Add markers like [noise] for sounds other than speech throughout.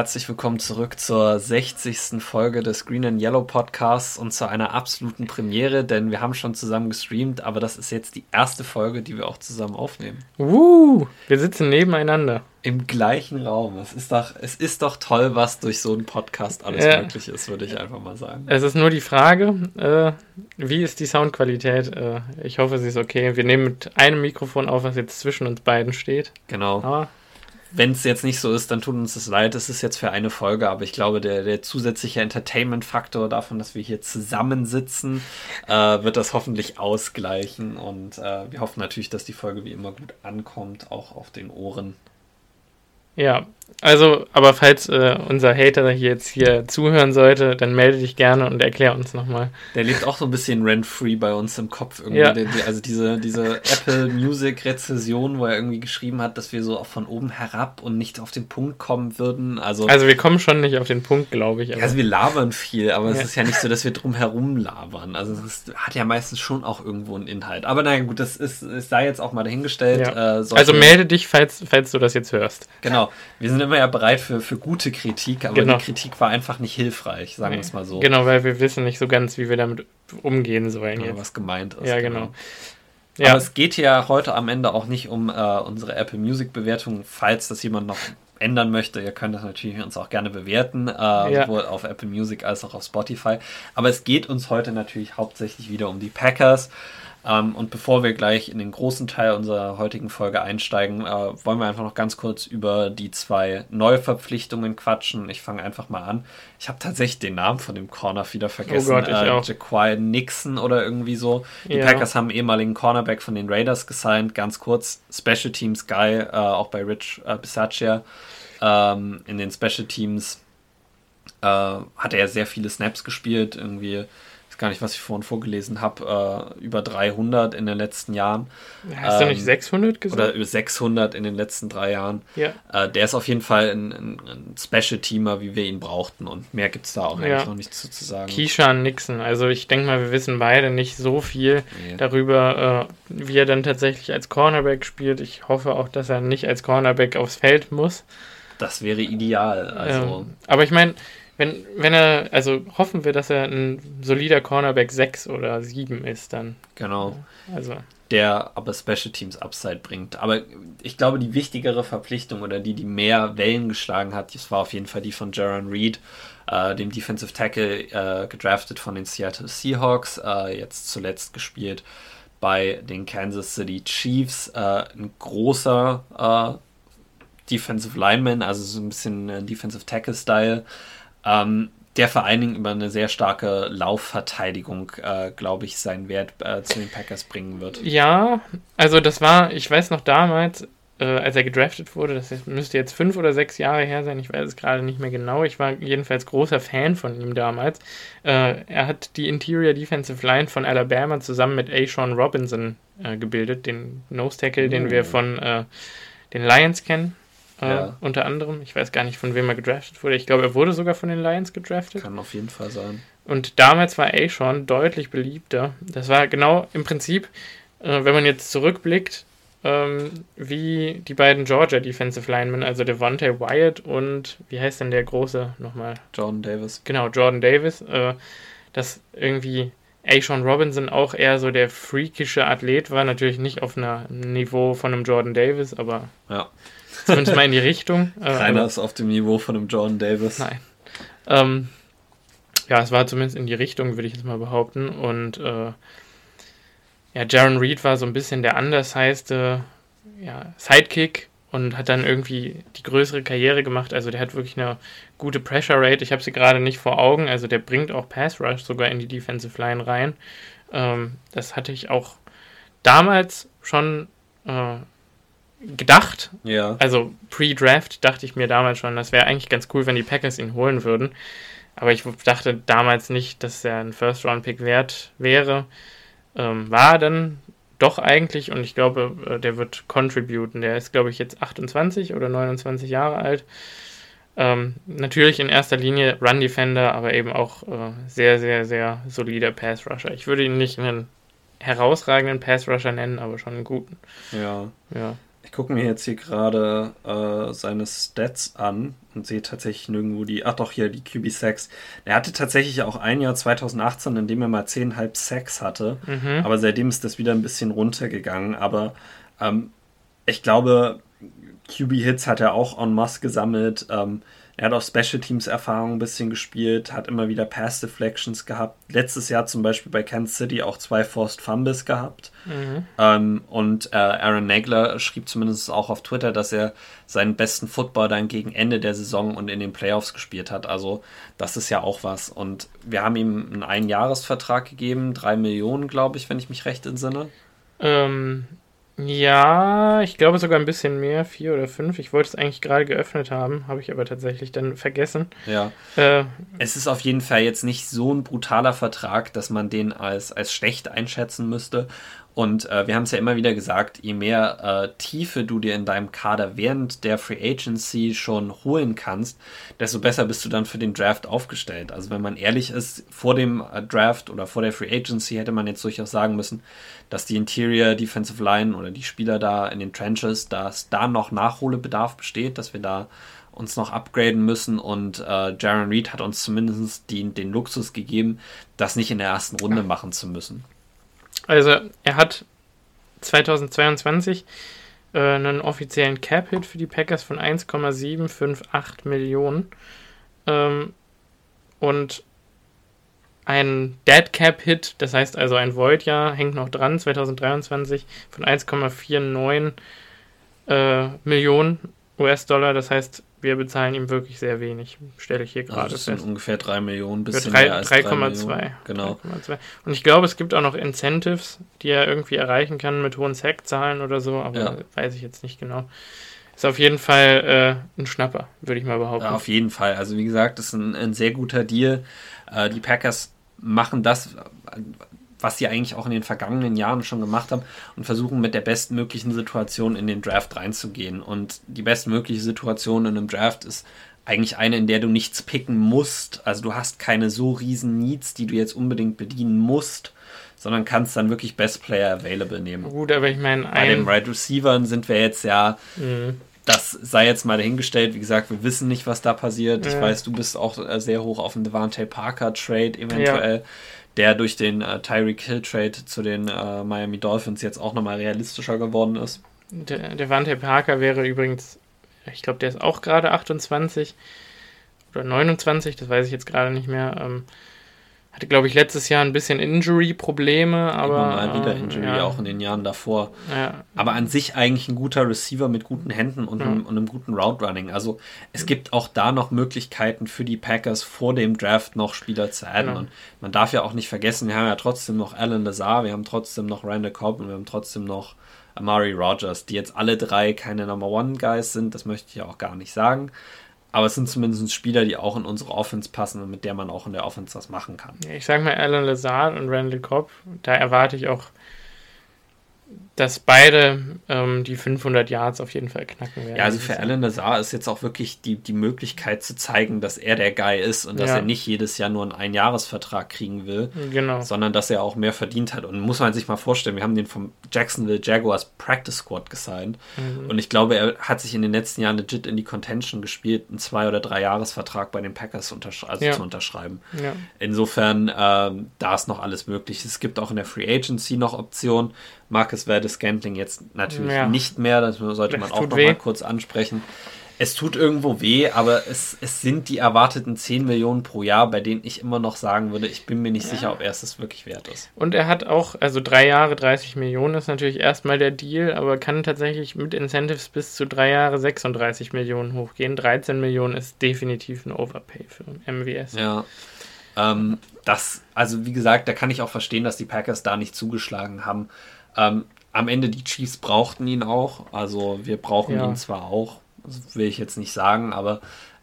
Herzlich willkommen zurück zur 60. Folge des Green and Yellow Podcasts und zu einer absoluten Premiere, denn wir haben schon zusammen gestreamt, aber das ist jetzt die erste Folge, die wir auch zusammen aufnehmen. Uh, wir sitzen nebeneinander. Im gleichen Raum. Es ist doch, es ist doch toll, was durch so einen Podcast alles ja. möglich ist, würde ich einfach mal sagen. Es ist nur die Frage, äh, wie ist die Soundqualität? Äh, ich hoffe, sie ist okay. Wir nehmen mit einem Mikrofon auf, was jetzt zwischen uns beiden steht. Genau. Aber wenn es jetzt nicht so ist, dann tut uns das leid. Es ist jetzt für eine Folge, aber ich glaube, der, der zusätzliche Entertainment-Faktor davon, dass wir hier zusammensitzen, äh, wird das hoffentlich ausgleichen. Und äh, wir hoffen natürlich, dass die Folge wie immer gut ankommt, auch auf den Ohren. Ja, also, aber falls äh, unser Hater hier jetzt hier zuhören sollte, dann melde dich gerne und erklär uns nochmal. Der lebt auch so ein bisschen rent-free bei uns im Kopf irgendwie. Ja. Der, der, also diese, diese Apple Music Rezession, wo er irgendwie geschrieben hat, dass wir so von oben herab und nicht auf den Punkt kommen würden. Also, also wir kommen schon nicht auf den Punkt, glaube ich. Ja, also wir labern viel, aber ja. es ist ja nicht so, dass wir drum herum labern. Also es hat ja meistens schon auch irgendwo einen Inhalt. Aber naja, gut, das ist, ist da jetzt auch mal dahingestellt. Äh, also melde dich, falls, falls du das jetzt hörst. Genau. Wir sind immer ja bereit für, für gute Kritik, aber genau. die Kritik war einfach nicht hilfreich, sagen wir es mal so. Genau, weil wir wissen nicht so ganz, wie wir damit umgehen sollen. Ja, was gemeint ist. Ja, genau. genau. Ja. Aber es geht ja heute am Ende auch nicht um äh, unsere Apple Music Bewertung, falls das jemand noch ändern möchte, ihr könnt das natürlich uns auch gerne bewerten, äh, ja. sowohl auf Apple Music als auch auf Spotify. Aber es geht uns heute natürlich hauptsächlich wieder um die Packers. Ähm, und bevor wir gleich in den großen Teil unserer heutigen Folge einsteigen, äh, wollen wir einfach noch ganz kurz über die zwei Neuverpflichtungen quatschen. Ich fange einfach mal an. Ich habe tatsächlich den Namen von dem Corner wieder vergessen. Oh Gott, ich äh, auch. Jaquai Nixon oder irgendwie so. Die ja. Packers haben einen ehemaligen Cornerback von den Raiders gesigned. Ganz kurz, Special Teams Guy, äh, auch bei Rich äh, Bisaccia. Ähm, in den Special Teams äh, hat er sehr viele Snaps gespielt, irgendwie gar nicht, was ich vorhin vorgelesen habe, äh, über 300 in den letzten Jahren. Hast ähm, du nicht 600 ähm, gesagt? Oder über 600 in den letzten drei Jahren. Ja. Äh, der ist auf jeden Fall ein, ein, ein Special-Teamer, wie wir ihn brauchten. Und mehr gibt es da auch ja. eigentlich noch nichts zu, zu sagen. Keyshawn Nixon. Also ich denke mal, wir wissen beide nicht so viel nee. darüber, äh, wie er dann tatsächlich als Cornerback spielt. Ich hoffe auch, dass er nicht als Cornerback aufs Feld muss. Das wäre ideal. Also. Ähm, aber ich meine, wenn, wenn er, also hoffen wir, dass er ein solider Cornerback 6 oder 7 ist dann. Genau. Also. Der aber Special Teams Upside bringt. Aber ich glaube, die wichtigere Verpflichtung oder die, die mehr Wellen geschlagen hat, das war auf jeden Fall die von Jaron Reed, äh, dem Defensive Tackle, äh, gedraftet von den Seattle Seahawks, äh, jetzt zuletzt gespielt bei den Kansas City Chiefs. Äh, ein großer äh, Defensive Lineman, also so ein bisschen Defensive Tackle-Style ähm, der vor allen Dingen über eine sehr starke Laufverteidigung, äh, glaube ich, seinen Wert äh, zu den Packers bringen wird. Ja, also das war, ich weiß noch damals, äh, als er gedraftet wurde, das müsste jetzt fünf oder sechs Jahre her sein, ich weiß es gerade nicht mehr genau. Ich war jedenfalls großer Fan von ihm damals. Äh, er hat die Interior Defensive Line von Alabama zusammen mit A. Sean Robinson äh, gebildet, den Nose Tackle, den oh. wir von äh, den Lions kennen äh, ja. unter anderem. Ich weiß gar nicht, von wem er gedraftet wurde. Ich glaube, er wurde sogar von den Lions gedraftet. Kann auf jeden Fall sein. Und damals war A schon deutlich beliebter. Das war genau im Prinzip, äh, wenn man jetzt zurückblickt, ähm, wie die beiden Georgia Defensive Linemen, also Devontae Wyatt und wie heißt denn der große nochmal? Jordan Davis. Genau, Jordan Davis. Äh, dass irgendwie A. Sean Robinson auch eher so der freakische Athlet war, natürlich nicht auf einem Niveau von einem Jordan Davis, aber ja. Zumindest mal in die Richtung. Äh, [laughs] Keiner ist auf dem Niveau von einem Jordan Davis. Nein. Ähm, ja, es war zumindest in die Richtung, würde ich jetzt mal behaupten. Und äh, ja, Jaron Reed war so ein bisschen der undersized ja, Sidekick und hat dann irgendwie die größere Karriere gemacht. Also der hat wirklich eine gute Pressure Rate. Ich habe sie gerade nicht vor Augen. Also der bringt auch Pass Rush sogar in die Defensive Line rein. Ähm, das hatte ich auch damals schon äh, gedacht. Ja. Also pre-Draft dachte ich mir damals schon, das wäre eigentlich ganz cool, wenn die Packers ihn holen würden. Aber ich dachte damals nicht, dass er ein First-Round-Pick wert wäre. Ähm, war dann doch eigentlich und ich glaube, äh, der wird contributen. Der ist, glaube ich, jetzt 28 oder 29 Jahre alt. Ähm, natürlich in erster Linie Run Defender, aber eben auch äh, sehr, sehr, sehr solider Pass Rusher. Ich würde ihn nicht einen herausragenden Pass Rusher nennen, aber schon einen guten. Ja. Ja. Ich gucke mir jetzt hier gerade äh, seine Stats an und sehe tatsächlich nirgendwo die. Ach doch, hier die QB Sacks. Er hatte tatsächlich auch ein Jahr 2018, in dem er mal 10,5 Sacks hatte. Mhm. Aber seitdem ist das wieder ein bisschen runtergegangen. Aber ähm, ich glaube, QB-Hits hat er auch en masse gesammelt. Ähm, er hat auch Special Teams Erfahrung ein bisschen gespielt, hat immer wieder Pass Deflections gehabt. Letztes Jahr zum Beispiel bei Kansas City auch zwei Forced Fumbles gehabt. Mhm. Ähm, und äh, Aaron Nagler schrieb zumindest auch auf Twitter, dass er seinen besten Football dann gegen Ende der Saison und in den Playoffs gespielt hat. Also das ist ja auch was. Und wir haben ihm einen Einjahresvertrag gegeben, drei Millionen, glaube ich, wenn ich mich recht entsinne. Ähm, ja, ich glaube sogar ein bisschen mehr, vier oder fünf. Ich wollte es eigentlich gerade geöffnet haben, habe ich aber tatsächlich dann vergessen. Ja. Äh, es ist auf jeden Fall jetzt nicht so ein brutaler Vertrag, dass man den als, als schlecht einschätzen müsste. Und äh, wir haben es ja immer wieder gesagt, je mehr äh, Tiefe du dir in deinem Kader während der Free Agency schon holen kannst, desto besser bist du dann für den Draft aufgestellt. Also wenn man ehrlich ist, vor dem äh, Draft oder vor der Free Agency hätte man jetzt durchaus sagen müssen, dass die Interior Defensive Line oder die Spieler da in den Trenches, dass da noch Nachholbedarf besteht, dass wir da uns noch upgraden müssen und äh, Jaron Reed hat uns zumindest die, den Luxus gegeben, das nicht in der ersten Runde machen zu müssen. Also er hat 2022 äh, einen offiziellen Cap-Hit für die Packers von 1,758 Millionen ähm, und ein Dead Cap Hit, das heißt also ein Void Jahr, hängt noch dran, 2023 von 1,49 äh, Millionen US-Dollar. Das heißt, wir bezahlen ihm wirklich sehr wenig, stelle ich hier also gerade also das fest. sind ungefähr 3 Millionen, bisschen 3,2. Genau. 3, und ich glaube, es gibt auch noch Incentives, die er irgendwie erreichen kann mit hohen Sack-Zahlen oder so, aber ja. weiß ich jetzt nicht genau. Ist auf jeden Fall äh, ein Schnapper, würde ich mal behaupten. Ja, auf jeden Fall. Also wie gesagt, das ist ein, ein sehr guter Deal. Äh, die Packers machen das, was sie eigentlich auch in den vergangenen Jahren schon gemacht haben und versuchen mit der bestmöglichen Situation in den Draft reinzugehen. Und die bestmögliche Situation in einem Draft ist eigentlich eine, in der du nichts picken musst. Also du hast keine so riesen Needs, die du jetzt unbedingt bedienen musst, sondern kannst dann wirklich Best Player Available nehmen. Gut, aber ich meine, bei den Right Receivern sind wir jetzt ja mhm das sei jetzt mal dahingestellt. Wie gesagt, wir wissen nicht, was da passiert. Ja. Ich weiß, du bist auch sehr hoch auf den Devante Parker Trade eventuell, ja. Der durch den äh, Tyreek Hill Trade zu den äh, Miami Dolphins jetzt auch nochmal realistischer geworden ist. De Devante Parker wäre übrigens, ich glaube, der ist auch gerade 28 oder 29, das weiß ich jetzt gerade nicht mehr. Ähm, hatte, glaube ich, letztes Jahr ein bisschen Injury-Probleme, aber. Immer mal wieder ähm, Injury, ja. auch in den Jahren davor. Ja. Aber an sich eigentlich ein guter Receiver mit guten Händen und, ja. einem, und einem guten Route-Running. Also es gibt auch da noch Möglichkeiten für die Packers vor dem Draft noch Spieler zu adden. Und man darf ja auch nicht vergessen, wir haben ja trotzdem noch Alan Lazar, wir haben trotzdem noch Randall Cobb und wir haben trotzdem noch Amari Rogers, die jetzt alle drei keine Number One Guys sind, das möchte ich ja auch gar nicht sagen. Aber es sind zumindest Spieler, die auch in unsere Offense passen und mit der man auch in der Offense was machen kann. Ich sag mal Alan Lazard und Randall Cobb, da erwarte ich auch dass beide ähm, die 500 Yards auf jeden Fall knacken werden. Ja, also für Alan Lazar ist jetzt auch wirklich die, die Möglichkeit zu zeigen, dass er der Guy ist und dass ja. er nicht jedes Jahr nur einen Einjahresvertrag kriegen will, genau. sondern dass er auch mehr verdient hat. Und muss man sich mal vorstellen, wir haben den vom Jacksonville Jaguars Practice Squad gesigned mhm. und ich glaube, er hat sich in den letzten Jahren legit in die Contention gespielt, einen Zwei- oder Drei-Jahresvertrag bei den Packers untersch also ja. zu unterschreiben. Ja. Insofern, ähm, da ist noch alles möglich. Es gibt auch in der Free Agency noch Optionen. Marcus Verde Scantling jetzt natürlich ja. nicht mehr, das sollte man auch noch weh. mal kurz ansprechen. Es tut irgendwo weh, aber es, es sind die erwarteten 10 Millionen pro Jahr, bei denen ich immer noch sagen würde, ich bin mir nicht ja. sicher, ob er es wirklich wert ist. Und er hat auch, also drei Jahre 30 Millionen ist natürlich erstmal der Deal, aber kann tatsächlich mit Incentives bis zu drei Jahre 36 Millionen hochgehen. 13 Millionen ist definitiv ein Overpay für MWS. Ja. Ähm, das, also wie gesagt, da kann ich auch verstehen, dass die Packers da nicht zugeschlagen haben. Ähm, am Ende die Chiefs brauchten ihn auch. Also wir brauchen ja. ihn zwar auch, will ich jetzt nicht sagen, aber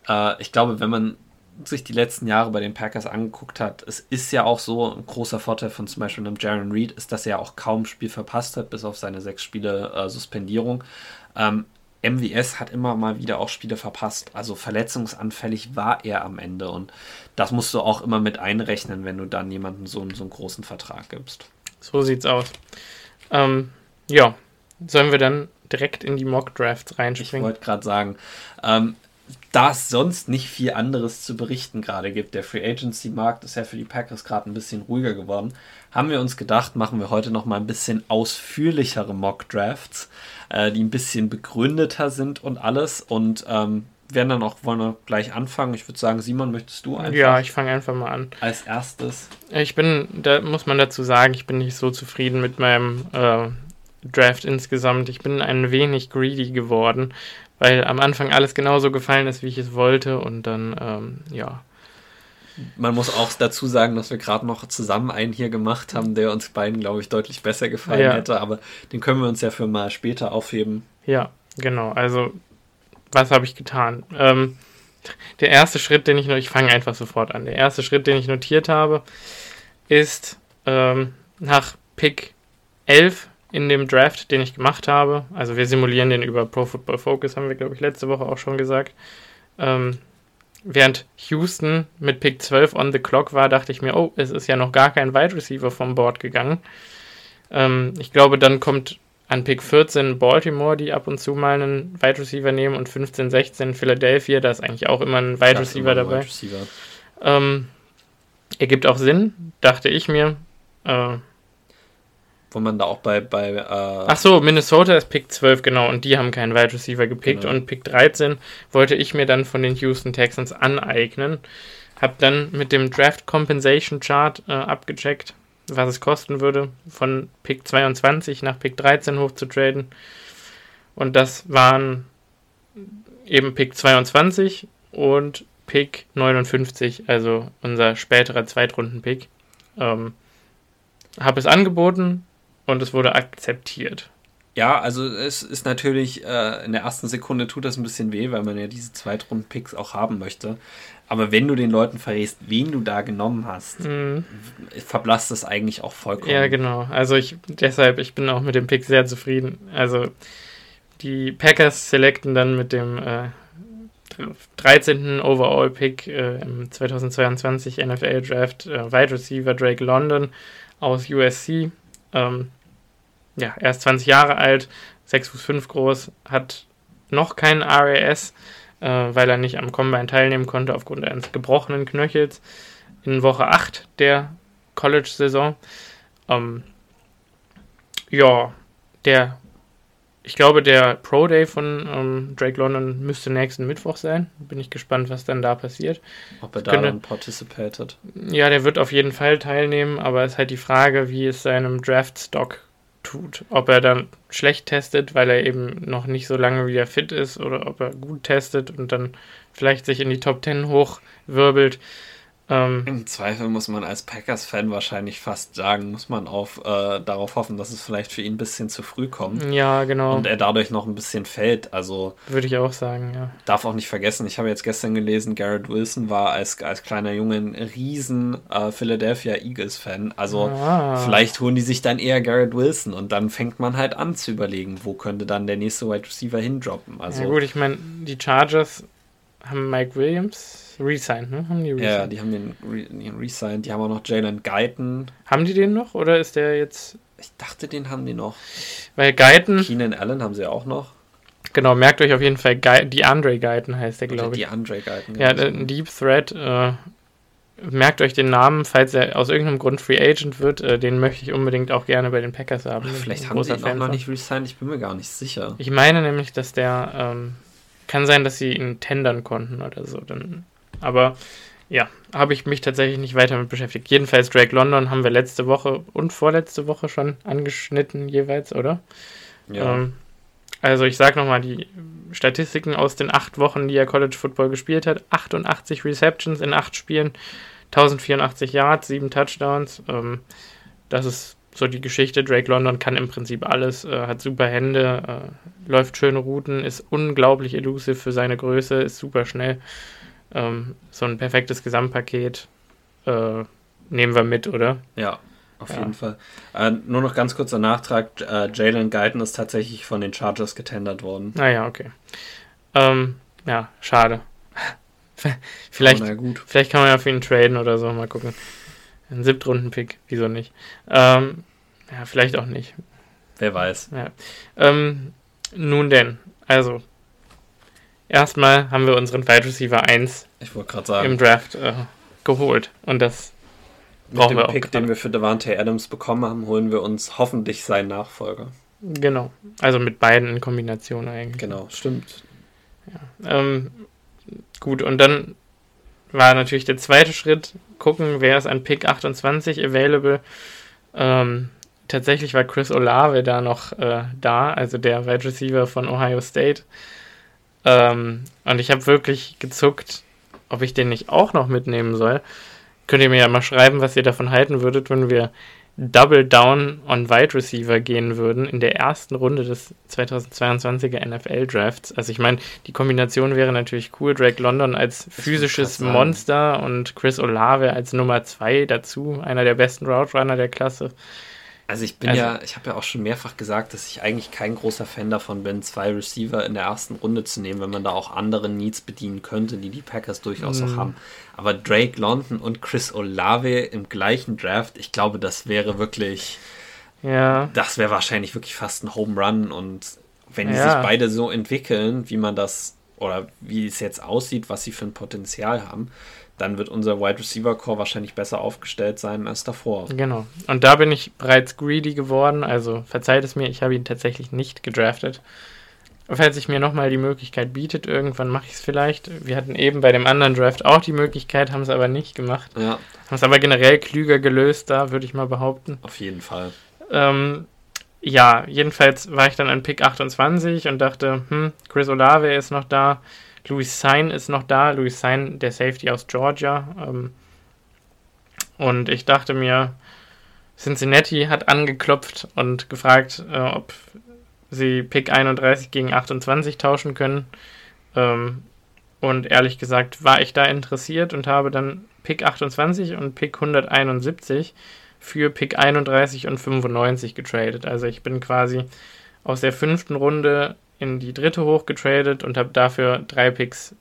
äh, ich glaube, wenn man sich die letzten Jahre bei den Packers angeguckt hat, es ist ja auch so, ein großer Vorteil von zum Beispiel einem Jaron Reed ist, dass er auch kaum Spiel verpasst hat, bis auf seine sechs Spiele äh, Suspendierung. Ähm, MWS hat immer mal wieder auch Spiele verpasst. Also verletzungsanfällig war er am Ende und das musst du auch immer mit einrechnen, wenn du dann jemandem so, so einen großen Vertrag gibst. So sieht's aus. Ähm, ja, sollen wir dann direkt in die Mock Drafts reinspringen? Ich wollte gerade sagen, ähm, da es sonst nicht viel anderes zu berichten gerade gibt, der Free Agency Markt ist ja für die Packers gerade ein bisschen ruhiger geworden, haben wir uns gedacht, machen wir heute noch mal ein bisschen ausführlichere Mock Drafts, äh, die ein bisschen begründeter sind und alles und ähm, werden dann auch, wollen wir gleich anfangen. Ich würde sagen, Simon, möchtest du einfach? Ja, ich fange einfach mal an. Als erstes. Ich bin, da muss man dazu sagen, ich bin nicht so zufrieden mit meinem äh, Draft insgesamt. Ich bin ein wenig greedy geworden, weil am Anfang alles genauso gefallen ist, wie ich es wollte und dann, ähm, ja. Man muss auch dazu sagen, dass wir gerade noch zusammen einen hier gemacht haben, der uns beiden, glaube ich, deutlich besser gefallen ja. hätte, aber den können wir uns ja für mal später aufheben. Ja, genau. Also was habe ich getan? Ähm, der erste Schritt, den ich noch, ich fange einfach sofort an. Der erste Schritt, den ich notiert habe, ist ähm, nach Pick 11 in dem Draft, den ich gemacht habe. Also wir simulieren den über Pro Football Focus, haben wir, glaube ich, letzte Woche auch schon gesagt. Ähm, während Houston mit Pick 12 on the clock war, dachte ich mir, oh, es ist ja noch gar kein Wide Receiver vom Board gegangen. Ähm, ich glaube, dann kommt an Pick 14 Baltimore, die ab und zu mal einen Wide Receiver nehmen und 15, 16 Philadelphia, da ist eigentlich auch immer ein Wide Receiver dabei. Wide Receiver. Ähm, ergibt auch Sinn, dachte ich mir. Äh, Wo man da auch bei. bei äh Ach so, Minnesota ist Pick 12, genau, und die haben keinen Wide Receiver gepickt. Genau. Und Pick 13 wollte ich mir dann von den Houston Texans aneignen. Hab dann mit dem Draft Compensation Chart äh, abgecheckt, was es kosten würde, von Pick 22 nach Pick 13 hoch zu traden. Und das waren eben Pick 22 und Pick 59, also unser späterer Zweitrunden-Pick. Ähm, habe es angeboten und es wurde akzeptiert. Ja, also es ist natürlich, äh, in der ersten Sekunde tut das ein bisschen weh, weil man ja diese Zweitrunden-Picks auch haben möchte. Aber wenn du den Leuten verrätst, wen du da genommen hast, mhm. verblasst das eigentlich auch vollkommen. Ja, genau. Also ich, deshalb, ich bin auch mit dem Pick sehr zufrieden. Also die Packers selecten dann mit dem äh, 13. Overall-Pick äh, im 2022 NFL Draft äh, Wide Receiver Drake London aus USC. Ähm, ja, er ist 20 Jahre alt, 6 Fuß 5 groß, hat noch keinen RAS äh, weil er nicht am Combine teilnehmen konnte aufgrund eines gebrochenen Knöchels in Woche 8 der College-Saison. Ähm, ja, der, ich glaube, der Pro Day von ähm, Drake London müsste nächsten Mittwoch sein. Bin ich gespannt, was dann da passiert. Ob er da könnte, dann participated. Ja, der wird auf jeden Fall teilnehmen, aber es ist halt die Frage, wie es seinem Draft-Stock tut. Ob er dann schlecht testet, weil er eben noch nicht so lange wieder fit ist, oder ob er gut testet und dann vielleicht sich in die Top 10 hochwirbelt. Ähm, Im Zweifel muss man als Packers-Fan wahrscheinlich fast sagen, muss man auf, äh, darauf hoffen, dass es vielleicht für ihn ein bisschen zu früh kommt. Ja, genau. Und er dadurch noch ein bisschen fällt. Also würde ich auch sagen, ja. Darf auch nicht vergessen, ich habe jetzt gestern gelesen, Garrett Wilson war als, als kleiner Junge ein riesen äh, Philadelphia Eagles-Fan. Also ah. vielleicht holen die sich dann eher Garrett Wilson und dann fängt man halt an zu überlegen, wo könnte dann der nächste Wide Receiver hindroppen. Also, ja gut, ich meine, die Chargers haben Mike Williams Resigned, ne? Haben die resigned? Ja, die haben den, Re den Resigned. Die haben auch noch Jalen Guyton. Haben die den noch oder ist der jetzt. Ich dachte, den haben die noch. Weil Guyton. Keenan Allen haben sie auch noch. Genau, merkt euch auf jeden Fall, die Andre Guyton heißt der, glaube ich. Die Andre Guyton. Ja, ein Deep Threat. Äh, merkt euch den Namen, falls er aus irgendeinem Grund Free Agent wird. Äh, den möchte ich unbedingt auch gerne bei den Packers haben. Ach, vielleicht haben sie ihn auch noch nicht resigned, ich bin mir gar nicht sicher. Ich meine nämlich, dass der. Ähm, kann sein, dass sie ihn tendern konnten oder so. Dann aber ja, habe ich mich tatsächlich nicht weiter mit beschäftigt. Jedenfalls Drake London haben wir letzte Woche und vorletzte Woche schon angeschnitten jeweils, oder? Ja. Ähm, also ich sage nochmal die Statistiken aus den acht Wochen, die er College Football gespielt hat. 88 Receptions in acht Spielen, 1084 Yards, sieben Touchdowns. Ähm, das ist so die Geschichte. Drake London kann im Prinzip alles, äh, hat super Hände, äh, läuft schöne Routen, ist unglaublich elusive für seine Größe, ist super schnell. Ähm, so ein perfektes Gesamtpaket äh, nehmen wir mit, oder? Ja, auf ja. jeden Fall. Äh, nur noch ganz kurzer Nachtrag: äh, Jalen Guyton ist tatsächlich von den Chargers getendert worden. Naja, ah okay. Ähm, ja, schade. [laughs] vielleicht, oh, vielleicht kann man ja für ihn traden oder so, mal gucken. Ein Siebtrunden-Pick, wieso nicht? Ähm, ja, vielleicht auch nicht. wer weiß. Ja. Ähm, nun denn, also erstmal haben wir unseren Wide Receiver 1 ich sagen. im Draft äh, geholt. Und das mit brauchen dem wir auch. Pick, den wir für Devante Adams bekommen haben, holen wir uns hoffentlich seinen Nachfolger. Genau. Also mit beiden in Kombination eigentlich. Genau, stimmt. Ja. Ähm, gut, und dann war natürlich der zweite Schritt, gucken, wer ist an Pick 28 available. Ähm, tatsächlich war Chris Olave da noch äh, da, also der Wide Receiver von Ohio State. Ähm, und ich habe wirklich gezuckt, ob ich den nicht auch noch mitnehmen soll. Könnt ihr mir ja mal schreiben, was ihr davon halten würdet, wenn wir Double Down on Wide Receiver gehen würden in der ersten Runde des 2022er NFL Drafts. Also ich meine, die Kombination wäre natürlich cool. Drake London als physisches Monster und Chris Olave als Nummer 2 dazu, einer der besten Route Runner der Klasse. Also ich bin also, ja, ich habe ja auch schon mehrfach gesagt, dass ich eigentlich kein großer Fan davon bin, zwei Receiver in der ersten Runde zu nehmen, wenn man da auch andere Needs bedienen könnte, die die Packers durchaus auch mhm. haben. Aber Drake London und Chris Olave im gleichen Draft, ich glaube, das wäre wirklich, ja, das wäre wahrscheinlich wirklich fast ein Home Run und wenn die ja. sich beide so entwickeln, wie man das oder wie es jetzt aussieht, was sie für ein Potenzial haben, dann wird unser Wide Receiver Core wahrscheinlich besser aufgestellt sein als davor. Genau. Und da bin ich bereits greedy geworden. Also verzeiht es mir, ich habe ihn tatsächlich nicht gedraftet. Falls sich mir nochmal die Möglichkeit bietet, irgendwann mache ich es vielleicht. Wir hatten eben bei dem anderen Draft auch die Möglichkeit, haben es aber nicht gemacht. Ja. Haben es aber generell klüger gelöst, da würde ich mal behaupten. Auf jeden Fall. Ähm, ja, jedenfalls war ich dann an Pick 28 und dachte, hm, Chris Olave ist noch da. Louis Sein ist noch da. Louis Sein, der Safety aus Georgia. Ähm, und ich dachte mir, Cincinnati hat angeklopft und gefragt, äh, ob sie Pick 31 gegen 28 tauschen können. Ähm, und ehrlich gesagt war ich da interessiert und habe dann Pick 28 und Pick 171 für Pick 31 und 95 getradet. Also ich bin quasi aus der fünften Runde in die dritte hochgetradet und habe dafür drei Picks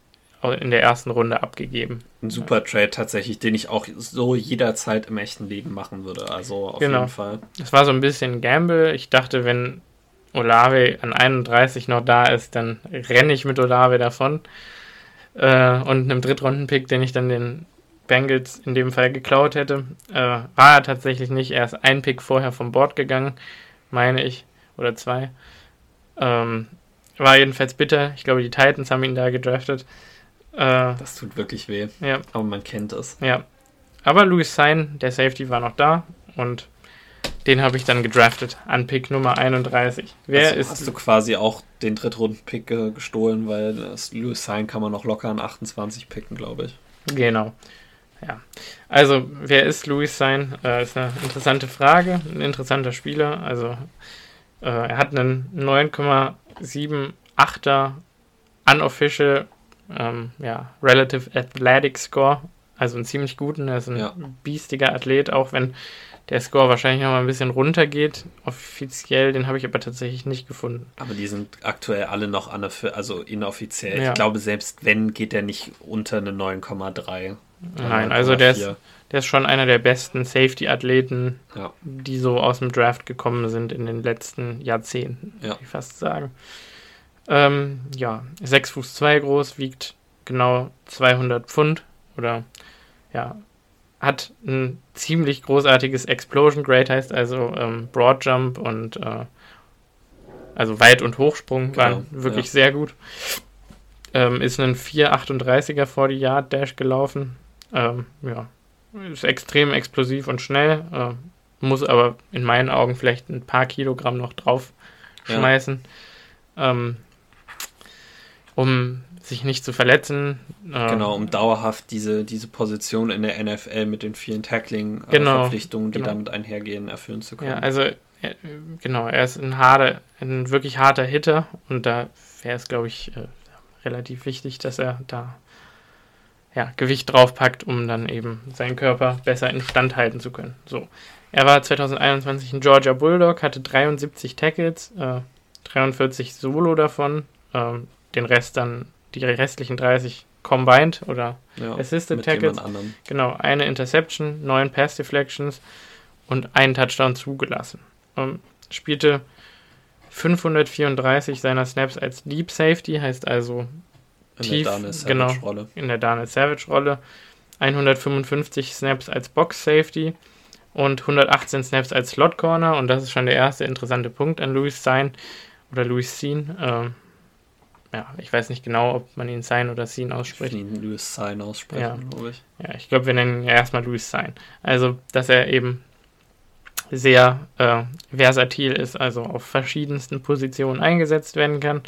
in der ersten Runde abgegeben. Ein super Trade tatsächlich, den ich auch so jederzeit im echten Leben machen würde. Also auf genau. jeden Fall. Das war so ein bisschen Gamble. Ich dachte, wenn Olave an 31 noch da ist, dann renne ich mit Olave davon. Äh, und einem Drittrunden-Pick, den ich dann den Bengals in dem Fall geklaut hätte, äh, war er tatsächlich nicht. Er ist ein Pick vorher vom Board gegangen, meine ich, oder zwei. Ähm, war jedenfalls bitter. Ich glaube, die Titans haben ihn da gedraftet. Äh, das tut wirklich weh. Ja. Aber man kennt es. Ja. Aber Louis Sein, der Safety, war noch da und den habe ich dann gedraftet an Pick Nummer 31. Wer also, ist. Hast du quasi auch den Drittrunden-Pick äh, gestohlen, weil das Louis Sein kann man noch locker an 28 picken, glaube ich. Genau. Ja. Also, wer ist Louis Sein? Äh, ist eine interessante Frage. Ein interessanter Spieler. Also, äh, er hat einen 9,78er Unofficial ähm, ja, Relative Athletic Score, also einen ziemlich guten. Er ist ein ja. biestiger Athlet, auch wenn der Score wahrscheinlich noch mal ein bisschen runtergeht. Offiziell, den habe ich aber tatsächlich nicht gefunden. Aber die sind aktuell alle noch also inoffiziell. Ja. Ich glaube, selbst wenn, geht der nicht unter eine 9,3. Nein, also der ist, der ist schon einer der besten Safety-Athleten, ja. die so aus dem Draft gekommen sind in den letzten Jahrzehnten, ja. würde ich fast sagen. Ähm, ja, 6 Fuß 2 groß, wiegt genau 200 Pfund oder ja, hat ein ziemlich großartiges Explosion Grade, heißt also ähm, Broad Jump und äh, also Weit- und Hochsprung genau, waren wirklich ja. sehr gut. Ähm, ist einen 4,38er vor die Yard Dash gelaufen. Ähm, ja, ist extrem explosiv und schnell, äh, muss aber in meinen Augen vielleicht ein paar Kilogramm noch drauf schmeißen, ja. ähm, um sich nicht zu verletzen. Äh, genau, um dauerhaft diese, diese Position in der NFL mit den vielen Tackling-Verpflichtungen, äh, genau, die genau. damit einhergehen, erfüllen zu können. Ja, also er, genau, er ist ein, harter, ein wirklich harter Hitter und da wäre es, glaube ich, äh, relativ wichtig, dass er da ja, Gewicht draufpackt, um dann eben seinen Körper besser instand halten zu können. So. Er war 2021 ein Georgia Bulldog, hatte 73 Tackles, äh, 43 Solo davon, ähm, den Rest dann, die restlichen 30 Combined oder ja, Assisted Tackles. Genau, eine Interception, neun Pass Deflections und einen Touchdown zugelassen. Ähm, spielte 534 seiner Snaps als Deep Safety, heißt also in tief, der Daniel genau, in der Daniel Savage Rolle. 155 Snaps als Box Safety und 118 Snaps als Slot Corner und das ist schon der erste interessante Punkt an Louis Sein oder Louis Sein. Ähm, ja, ich weiß nicht genau, ob man ihn Sein oder Sein ausspricht. Ich ihn Louis Sein aussprechen, ja. glaube ich. Ja, ich glaube, wir nennen ihn ja erstmal Louis Sein. Also, dass er eben sehr äh, versatil ist, also auf verschiedensten Positionen eingesetzt werden kann.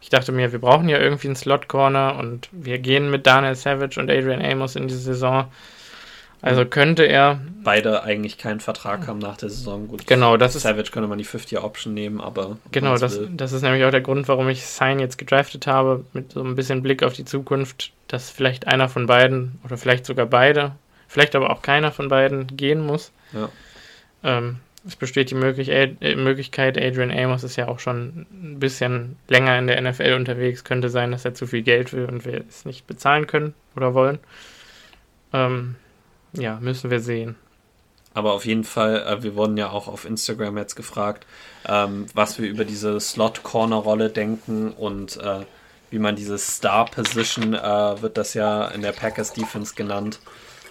Ich dachte mir, wir brauchen ja irgendwie einen Slot Corner und wir gehen mit Daniel Savage und Adrian Amos in die Saison. Also könnte er. Beide eigentlich keinen Vertrag haben nach der Saison. Gut, genau, das Savage ist. Savage könnte man die 50-Option nehmen, aber. Genau, das, das ist nämlich auch der Grund, warum ich Sign jetzt gedraftet habe, mit so ein bisschen Blick auf die Zukunft, dass vielleicht einer von beiden oder vielleicht sogar beide, vielleicht aber auch keiner von beiden gehen muss. Ja. Ähm, es besteht die äh, Möglichkeit, Adrian Amos ist ja auch schon ein bisschen länger in der NFL unterwegs, könnte sein, dass er zu viel Geld will und wir es nicht bezahlen können oder wollen. Ähm, ja, müssen wir sehen. Aber auf jeden Fall, äh, wir wurden ja auch auf Instagram jetzt gefragt, ähm, was wir über diese Slot-Corner-Rolle denken und äh, wie man diese Star-Position, äh, wird das ja in der Packers-Defense genannt,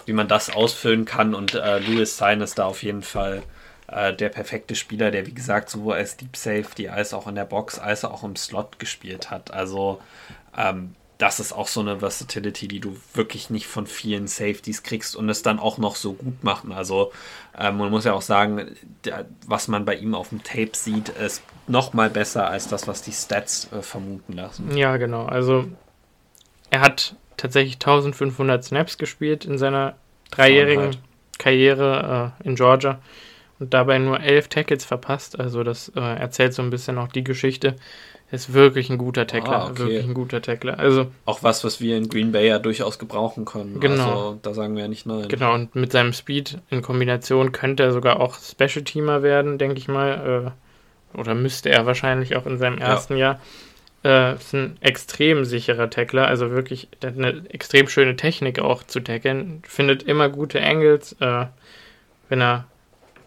wie man das ausfüllen kann. Und äh, Louis Sein ist da auf jeden Fall äh, der perfekte Spieler, der wie gesagt sowohl als Deep Safety als auch in der Box als auch im Slot gespielt hat. Also ähm, das ist auch so eine Versatility, die du wirklich nicht von vielen Safeties kriegst und es dann auch noch so gut machen. Also ähm, man muss ja auch sagen, der, was man bei ihm auf dem Tape sieht, ist noch mal besser als das, was die Stats äh, vermuten lassen. Ja, genau. Also er hat tatsächlich 1500 Snaps gespielt in seiner dreijährigen Karriere äh, in Georgia und dabei nur elf Tackles verpasst. Also das äh, erzählt so ein bisschen auch die Geschichte. Ist wirklich ein guter Tackler, ah, okay. wirklich ein guter Tackler. Also auch was, was wir in Green Bay ja durchaus gebrauchen können. Genau. Also, da sagen wir ja nicht nein. Genau. Und mit seinem Speed in Kombination könnte er sogar auch Special Teamer werden, denke ich mal. Äh, oder müsste er wahrscheinlich auch in seinem ersten ja. Jahr. Äh, ist ein extrem sicherer Tackler, also wirklich eine extrem schöne Technik auch zu tackeln. Findet immer gute Angles, äh, wenn er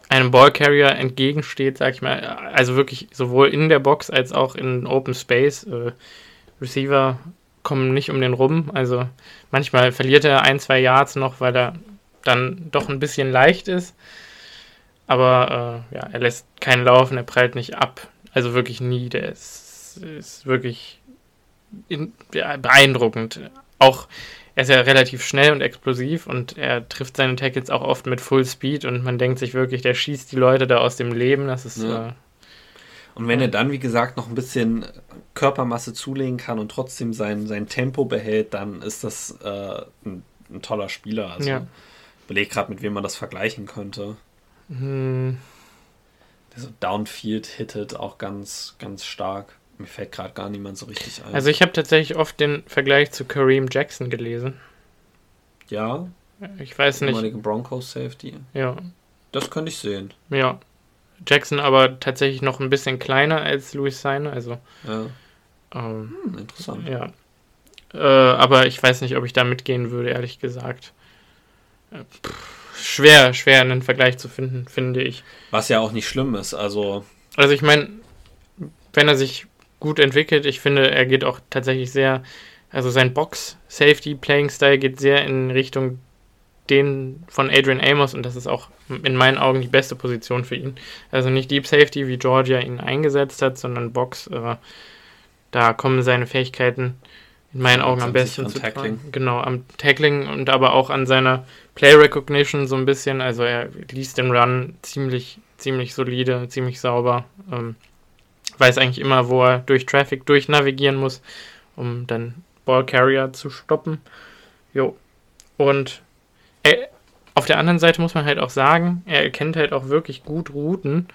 einem Ballcarrier entgegensteht, sag ich mal, also wirklich sowohl in der Box als auch in Open Space. Äh, Receiver kommen nicht um den rum. Also manchmal verliert er ein, zwei Yards noch, weil er dann doch ein bisschen leicht ist. Aber äh, ja, er lässt keinen laufen, er prallt nicht ab. Also wirklich nie. Der ist, ist wirklich in, ja, beeindruckend. Auch er ist ja relativ schnell und explosiv und er trifft seine Tackles auch oft mit Full Speed und man denkt sich wirklich, der schießt die Leute da aus dem Leben. Das ist. Ja. Äh, und wenn er dann, wie gesagt, noch ein bisschen Körpermasse zulegen kann und trotzdem sein, sein Tempo behält, dann ist das äh, ein, ein, toller Spieler. Also ja. überleg gerade, mit wem man das vergleichen könnte. Hm. Der so Downfield hittet auch ganz, ganz stark. Mir fällt gerade gar niemand so richtig ein. Also ich habe tatsächlich oft den Vergleich zu Kareem Jackson gelesen. Ja. Ich weiß nicht. Ehemaligen Broncos Safety. Ja. Das könnte ich sehen. Ja. Jackson aber tatsächlich noch ein bisschen kleiner als Louis Seine, also. Ja. Ähm, hm, interessant. Ja. Äh, aber ich weiß nicht, ob ich da mitgehen würde, ehrlich gesagt. Äh, pff, schwer, schwer einen Vergleich zu finden, finde ich. Was ja auch nicht schlimm ist, also. Also ich meine, wenn er sich gut entwickelt. Ich finde, er geht auch tatsächlich sehr, also sein Box-Safety-Playing-Style geht sehr in Richtung den von Adrian Amos und das ist auch in meinen Augen die beste Position für ihn. Also nicht Deep Safety, wie Georgia ihn eingesetzt hat, sondern Box. Äh, da kommen seine Fähigkeiten in meinen Augen am besten zu Tackling. Genau, am Tackling und aber auch an seiner Play Recognition so ein bisschen. Also er liest den Run ziemlich, ziemlich solide, ziemlich sauber. Ähm, weiß eigentlich immer, wo er durch Traffic durchnavigieren muss, um dann Ballcarrier zu stoppen. Jo. Und er, auf der anderen Seite muss man halt auch sagen, er erkennt halt auch wirklich gut Routen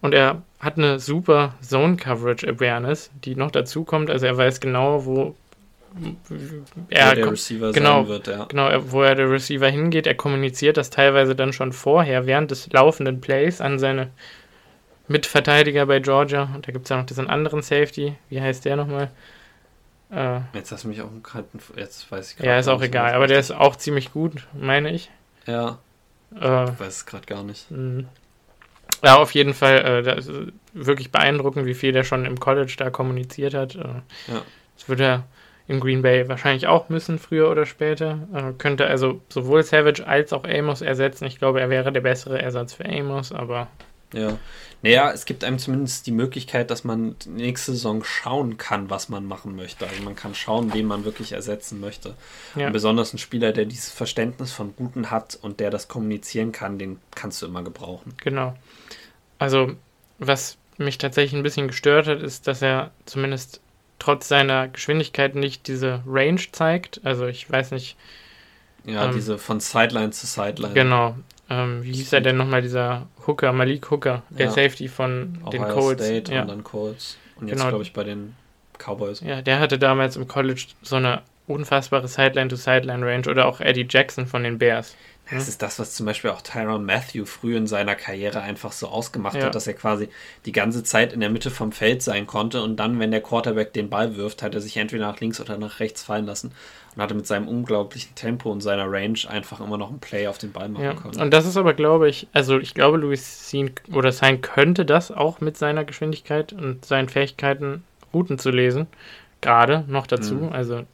und er hat eine super Zone Coverage Awareness, die noch dazu kommt. Also er weiß genau, wo er der Receiver genau, sein wird, ja. Genau, wo er der Receiver hingeht. Er kommuniziert das teilweise dann schon vorher, während des laufenden Plays an seine Mitverteidiger bei Georgia. Und da gibt es ja noch diesen anderen Safety. Wie heißt der nochmal? Äh, jetzt hast du mich auch im Kalten. Jetzt weiß ich Ja, ist auch egal. Aber der ist auch ziemlich gut, meine ich. Ja. Äh, ich weiß es gerade gar nicht. Mh. Ja, auf jeden Fall. Äh, wirklich beeindruckend, wie viel der schon im College da kommuniziert hat. Äh, ja. Das würde er in Green Bay wahrscheinlich auch müssen, früher oder später. Äh, könnte also sowohl Savage als auch Amos ersetzen. Ich glaube, er wäre der bessere Ersatz für Amos, aber. Ja. Naja, es gibt einem zumindest die Möglichkeit, dass man nächste Saison schauen kann, was man machen möchte. Also man kann schauen, wen man wirklich ersetzen möchte. Ja. Und besonders ein Spieler, der dieses Verständnis von Guten hat und der das kommunizieren kann, den kannst du immer gebrauchen. Genau. Also, was mich tatsächlich ein bisschen gestört hat, ist, dass er zumindest trotz seiner Geschwindigkeit nicht diese Range zeigt. Also ich weiß nicht. Ja, ähm, diese von Sideline zu Sideline. Genau. Ähm, wie hieß er denn nochmal, dieser Hooker, Malik Hooker, der ja. Safety von Ohio den Colts. State ja. und dann Colts. Und jetzt, genau. glaube ich, bei den Cowboys. Ja, der hatte damals im College so eine unfassbare Sideline-to-Sideline-Range oder auch Eddie Jackson von den Bears. Das hm? ist das, was zum Beispiel auch Tyron Matthew früh in seiner Karriere einfach so ausgemacht ja. hat, dass er quasi die ganze Zeit in der Mitte vom Feld sein konnte und dann, wenn der Quarterback den Ball wirft, hat er sich entweder nach links oder nach rechts fallen lassen hatte mit seinem unglaublichen Tempo und seiner Range einfach immer noch ein Play auf den Ball machen ja. können. Und das ist aber, glaube ich, also ich glaube, Louis Sean oder sein könnte das auch mit seiner Geschwindigkeit und seinen Fähigkeiten, Routen zu lesen, gerade noch dazu. Mhm. Also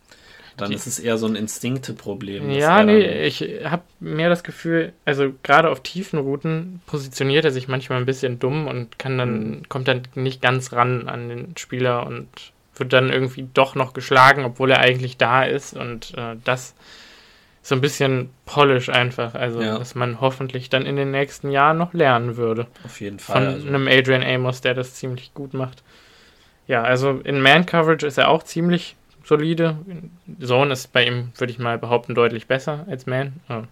dann die, ist es eher so ein Instinkte-Problem. Ja, nee, ich habe mehr das Gefühl, also gerade auf tiefen Routen positioniert er sich manchmal ein bisschen dumm und kann dann, mhm. kommt dann nicht ganz ran an den Spieler und wird dann irgendwie doch noch geschlagen, obwohl er eigentlich da ist und äh, das so ein bisschen polish einfach, also ja. dass man hoffentlich dann in den nächsten Jahren noch lernen würde. Auf jeden Fall. Von also. einem Adrian Amos, der das ziemlich gut macht. Ja, also in Man-Coverage ist er auch ziemlich solide. Zone ist bei ihm, würde ich mal behaupten, deutlich besser als Man. Oh.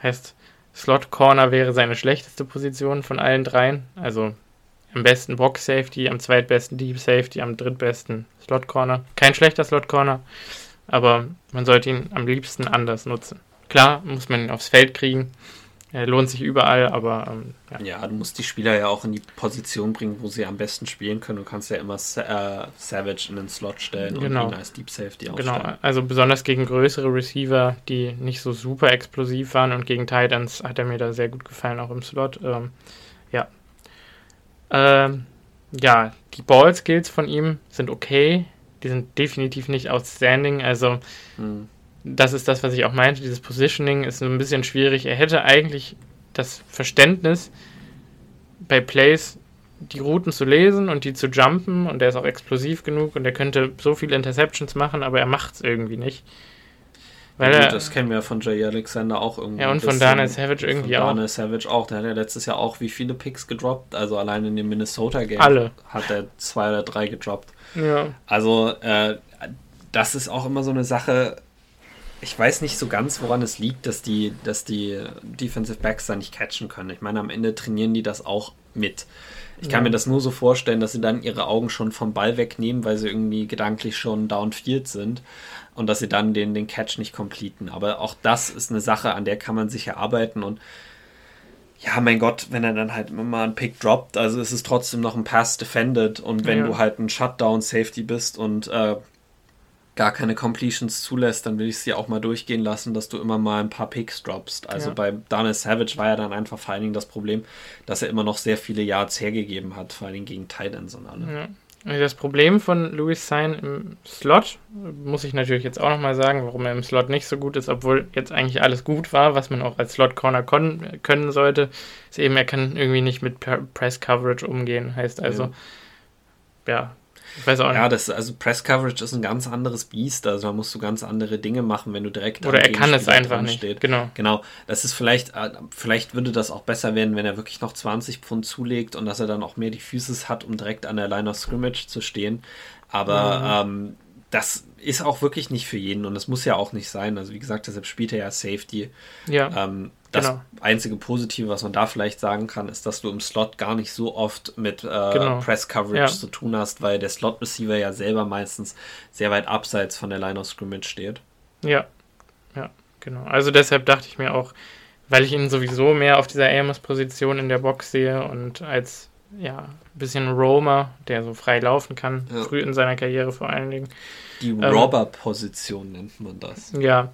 Heißt, Slot Corner wäre seine schlechteste Position von allen dreien. Also am besten Box Safety, am zweitbesten Deep Safety, am drittbesten Slot Corner. Kein schlechter Slot Corner, aber man sollte ihn am liebsten anders nutzen. Klar, muss man ihn aufs Feld kriegen. Er lohnt sich überall, aber ähm, ja. ja. du musst die Spieler ja auch in die Position bringen, wo sie am besten spielen können. Du kannst ja immer äh, Savage in den Slot stellen genau. und ihn als Deep Safety aufstellen. Genau, also besonders gegen größere Receiver, die nicht so super explosiv waren und gegen Titans hat er mir da sehr gut gefallen, auch im Slot. Ähm, ja. Ähm, ja, die Ball-Skills von ihm sind okay. Die sind definitiv nicht outstanding. Also hm das ist das, was ich auch meinte. Dieses Positioning ist ein bisschen schwierig. Er hätte eigentlich das Verständnis, bei Plays die Routen zu lesen und die zu jumpen und er ist auch explosiv genug und er könnte so viele Interceptions machen, aber er macht es irgendwie nicht. Weil ja, gut, das kennen wir ja von Jay Alexander auch irgendwie. Ja, und von Daniel Savage irgendwie auch. Daniel Savage auch. Der hat ja letztes Jahr auch wie viele Picks gedroppt. Also allein in dem Minnesota-Game hat er zwei oder drei gedroppt. Ja. Also, äh, das ist auch immer so eine Sache ich weiß nicht so ganz, woran es liegt, dass die, dass die Defensive Backs da nicht catchen können. Ich meine, am Ende trainieren die das auch mit. Ich kann ja. mir das nur so vorstellen, dass sie dann ihre Augen schon vom Ball wegnehmen, weil sie irgendwie gedanklich schon downfield sind und dass sie dann den, den Catch nicht completen. Aber auch das ist eine Sache, an der kann man sich erarbeiten und ja, mein Gott, wenn er dann halt immer mal einen Pick droppt, also ist es trotzdem noch ein Pass defended und wenn ja. du halt ein Shutdown Safety bist und äh, gar keine Completions zulässt, dann will ich es dir auch mal durchgehen lassen, dass du immer mal ein paar Picks droppst. Also ja. bei Daniel Savage war ja dann einfach vor allen Dingen das Problem, dass er immer noch sehr viele Yards hergegeben hat, vor allen Dingen gegen Titans und alle. Ja. Das Problem von Louis Sein im Slot, muss ich natürlich jetzt auch nochmal sagen, warum er im Slot nicht so gut ist, obwohl jetzt eigentlich alles gut war, was man auch als Slot-Corner können sollte, ist eben, er kann irgendwie nicht mit Press-Coverage umgehen. Heißt also, ja, ja ich weiß auch nicht. Ja, das, also Press Coverage ist ein ganz anderes Biest. Also da musst du ganz andere Dinge machen, wenn du direkt. Oder er kann es einfach nicht. Steht. Genau. Genau. Das ist vielleicht, äh, vielleicht würde das auch besser werden, wenn er wirklich noch 20 Pfund zulegt und dass er dann auch mehr die Füße hat, um direkt an der Line of Scrimmage zu stehen. Aber mhm. ähm, das ist auch wirklich nicht für jeden und das muss ja auch nicht sein. Also wie gesagt, deshalb spielt er ja Safety. Ja. Ähm, das genau. einzige Positive, was man da vielleicht sagen kann, ist, dass du im Slot gar nicht so oft mit äh, genau. Press Coverage ja. zu tun hast, weil der Slot Receiver ja selber meistens sehr weit abseits von der Line of Scrimmage steht. Ja, ja, genau. Also deshalb dachte ich mir auch, weil ich ihn sowieso mehr auf dieser Amos-Position in der Box sehe und als ja, ein bisschen Roamer, der so frei laufen kann, ja. früh in seiner Karriere vor allen Dingen. Die ähm, Robber-Position nennt man das. Ja.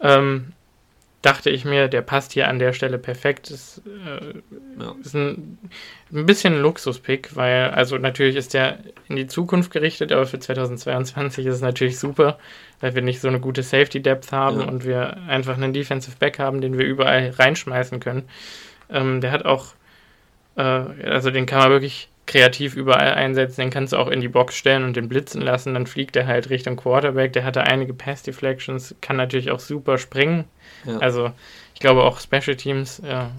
Ähm, dachte ich mir, der passt hier an der Stelle perfekt. Das äh, ja. ist ein, ein bisschen Luxuspick, weil, also natürlich ist der in die Zukunft gerichtet, aber für 2022 ist es natürlich super, weil wir nicht so eine gute Safety Depth haben ja. und wir einfach einen Defensive Back haben, den wir überall reinschmeißen können. Ähm, der hat auch, äh, also den kann man wirklich kreativ überall einsetzen, den kannst du auch in die Box stellen und den blitzen lassen, dann fliegt er halt Richtung Quarterback. Der hatte einige Pass Deflections, kann natürlich auch super springen. Ja. Also ich glaube auch Special Teams, ja,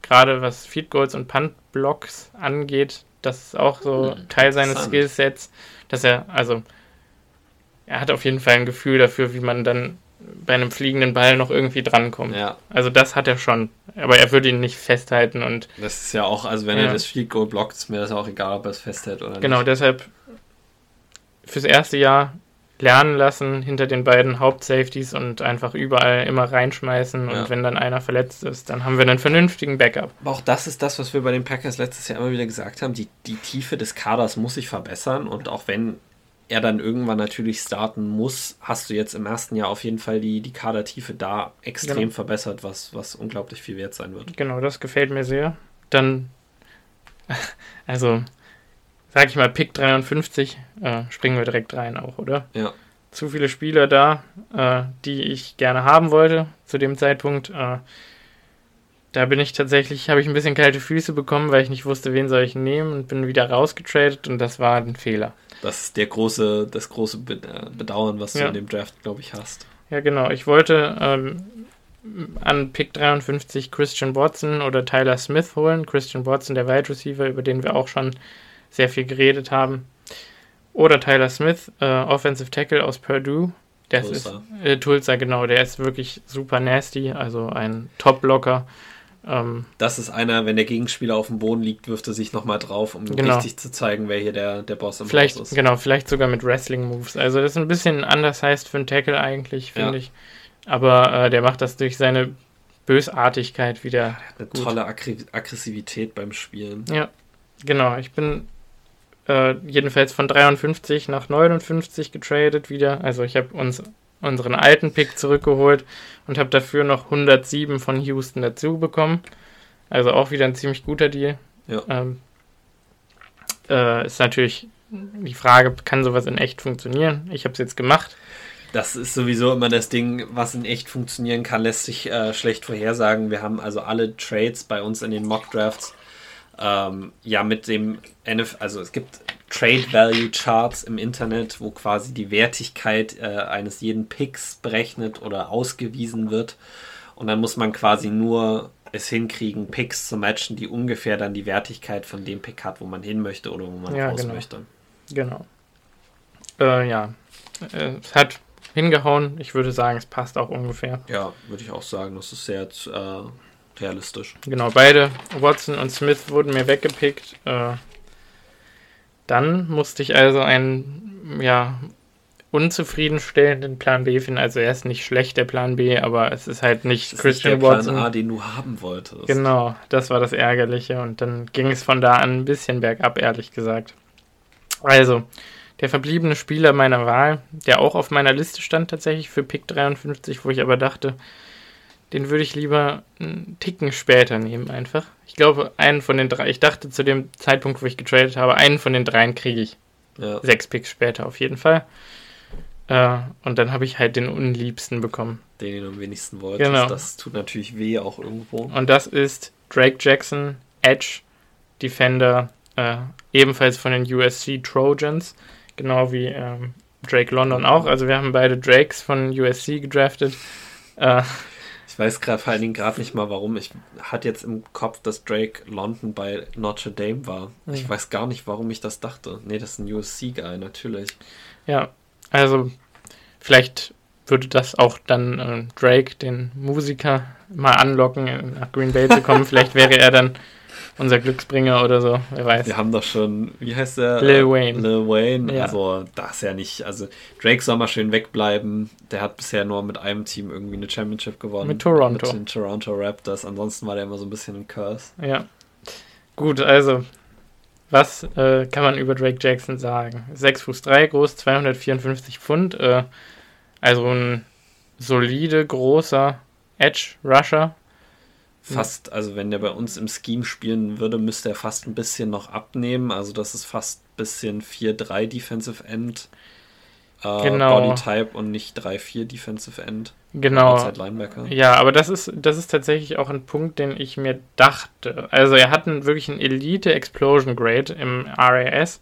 gerade was Feed Goals und Punt Blocks angeht, das ist auch so hm, Teil seines Skillsets, dass er, also er hat auf jeden Fall ein Gefühl dafür, wie man dann bei einem fliegenden Ball noch irgendwie drankommt. Ja. Also das hat er schon. Aber er würde ihn nicht festhalten und. Das ist ja auch, also wenn ja. er das Field Goal blockt, ist mir das auch egal, ob er es festhält oder genau, nicht. Genau, deshalb fürs erste Jahr lernen lassen hinter den beiden Hauptsafeties und einfach überall immer reinschmeißen. Ja. Und wenn dann einer verletzt ist, dann haben wir einen vernünftigen Backup. Aber auch das ist das, was wir bei den Packers letztes Jahr immer wieder gesagt haben. Die, die Tiefe des Kaders muss sich verbessern. Und auch wenn er dann irgendwann natürlich starten muss, hast du jetzt im ersten Jahr auf jeden Fall die, die Kadertiefe da extrem genau. verbessert, was, was unglaublich viel wert sein wird. Genau, das gefällt mir sehr. Dann, [laughs] also, sag ich mal, Pick 53, äh, springen wir direkt rein auch, oder? Ja. Zu viele Spieler da, äh, die ich gerne haben wollte zu dem Zeitpunkt. Äh, da bin ich tatsächlich, habe ich ein bisschen kalte Füße bekommen, weil ich nicht wusste, wen soll ich nehmen und bin wieder rausgetradet und das war ein Fehler. Das ist der große, das große äh, Bedauern, was ja. du in dem Draft, glaube ich, hast. Ja, genau. Ich wollte ähm, an Pick 53 Christian Watson oder Tyler Smith holen. Christian Watson, der Wide Receiver, über den wir auch schon sehr viel geredet haben. Oder Tyler Smith, äh, Offensive Tackle aus Purdue. Der Tulsa. ist äh, Tulsa, genau, der ist wirklich super nasty, also ein Top-Blocker. Ähm, das ist einer, wenn der Gegenspieler auf dem Boden liegt, wirft er sich nochmal drauf, um genau. richtig zu zeigen, wer hier der, der Boss im vielleicht, Haus ist. Genau, vielleicht sogar mit Wrestling-Moves. Also das ist ein bisschen anders heißt für einen Tackle eigentlich, finde ja. ich. Aber äh, der macht das durch seine Bösartigkeit wieder. Ja, eine gut. tolle Aggr Aggressivität beim Spielen. Ja, genau. Ich bin äh, jedenfalls von 53 nach 59 getradet wieder. Also ich habe uns unseren alten Pick zurückgeholt und habe dafür noch 107 von Houston dazu bekommen. Also auch wieder ein ziemlich guter Deal. Ja. Ähm, äh, ist natürlich die Frage, kann sowas in echt funktionieren? Ich habe es jetzt gemacht. Das ist sowieso immer das Ding, was in echt funktionieren kann, lässt sich äh, schlecht vorhersagen. Wir haben also alle Trades bei uns in den Mock Drafts ähm, ja mit dem NF, also es gibt Trade Value Charts im Internet, wo quasi die Wertigkeit äh, eines jeden Picks berechnet oder ausgewiesen wird. Und dann muss man quasi nur es hinkriegen, Picks zu matchen, die ungefähr dann die Wertigkeit von dem Pick hat, wo man hin möchte oder wo man ja, raus genau. möchte. Genau. Äh, ja, äh, es hat hingehauen. Ich würde sagen, es passt auch ungefähr. Ja, würde ich auch sagen. Das ist sehr äh, realistisch. Genau, beide, Watson und Smith, wurden mir weggepickt. Äh, dann musste ich also einen, ja, unzufriedenstellenden Plan B finden. Also er ist nicht schlecht, der Plan B, aber es ist halt nicht das Christian ist der Watson. Plan A, den du haben wolltest. Genau, das war das Ärgerliche. Und dann ging es von da an ein bisschen bergab, ehrlich gesagt. Also, der verbliebene Spieler meiner Wahl, der auch auf meiner Liste stand tatsächlich für Pick 53, wo ich aber dachte, den würde ich lieber einen Ticken später nehmen einfach. Ich glaube, einen von den drei, ich dachte zu dem Zeitpunkt, wo ich getradet habe, einen von den dreien kriege ich. Ja. Sechs Picks später auf jeden Fall. Äh, und dann habe ich halt den unliebsten bekommen. Den, den du am wenigsten wolltest. Genau. Das tut natürlich weh auch irgendwo. Und das ist Drake Jackson, Edge, Defender, äh, ebenfalls von den USC Trojans, genau wie ähm, Drake London auch. Also wir haben beide Drakes von USC gedraftet. Äh, ich weiß gerade vor allen Dingen gerade nicht mal warum. Ich hatte jetzt im Kopf, dass Drake London bei Notre Dame war. Mhm. Ich weiß gar nicht, warum ich das dachte. Nee, das ist ein USC-Guy, natürlich. Ja, also vielleicht würde das auch dann äh, Drake, den Musiker, mal anlocken, nach Green Bay zu kommen. [laughs] vielleicht wäre er dann unser Glücksbringer oder so, wer weiß. Wir haben doch schon, wie heißt der? Lil Wayne. Lil Wayne, ja. also das ist ja nicht, also Drake soll mal schön wegbleiben. Der hat bisher nur mit einem Team irgendwie eine Championship gewonnen. Mit Toronto. Mit den Toronto Raptors. Ansonsten war der immer so ein bisschen ein Curse. Ja. Gut, also was äh, kann man über Drake Jackson sagen? 6 Fuß 3 groß, 254 Pfund, äh, also ein solide, großer Edge Rusher. Fast, also wenn der bei uns im Scheme spielen würde, müsste er fast ein bisschen noch abnehmen. Also das ist fast ein bisschen 4-3 Defensive End äh, genau. Body Type und nicht 3-4 Defensive End. Genau. Ja, aber das ist, das ist tatsächlich auch ein Punkt, den ich mir dachte. Also er hat einen, wirklich einen Elite Explosion Grade im RAS.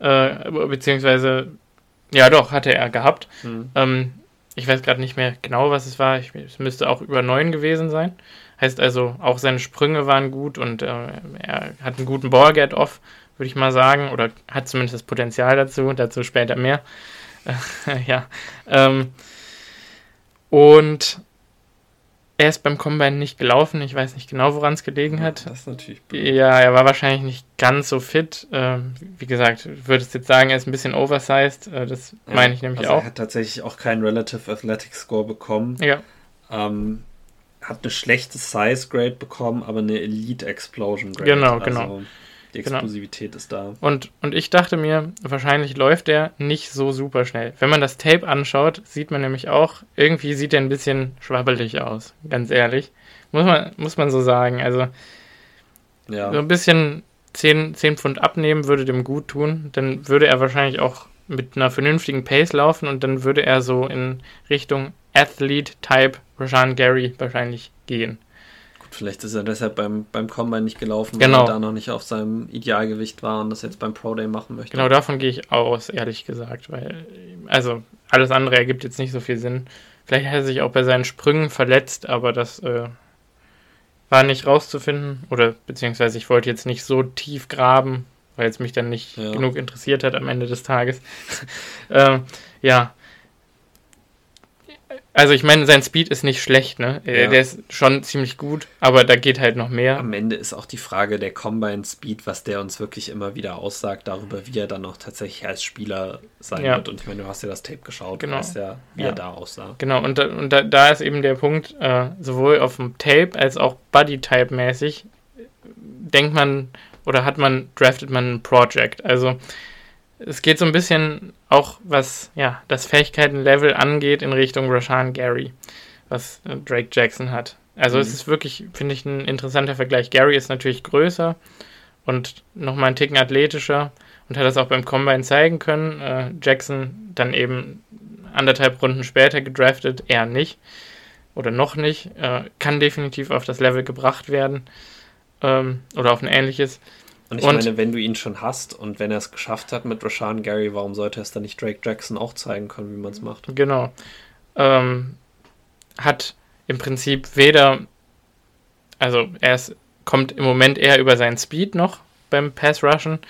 Äh, beziehungsweise, ja doch, hatte er gehabt. Hm. Ähm, ich weiß gerade nicht mehr genau, was es war. Ich, es müsste auch über 9 gewesen sein. Heißt also, auch seine Sprünge waren gut und äh, er hat einen guten Ball-Get-Off, würde ich mal sagen. Oder hat zumindest das Potenzial dazu. Dazu später mehr. [laughs] ja. Ähm, und er ist beim Combine nicht gelaufen. Ich weiß nicht genau, woran es gelegen hat. Das ist natürlich blöd. Ja, er war wahrscheinlich nicht ganz so fit. Ähm, wie gesagt, würdest jetzt sagen, er ist ein bisschen oversized. Äh, das ja, meine ich nämlich also auch. Er hat tatsächlich auch keinen Relative Athletic Score bekommen. Ja. Ähm, hat eine schlechte Size Grade bekommen, aber eine Elite Explosion Grade. Genau, also, genau. Die genau. Explosivität genau. ist da. Und, und ich dachte mir, wahrscheinlich läuft der nicht so super schnell. Wenn man das Tape anschaut, sieht man nämlich auch, irgendwie sieht er ein bisschen schwabbelig aus, ganz ehrlich. Muss man, muss man so sagen. Also ja. so ein bisschen 10, 10 Pfund abnehmen würde dem gut tun. Dann würde er wahrscheinlich auch mit einer vernünftigen Pace laufen und dann würde er so in Richtung Athlete-Type Rajan Gary wahrscheinlich gehen. Vielleicht ist er deshalb beim, beim Combine nicht gelaufen, genau. weil er da noch nicht auf seinem Idealgewicht war und das jetzt beim Pro Day machen möchte. Genau, davon gehe ich aus, ehrlich gesagt, weil, also, alles andere ergibt jetzt nicht so viel Sinn. Vielleicht hat er sich auch bei seinen Sprüngen verletzt, aber das äh, war nicht rauszufinden. Oder beziehungsweise ich wollte jetzt nicht so tief graben, weil es mich dann nicht ja. genug interessiert hat am Ende des Tages. [laughs] ähm, ja, also ich meine, sein Speed ist nicht schlecht, ne? Ja. Der ist schon ziemlich gut, aber da geht halt noch mehr. Am Ende ist auch die Frage der Combine Speed, was der uns wirklich immer wieder aussagt, darüber, wie er dann auch tatsächlich als Spieler sein ja. wird. Und ich meine, du hast ja das Tape geschaut, genau. weißt ja, wie ja. er da aussah. Genau, und, da, und da, da ist eben der Punkt, äh, sowohl auf dem Tape als auch Body-Type-mäßig, denkt man oder hat man, draftet man ein Project. Also es geht so ein bisschen auch, was ja, das Fähigkeitenlevel angeht, in Richtung Rashan Gary, was äh, Drake Jackson hat. Also mhm. es ist wirklich, finde ich, ein interessanter Vergleich. Gary ist natürlich größer und nochmal einen Ticken athletischer und hat das auch beim Combine zeigen können. Äh, Jackson dann eben anderthalb Runden später gedraftet, er nicht oder noch nicht. Äh, kann definitiv auf das Level gebracht werden ähm, oder auf ein ähnliches. Und ich und, meine, wenn du ihn schon hast und wenn er es geschafft hat mit Rashan Gary, warum sollte er es dann nicht Drake Jackson auch zeigen können, wie man es macht? Genau. Ähm, hat im Prinzip weder, also er ist, kommt im Moment eher über seinen Speed noch beim Pass Rushen,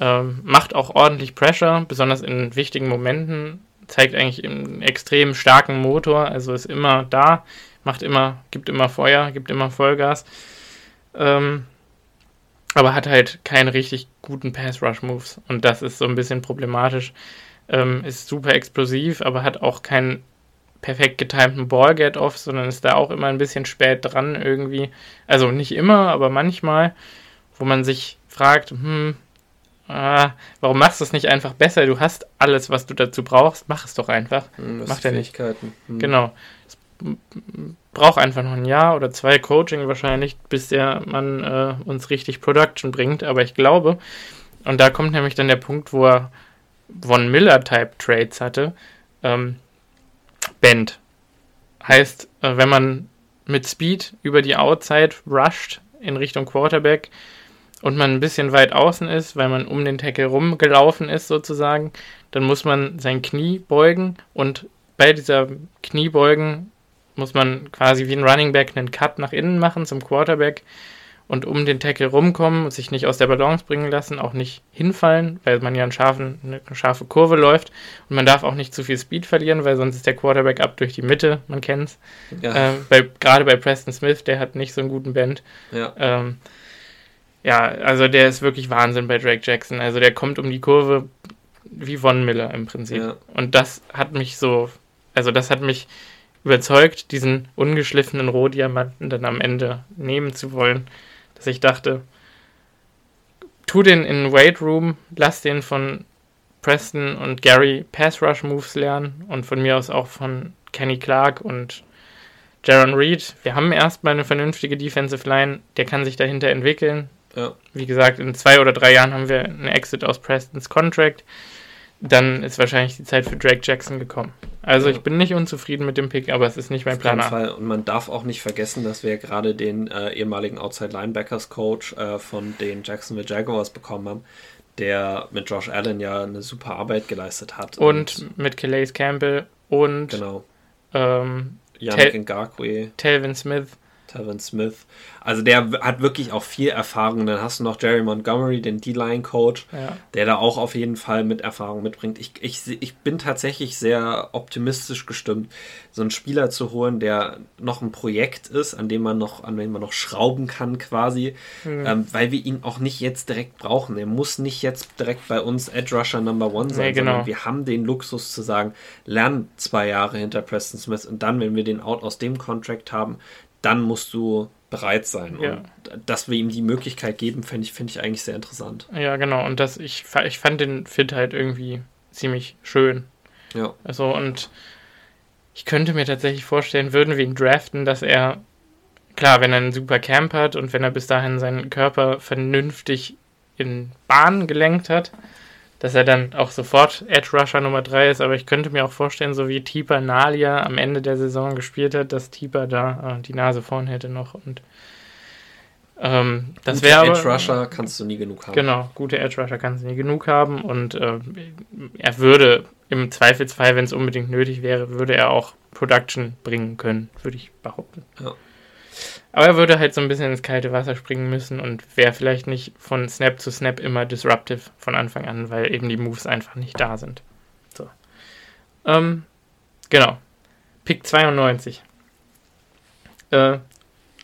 ähm, macht auch ordentlich Pressure, besonders in wichtigen Momenten, zeigt eigentlich einen extrem starken Motor, also ist immer da, macht immer, gibt immer Feuer, gibt immer Vollgas. Ähm, aber hat halt keine richtig guten Pass-Rush-Moves. Und das ist so ein bisschen problematisch. Ähm, ist super explosiv, aber hat auch keinen perfekt getimten Ball-Get-Off, sondern ist da auch immer ein bisschen spät dran irgendwie. Also nicht immer, aber manchmal, wo man sich fragt, hm, ah, warum machst du es nicht einfach besser? Du hast alles, was du dazu brauchst, mach es doch einfach. Hm, Macht er nicht. Hm. Genau. Das braucht einfach noch ein Jahr oder zwei Coaching wahrscheinlich, bis der Mann äh, uns richtig Production bringt. Aber ich glaube, und da kommt nämlich dann der Punkt, wo er Von Miller-Type Trades hatte, ähm, Bend. Heißt, äh, wenn man mit Speed über die Outside rusht in Richtung Quarterback und man ein bisschen weit außen ist, weil man um den Tackle rumgelaufen ist sozusagen, dann muss man sein Knie beugen und bei dieser Kniebeugen muss man quasi wie ein Running Back einen Cut nach innen machen zum Quarterback und um den Tackle rumkommen und sich nicht aus der Balance bringen lassen, auch nicht hinfallen, weil man ja einen scharfen, eine scharfe Kurve läuft und man darf auch nicht zu viel Speed verlieren, weil sonst ist der Quarterback ab durch die Mitte, man kennt's. Ja. Äh, Gerade bei Preston Smith, der hat nicht so einen guten Band. Ja. Ähm, ja, also der ist wirklich Wahnsinn bei Drake Jackson. Also der kommt um die Kurve wie Von Miller im Prinzip. Ja. Und das hat mich so, also das hat mich überzeugt, diesen ungeschliffenen Rohdiamanten dann am Ende nehmen zu wollen, dass ich dachte, tu den in Weight Room, lass den von Preston und Gary Pass Rush Moves lernen und von mir aus auch von Kenny Clark und Jaron Reed, wir haben erstmal eine vernünftige Defensive Line, der kann sich dahinter entwickeln. Ja. Wie gesagt, in zwei oder drei Jahren haben wir einen Exit aus Prestons Contract. Dann ist wahrscheinlich die Zeit für Drake Jackson gekommen. Also ich bin nicht unzufrieden mit dem Pick, aber es ist nicht mein Plan. Auf jeden Fall. Und man darf auch nicht vergessen, dass wir gerade den äh, ehemaligen Outside Linebackers Coach äh, von den Jacksonville Jaguars bekommen haben, der mit Josh Allen ja eine super Arbeit geleistet hat. Und, und mit Calais Campbell und genau. ähm, Yannick Ngakwe. Telvin Smith. Telvin Smith. Also der hat wirklich auch viel Erfahrung. Dann hast du noch Jerry Montgomery, den D-Line-Coach, ja. der da auch auf jeden Fall mit Erfahrung mitbringt. Ich, ich, ich bin tatsächlich sehr optimistisch gestimmt, so einen Spieler zu holen, der noch ein Projekt ist, an dem man noch, an dem man noch schrauben kann quasi, mhm. ähm, weil wir ihn auch nicht jetzt direkt brauchen. Er muss nicht jetzt direkt bei uns Edge Rusher Number One sein, nee, genau. sondern wir haben den Luxus zu sagen, lern zwei Jahre hinter Preston Smith und dann, wenn wir den Out aus dem Contract haben, dann musst du bereit sein. Ja. Und dass wir ihm die Möglichkeit geben, finde ich, find ich eigentlich sehr interessant. Ja, genau. Und das, ich, ich fand den Fit halt irgendwie ziemlich schön. Ja. Also, und ich könnte mir tatsächlich vorstellen, würden wir ihn draften, dass er, klar, wenn er einen super Camp hat und wenn er bis dahin seinen Körper vernünftig in Bahn gelenkt hat, dass er dann auch sofort Edge Rusher Nummer 3 ist, aber ich könnte mir auch vorstellen, so wie Tipa Nalia am Ende der Saison gespielt hat, dass Tipa da äh, die Nase vorn hätte noch und ähm, das wäre Edge Rusher kannst du nie genug haben. Genau, gute Edge Rusher kannst du nie genug haben und äh, er würde im Zweifelsfall, wenn es unbedingt nötig wäre, würde er auch Production bringen können, würde ich behaupten. Ja. Aber er würde halt so ein bisschen ins kalte Wasser springen müssen und wäre vielleicht nicht von Snap zu Snap immer disruptive von Anfang an, weil eben die Moves einfach nicht da sind. So. Ähm, genau. Pick 92. Äh,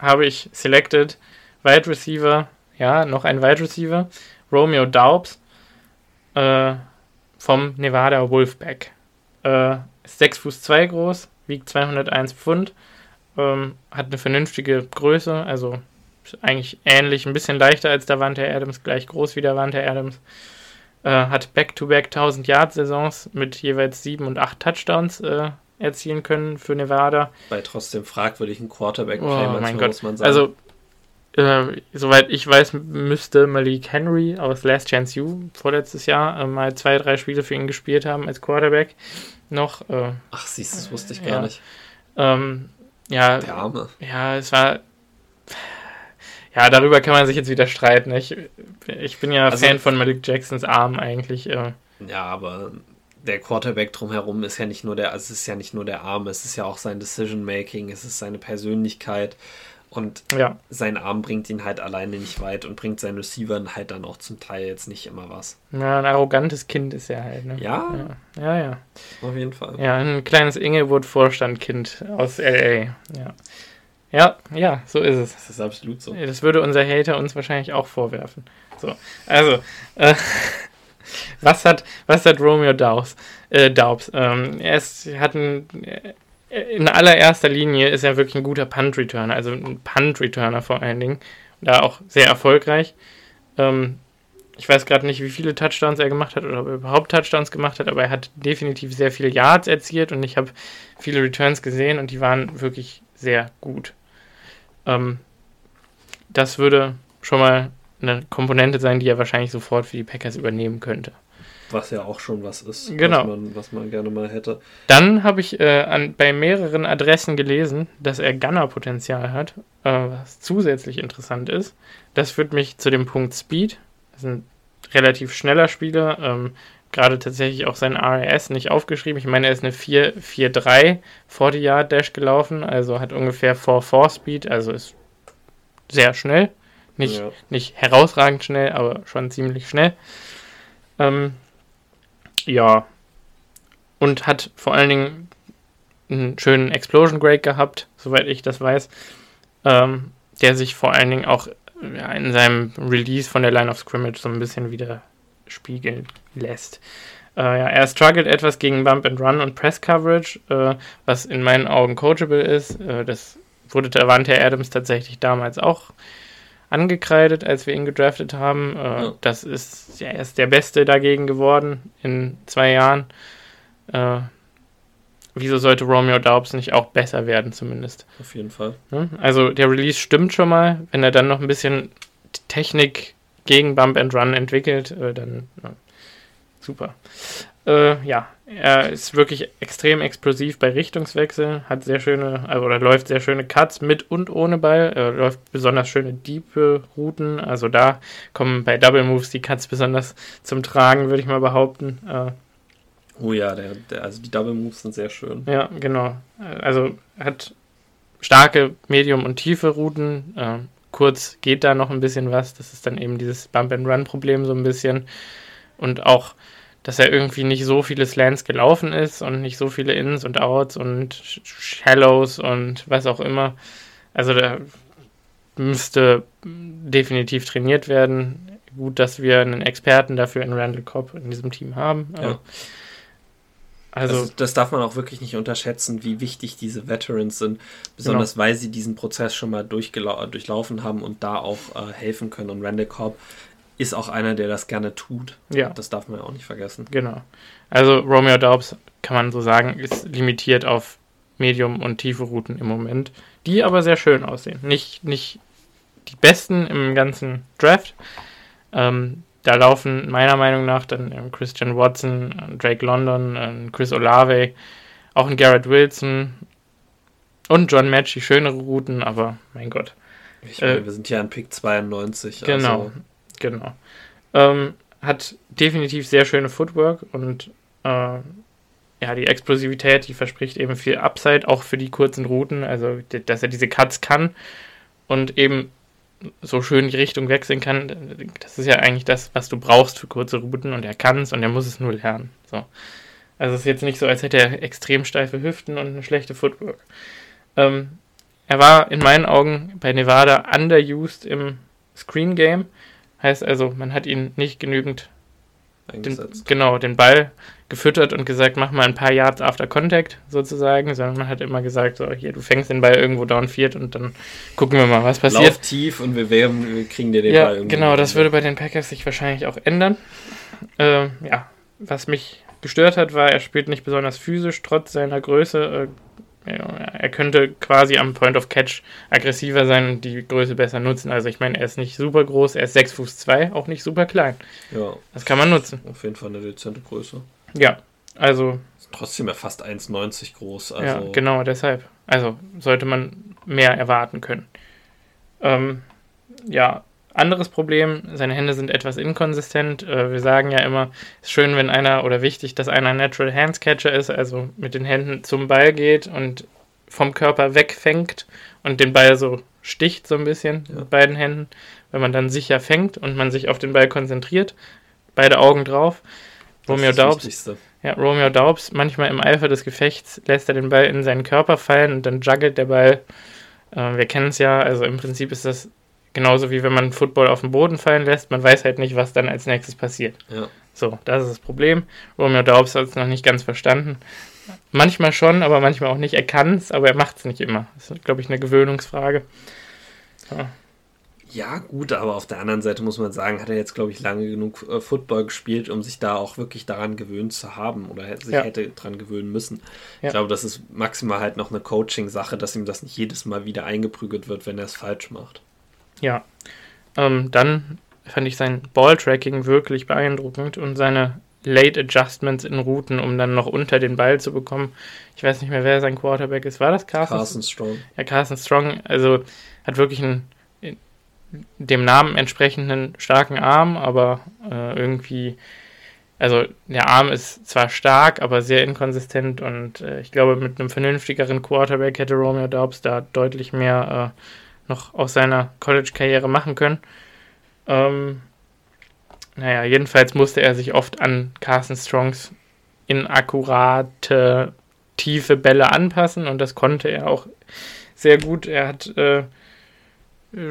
habe ich selected Wide Receiver, ja, noch ein Wide Receiver, Romeo Daubs äh, vom Nevada Wolfpack. Äh, ist 6 Fuß 2 groß, wiegt 201 Pfund ähm, hat eine vernünftige Größe, also eigentlich ähnlich, ein bisschen leichter als der Davante Adams, gleich groß wie der Davante Adams. Äh, hat Back-to-Back 1000 Yard-Saisons mit jeweils 7 und 8 Touchdowns äh, erzielen können für Nevada. Bei trotzdem fragwürdigen quarterback oh, mein Gott. muss man sagen. Also, äh, soweit ich weiß, müsste Malik Henry aus Last Chance U vorletztes Jahr äh, mal zwei, drei Spiele für ihn gespielt haben als Quarterback. Noch. Äh, Ach, siehst du, das wusste ich gar ja. nicht. Ähm, ja, der Arme. Ja, es war. Ja, darüber kann man sich jetzt wieder streiten. Ich, ich bin ja also, Fan von Malik Jacksons Arm eigentlich. Äh. Ja, aber der Quarterback drumherum ist ja nicht nur der, also es ist ja nicht nur der Arm, es ist ja auch sein Decision Making, es ist seine Persönlichkeit. Und ja. sein Arm bringt ihn halt alleine nicht weit und bringt seinen Receivern halt dann auch zum Teil jetzt nicht immer was. Ja, ein arrogantes Kind ist er halt, ne? Ja? Ja, ja. ja. Auf jeden Fall. Ja, ein kleines Inglewood-Vorstandkind aus L.A., ja. Ja, ja, so ist es. Das ist absolut so. Das würde unser Hater uns wahrscheinlich auch vorwerfen. So, also, äh, [laughs] was hat, was hat Romeo Daubs? Äh, Daubs? Ähm, er ist, hat ein, in allererster Linie ist er wirklich ein guter Punt-Returner, also ein Punt-Returner vor allen Dingen. Da auch sehr erfolgreich. Ähm, ich weiß gerade nicht, wie viele Touchdowns er gemacht hat oder ob er überhaupt Touchdowns gemacht hat, aber er hat definitiv sehr viele Yards erzielt und ich habe viele Returns gesehen und die waren wirklich sehr gut. Ähm, das würde schon mal eine Komponente sein, die er wahrscheinlich sofort für die Packers übernehmen könnte. Was ja auch schon was ist, genau. was, man, was man gerne mal hätte. Dann habe ich äh, an, bei mehreren Adressen gelesen, dass er Gunner-Potenzial hat, äh, was zusätzlich interessant ist. Das führt mich zu dem Punkt Speed. Das ist ein relativ schneller Spieler. Ähm, Gerade tatsächlich auch sein RAS nicht aufgeschrieben. Ich meine, er ist eine 4-4-3 40-Yard-Dash gelaufen, also hat ungefähr 4-4-Speed, also ist sehr schnell. Nicht, ja. nicht herausragend schnell, aber schon ziemlich schnell. Ähm, ja. Und hat vor allen Dingen einen schönen Explosion Break gehabt, soweit ich das weiß. Ähm, der sich vor allen Dingen auch ja, in seinem Release von der Line of Scrimmage so ein bisschen wieder spiegeln lässt. Äh, ja, er struggelt etwas gegen Bump and Run und Press Coverage, äh, was in meinen Augen coachable ist. Äh, das wurde Davante Adams tatsächlich damals auch angekreidet, als wir ihn gedraftet haben. Äh, ja. Das ist, ja, er ist der Beste dagegen geworden in zwei Jahren. Äh, wieso sollte Romeo Daubs nicht auch besser werden, zumindest? Auf jeden Fall. Also der Release stimmt schon mal. Wenn er dann noch ein bisschen Technik gegen Bump and Run entwickelt, äh, dann ja, super. Äh, ja, er ist wirklich extrem explosiv bei Richtungswechsel, hat sehr schöne, also, oder läuft sehr schöne Cuts mit und ohne Ball, er läuft besonders schöne diepe Routen, also da kommen bei Double Moves die Cuts besonders zum Tragen, würde ich mal behaupten. Äh, oh ja, der, der, also die Double Moves sind sehr schön. Ja, genau. Also hat starke, medium und tiefe Routen. Äh, kurz geht da noch ein bisschen was. Das ist dann eben dieses Bump-and-Run-Problem so ein bisschen. Und auch dass er irgendwie nicht so viele Slants gelaufen ist und nicht so viele Ins und Outs und Shallows und was auch immer. Also da müsste definitiv trainiert werden. Gut, dass wir einen Experten dafür in Randall Cobb in diesem Team haben. Ja. Also, also, das darf man auch wirklich nicht unterschätzen, wie wichtig diese Veterans sind, besonders genau. weil sie diesen Prozess schon mal durchlaufen haben und da auch äh, helfen können. Und Randall Cobb ist auch einer, der das gerne tut. Ja. Das darf man ja auch nicht vergessen. Genau. Also Romeo Daubs, kann man so sagen, ist limitiert auf Medium- und tiefe Routen im Moment, die aber sehr schön aussehen. Nicht, nicht die besten im ganzen Draft. Ähm, da laufen meiner Meinung nach dann Christian Watson, Drake London, Chris Olave, auch ein Garrett Wilson und John Match die schönere Routen, aber mein Gott. Ich meine, äh, wir sind ja an Pick 92. Genau. Also Genau. Ähm, hat definitiv sehr schöne Footwork und äh, ja, die Explosivität, die verspricht eben viel Upside, auch für die kurzen Routen, also dass er diese Cuts kann und eben so schön die Richtung wechseln kann. Das ist ja eigentlich das, was du brauchst für kurze Routen und er kann es und er muss es nur lernen. So. Also es ist jetzt nicht so, als hätte er extrem steife Hüften und eine schlechte Footwork. Ähm, er war in meinen Augen bei Nevada underused im Screen Game. Heißt also, man hat ihn nicht genügend den, genau, den Ball gefüttert und gesagt, mach mal ein paar Yards after Contact sozusagen, sondern man hat immer gesagt, so, hier, du fängst den Ball irgendwo downfield und dann gucken wir mal, was passiert. Lauf tief und wir, werden, wir kriegen dir den ja, Ball irgendwie. Genau, das würde bei den Packers sich wahrscheinlich auch ändern. Äh, ja, was mich gestört hat, war, er spielt nicht besonders physisch, trotz seiner Größe. Er könnte quasi am Point of Catch aggressiver sein und die Größe besser nutzen. Also ich meine, er ist nicht super groß, er ist 6 Fuß 2, auch nicht super klein. Ja. Das kann man nutzen. Auf jeden Fall eine dezente Größe. Ja, also. Ist trotzdem ja fast 1,90 groß. Also ja, genau, deshalb. Also sollte man mehr erwarten können. Ähm, ja, anderes Problem, seine Hände sind etwas inkonsistent. Äh, wir sagen ja immer, es ist schön, wenn einer oder wichtig, dass einer Natural Hands Catcher ist, also mit den Händen zum Ball geht und vom Körper wegfängt und den Ball so sticht so ein bisschen ja. mit beiden Händen. Wenn man dann sicher fängt und man sich auf den Ball konzentriert, beide Augen drauf. Das Romeo Daubs. Ja, Romeo Daubs, manchmal im Eifer des Gefechts lässt er den Ball in seinen Körper fallen und dann juggelt der Ball. Äh, wir kennen es ja, also im Prinzip ist das Genauso wie wenn man Football auf den Boden fallen lässt, man weiß halt nicht, was dann als nächstes passiert. Ja. So, das ist das Problem. Romeo Daubs hat es noch nicht ganz verstanden. Manchmal schon, aber manchmal auch nicht. Er kann es, aber er macht es nicht immer. Das ist, glaube ich, eine Gewöhnungsfrage. Ja. ja. gut, aber auf der anderen Seite muss man sagen, hat er jetzt, glaube ich, lange genug äh, Football gespielt, um sich da auch wirklich daran gewöhnt zu haben oder hätte, sich ja. hätte daran gewöhnen müssen. Ja. Ich glaube, das ist maximal halt noch eine Coaching-Sache, dass ihm das nicht jedes Mal wieder eingeprügelt wird, wenn er es falsch macht. Ja. Ähm, dann fand ich sein Balltracking wirklich beeindruckend und seine Late Adjustments in Routen, um dann noch unter den Ball zu bekommen. Ich weiß nicht mehr, wer sein Quarterback ist. War das Carson? Carson Strong. Ja, Carson Strong. Also hat wirklich einen dem Namen entsprechenden starken Arm, aber äh, irgendwie, also der Arm ist zwar stark, aber sehr inkonsistent und äh, ich glaube, mit einem vernünftigeren Quarterback hätte Romeo Dobbs da deutlich mehr äh, noch aus seiner College-Karriere machen können. Ähm, naja, jedenfalls musste er sich oft an Carson Strongs inakkurate, tiefe Bälle anpassen und das konnte er auch sehr gut. Er hat äh,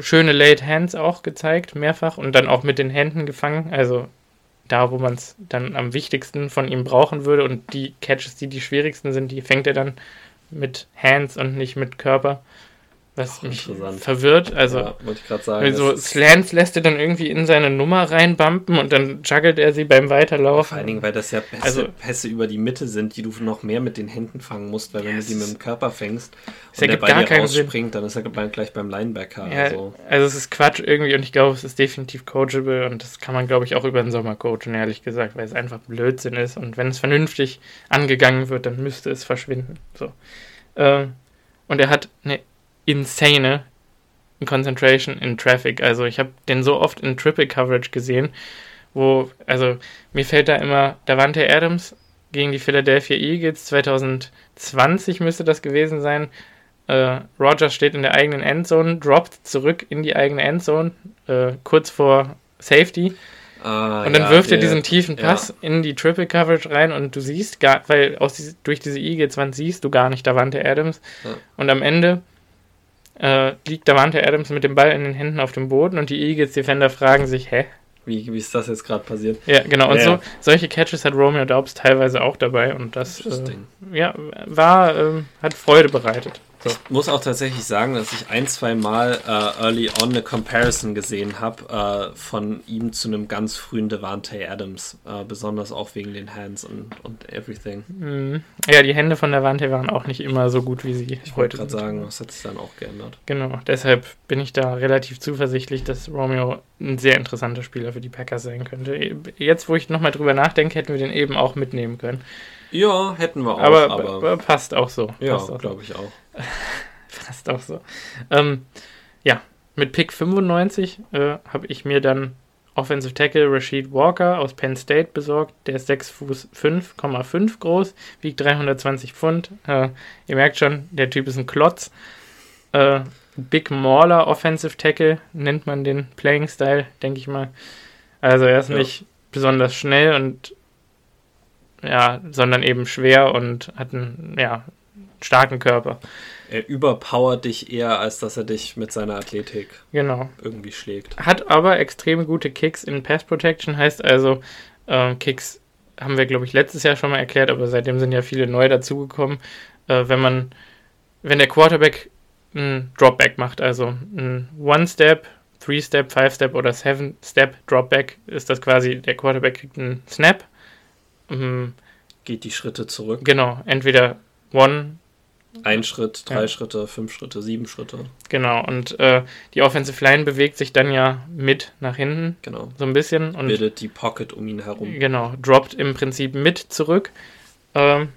schöne Late Hands auch gezeigt, mehrfach und dann auch mit den Händen gefangen. Also da, wo man es dann am wichtigsten von ihm brauchen würde und die Catches, die die schwierigsten sind, die fängt er dann mit Hands und nicht mit Körper. Was mich verwirrt. Also, ja, wollte ich gerade sagen. So Slants lässt er dann irgendwie in seine Nummer reinbumpen und dann juggelt er sie beim Weiterlaufen. Vor allen Dingen, weil das ja Pässe, also, Pässe über die Mitte sind, die du noch mehr mit den Händen fangen musst, weil wenn yes. du die mit dem Körper fängst und der bei dir rausspringt, dann ist er gleich beim Linebacker. Ja, also. also es ist Quatsch irgendwie und ich glaube, es ist definitiv coachable und das kann man, glaube ich, auch über den Sommer coachen, ehrlich gesagt, weil es einfach Blödsinn ist und wenn es vernünftig angegangen wird, dann müsste es verschwinden. So. Äh, und er hat eine insane Concentration in Traffic. Also ich habe den so oft in Triple Coverage gesehen, wo, also mir fällt da immer Davante Adams gegen die Philadelphia Eagles 2020 müsste das gewesen sein. Äh, Rogers steht in der eigenen Endzone, droppt zurück in die eigene Endzone, äh, kurz vor Safety. Ah, und dann ja, wirft er diesen tiefen Pass ja. in die Triple Coverage rein und du siehst gar, weil aus durch diese Eagles Wand siehst du gar nicht Davante Adams. Ja. Und am Ende äh, liegt Davante Adams mit dem Ball in den Händen auf dem Boden und die Eagles Defender fragen sich, hä? Wie, wie ist das jetzt gerade passiert? Ja, genau. Und ja. so solche Catches hat Romeo Daubs teilweise auch dabei und das äh, ja, war, äh, hat Freude bereitet. Ich muss auch tatsächlich sagen, dass ich ein, zwei Mal äh, early on eine Comparison gesehen habe äh, von ihm zu einem ganz frühen Devante Adams, äh, besonders auch wegen den Hands und, und everything. Mhm. Ja, die Hände von Devante waren auch nicht immer so gut, wie sie ich wollte gerade sagen, das hat sich dann auch geändert. Genau, deshalb bin ich da relativ zuversichtlich, dass Romeo ein sehr interessanter Spieler für die Packers sein könnte. Jetzt, wo ich nochmal drüber nachdenke, hätten wir den eben auch mitnehmen können. Ja, hätten wir auch. Aber, aber passt auch so. Ja, glaube ich auch. [laughs] passt auch so. Ähm, ja, mit Pick 95 äh, habe ich mir dann Offensive Tackle Rashid Walker aus Penn State besorgt. Der ist 6 Fuß 5,5 groß, wiegt 320 Pfund. Äh, ihr merkt schon, der Typ ist ein Klotz. Äh, Big Mauler Offensive Tackle nennt man den Playing Style, denke ich mal. Also er ist ja. nicht besonders schnell und ja, sondern eben schwer und hat einen ja, starken Körper. Er überpowert dich eher, als dass er dich mit seiner Athletik genau. irgendwie schlägt. Hat aber extrem gute Kicks in Pass Protection, heißt also, äh, Kicks haben wir, glaube ich, letztes Jahr schon mal erklärt, aber seitdem sind ja viele neu dazugekommen. Äh, wenn man, wenn der Quarterback einen Dropback macht, also ein One-Step, Three-Step, Five-Step oder Seven-Step Dropback, ist das quasi, der Quarterback kriegt einen Snap, Mhm. Geht die Schritte zurück. Genau, entweder One. Ein Schritt, drei ja. Schritte, fünf Schritte, sieben Schritte. Genau, und äh, die Offensive Line bewegt sich dann ja mit nach hinten. Genau. So ein bisschen. Und Bildet die Pocket um ihn herum. Genau, droppt im Prinzip mit zurück. Ähm,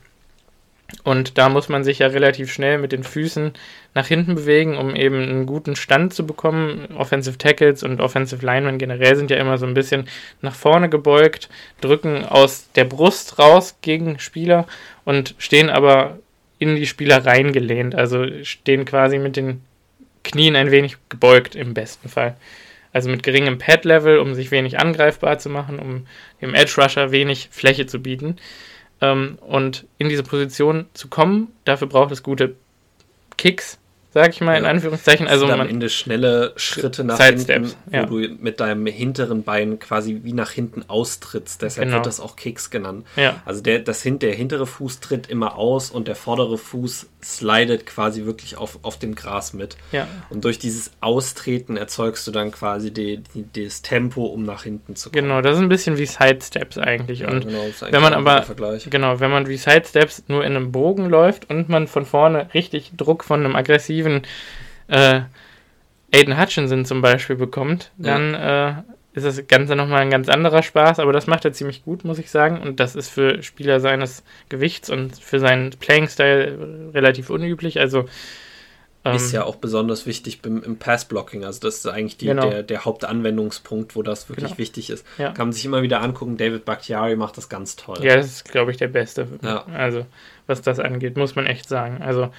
und da muss man sich ja relativ schnell mit den Füßen nach hinten bewegen, um eben einen guten Stand zu bekommen. Offensive Tackles und Offensive Linemen generell sind ja immer so ein bisschen nach vorne gebeugt, drücken aus der Brust raus gegen Spieler und stehen aber in die Spieler reingelehnt. Also stehen quasi mit den Knien ein wenig gebeugt im besten Fall. Also mit geringem Pad-Level, um sich wenig angreifbar zu machen, um dem Edge Rusher wenig Fläche zu bieten. Ähm, und in diese Position zu kommen, dafür braucht es gute Kicks, sag ich mal ja. in Anführungszeichen. Also am Ende schnelle Schritte nach hinten, wo ja. du mit deinem hinteren Bein quasi wie nach hinten austrittst. Deshalb genau. wird das auch Kicks genannt. Ja. Also der, das, der hintere Fuß tritt immer aus und der vordere Fuß slidet quasi wirklich auf, auf dem Gras mit. Ja. Und durch dieses Austreten erzeugst du dann quasi die, die, das Tempo, um nach hinten zu kommen. Genau, das ist ein bisschen wie Sidesteps eigentlich. Und genau, eigentlich wenn man aber, genau, wenn man wie Sidesteps nur in einem Bogen läuft und man von vorne richtig Druck von einem aggressiven äh, Aiden Hutchinson zum Beispiel bekommt, dann ja. äh, ist das Ganze nochmal ein ganz anderer Spaß, aber das macht er ziemlich gut, muss ich sagen. Und das ist für Spieler seines Gewichts und für seinen Playing-Style relativ unüblich. Also ähm, ist ja auch besonders wichtig im, im Pass-Blocking. Also das ist eigentlich die, genau. der, der, Hauptanwendungspunkt, wo das wirklich genau. wichtig ist. Ja. Kann man sich immer wieder angucken. David Bakhtiari macht das ganz toll. Ja, das ist, glaube ich, der Beste. Ja. Also was das angeht, muss man echt sagen. Also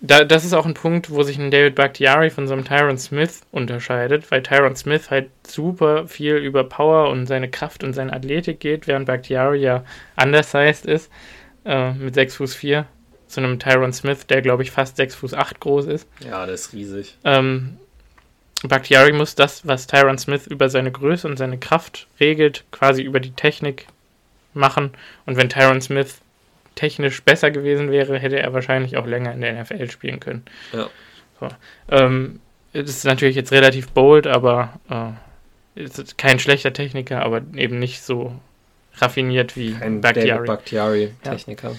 da, das ist auch ein Punkt, wo sich ein David Bakhtiari von so einem Tyron Smith unterscheidet, weil Tyron Smith halt super viel über Power und seine Kraft und seine Athletik geht, während Bakhtiari ja undersized ist, äh, mit 6 Fuß 4, zu einem Tyron Smith, der glaube ich fast 6 Fuß 8 groß ist. Ja, der ist riesig. Ähm, Bakhtiari muss das, was Tyron Smith über seine Größe und seine Kraft regelt, quasi über die Technik machen. Und wenn Tyron Smith technisch besser gewesen wäre, hätte er wahrscheinlich auch länger in der NFL spielen können. Ja. So. Ähm, das ist natürlich jetzt relativ bold, aber äh, ist kein schlechter Techniker, aber eben nicht so raffiniert wie Kein Bakhtiari. Bakhtiari Techniker. Ja.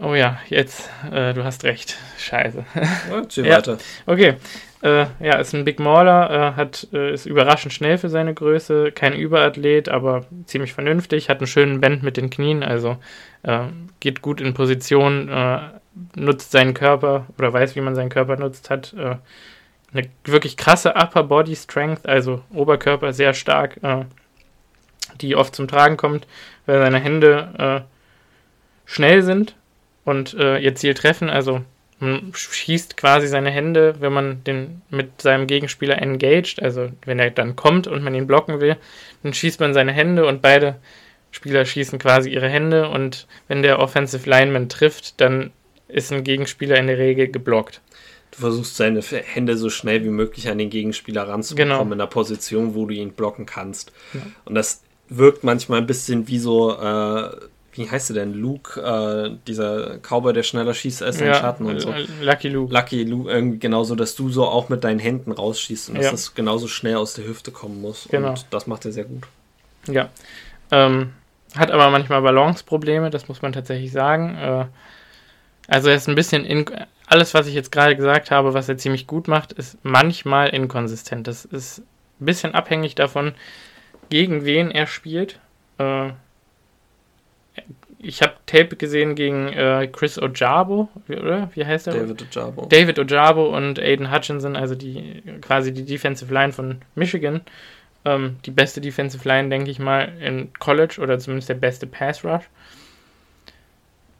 Oh ja, jetzt, äh, du hast recht. Scheiße. Ja, zieh [laughs] weiter. Okay. Äh, ja, ist ein Big Mauler, äh, hat, äh, ist überraschend schnell für seine Größe, kein Überathlet, aber ziemlich vernünftig, hat einen schönen Band mit den Knien, also äh, geht gut in Position, äh, nutzt seinen Körper oder weiß, wie man seinen Körper nutzt, hat eine wirklich krasse Upper Body Strength, also Oberkörper sehr stark, die oft zum Tragen kommt, weil seine Hände schnell sind und ihr Ziel treffen, also schießt quasi seine Hände, wenn man den mit seinem Gegenspieler engaged, also wenn er dann kommt und man ihn blocken will, dann schießt man seine Hände und beide Spieler schießen quasi ihre Hände und wenn der Offensive Lineman trifft, dann ist ein Gegenspieler in der Regel geblockt. Du versuchst seine Hände so schnell wie möglich an den Gegenspieler ranzubekommen genau. in einer Position, wo du ihn blocken kannst. Ja. Und das wirkt manchmal ein bisschen wie so äh, wie heißt er denn? Luke, äh, dieser Cowboy, der schneller schießt als sein ja, Schatten und so. Lucky Luke. Lucky Luke, irgendwie genauso, dass du so auch mit deinen Händen rausschießt und ja. dass das genauso schnell aus der Hüfte kommen muss. Genau. Und das macht er sehr gut. Ja. Ähm, hat aber manchmal Balanceprobleme, das muss man tatsächlich sagen. Äh, also er ist ein bisschen in, alles, was ich jetzt gerade gesagt habe, was er ziemlich gut macht, ist manchmal inkonsistent. Das ist ein bisschen abhängig davon, gegen wen er spielt. Äh, ich habe Tape gesehen gegen äh, Chris Ojabo, oder? Wie heißt er? David Ojabo. David Ojabo und Aiden Hutchinson, also die quasi die Defensive Line von Michigan. Ähm, die beste Defensive Line, denke ich mal, in College oder zumindest der beste Pass Rush.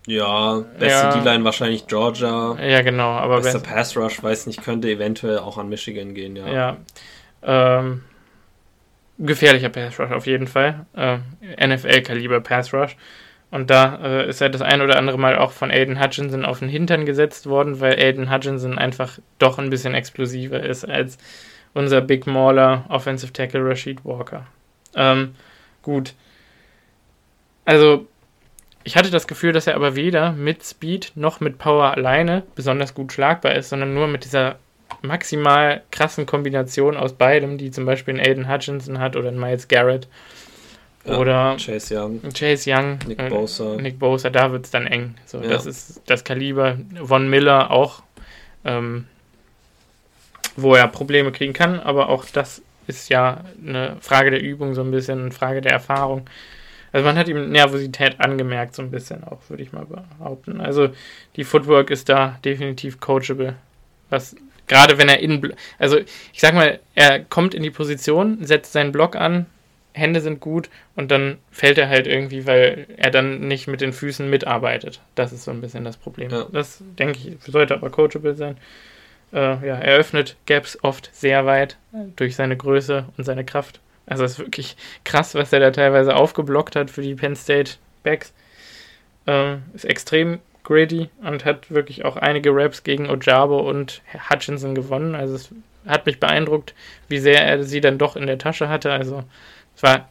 Ja, beste ja, D-Line wahrscheinlich Georgia. Ja, genau. Aber bester Pass Rush, weiß nicht, könnte eventuell auch an Michigan gehen, ja. Ja. Ähm, gefährlicher Pass Rush auf jeden Fall. Äh, NFL-Kaliber Pass Rush. Und da äh, ist er das ein oder andere Mal auch von Aiden Hutchinson auf den Hintern gesetzt worden, weil Aiden Hutchinson einfach doch ein bisschen explosiver ist als unser Big Mauler Offensive Tackle Rashid Walker. Ähm, gut. Also, ich hatte das Gefühl, dass er aber weder mit Speed noch mit Power alleine besonders gut schlagbar ist, sondern nur mit dieser maximal krassen Kombination aus beidem, die zum Beispiel ein Aiden Hutchinson hat oder ein Miles Garrett. Oder Chase Young. Chase Young. Nick äh, Bosa. Nick Bosa, da wird es dann eng. So, ja. Das ist das Kaliber. Von Miller auch, ähm, wo er Probleme kriegen kann, aber auch das ist ja eine Frage der Übung, so ein bisschen, eine Frage der Erfahrung. Also man hat ihm Nervosität angemerkt, so ein bisschen auch, würde ich mal behaupten. Also die Footwork ist da definitiv coachable. Was gerade wenn er in, also ich sag mal, er kommt in die Position, setzt seinen Block an, Hände sind gut und dann fällt er halt irgendwie, weil er dann nicht mit den Füßen mitarbeitet. Das ist so ein bisschen das Problem. Ja. Das, denke ich, sollte aber coachable sein. Äh, ja, er öffnet Gaps oft sehr weit durch seine Größe und seine Kraft. Also es ist wirklich krass, was er da teilweise aufgeblockt hat für die Penn State Backs. Äh, ist extrem gritty und hat wirklich auch einige Raps gegen Ojabo und Hutchinson gewonnen. Also es hat mich beeindruckt, wie sehr er sie dann doch in der Tasche hatte. Also es war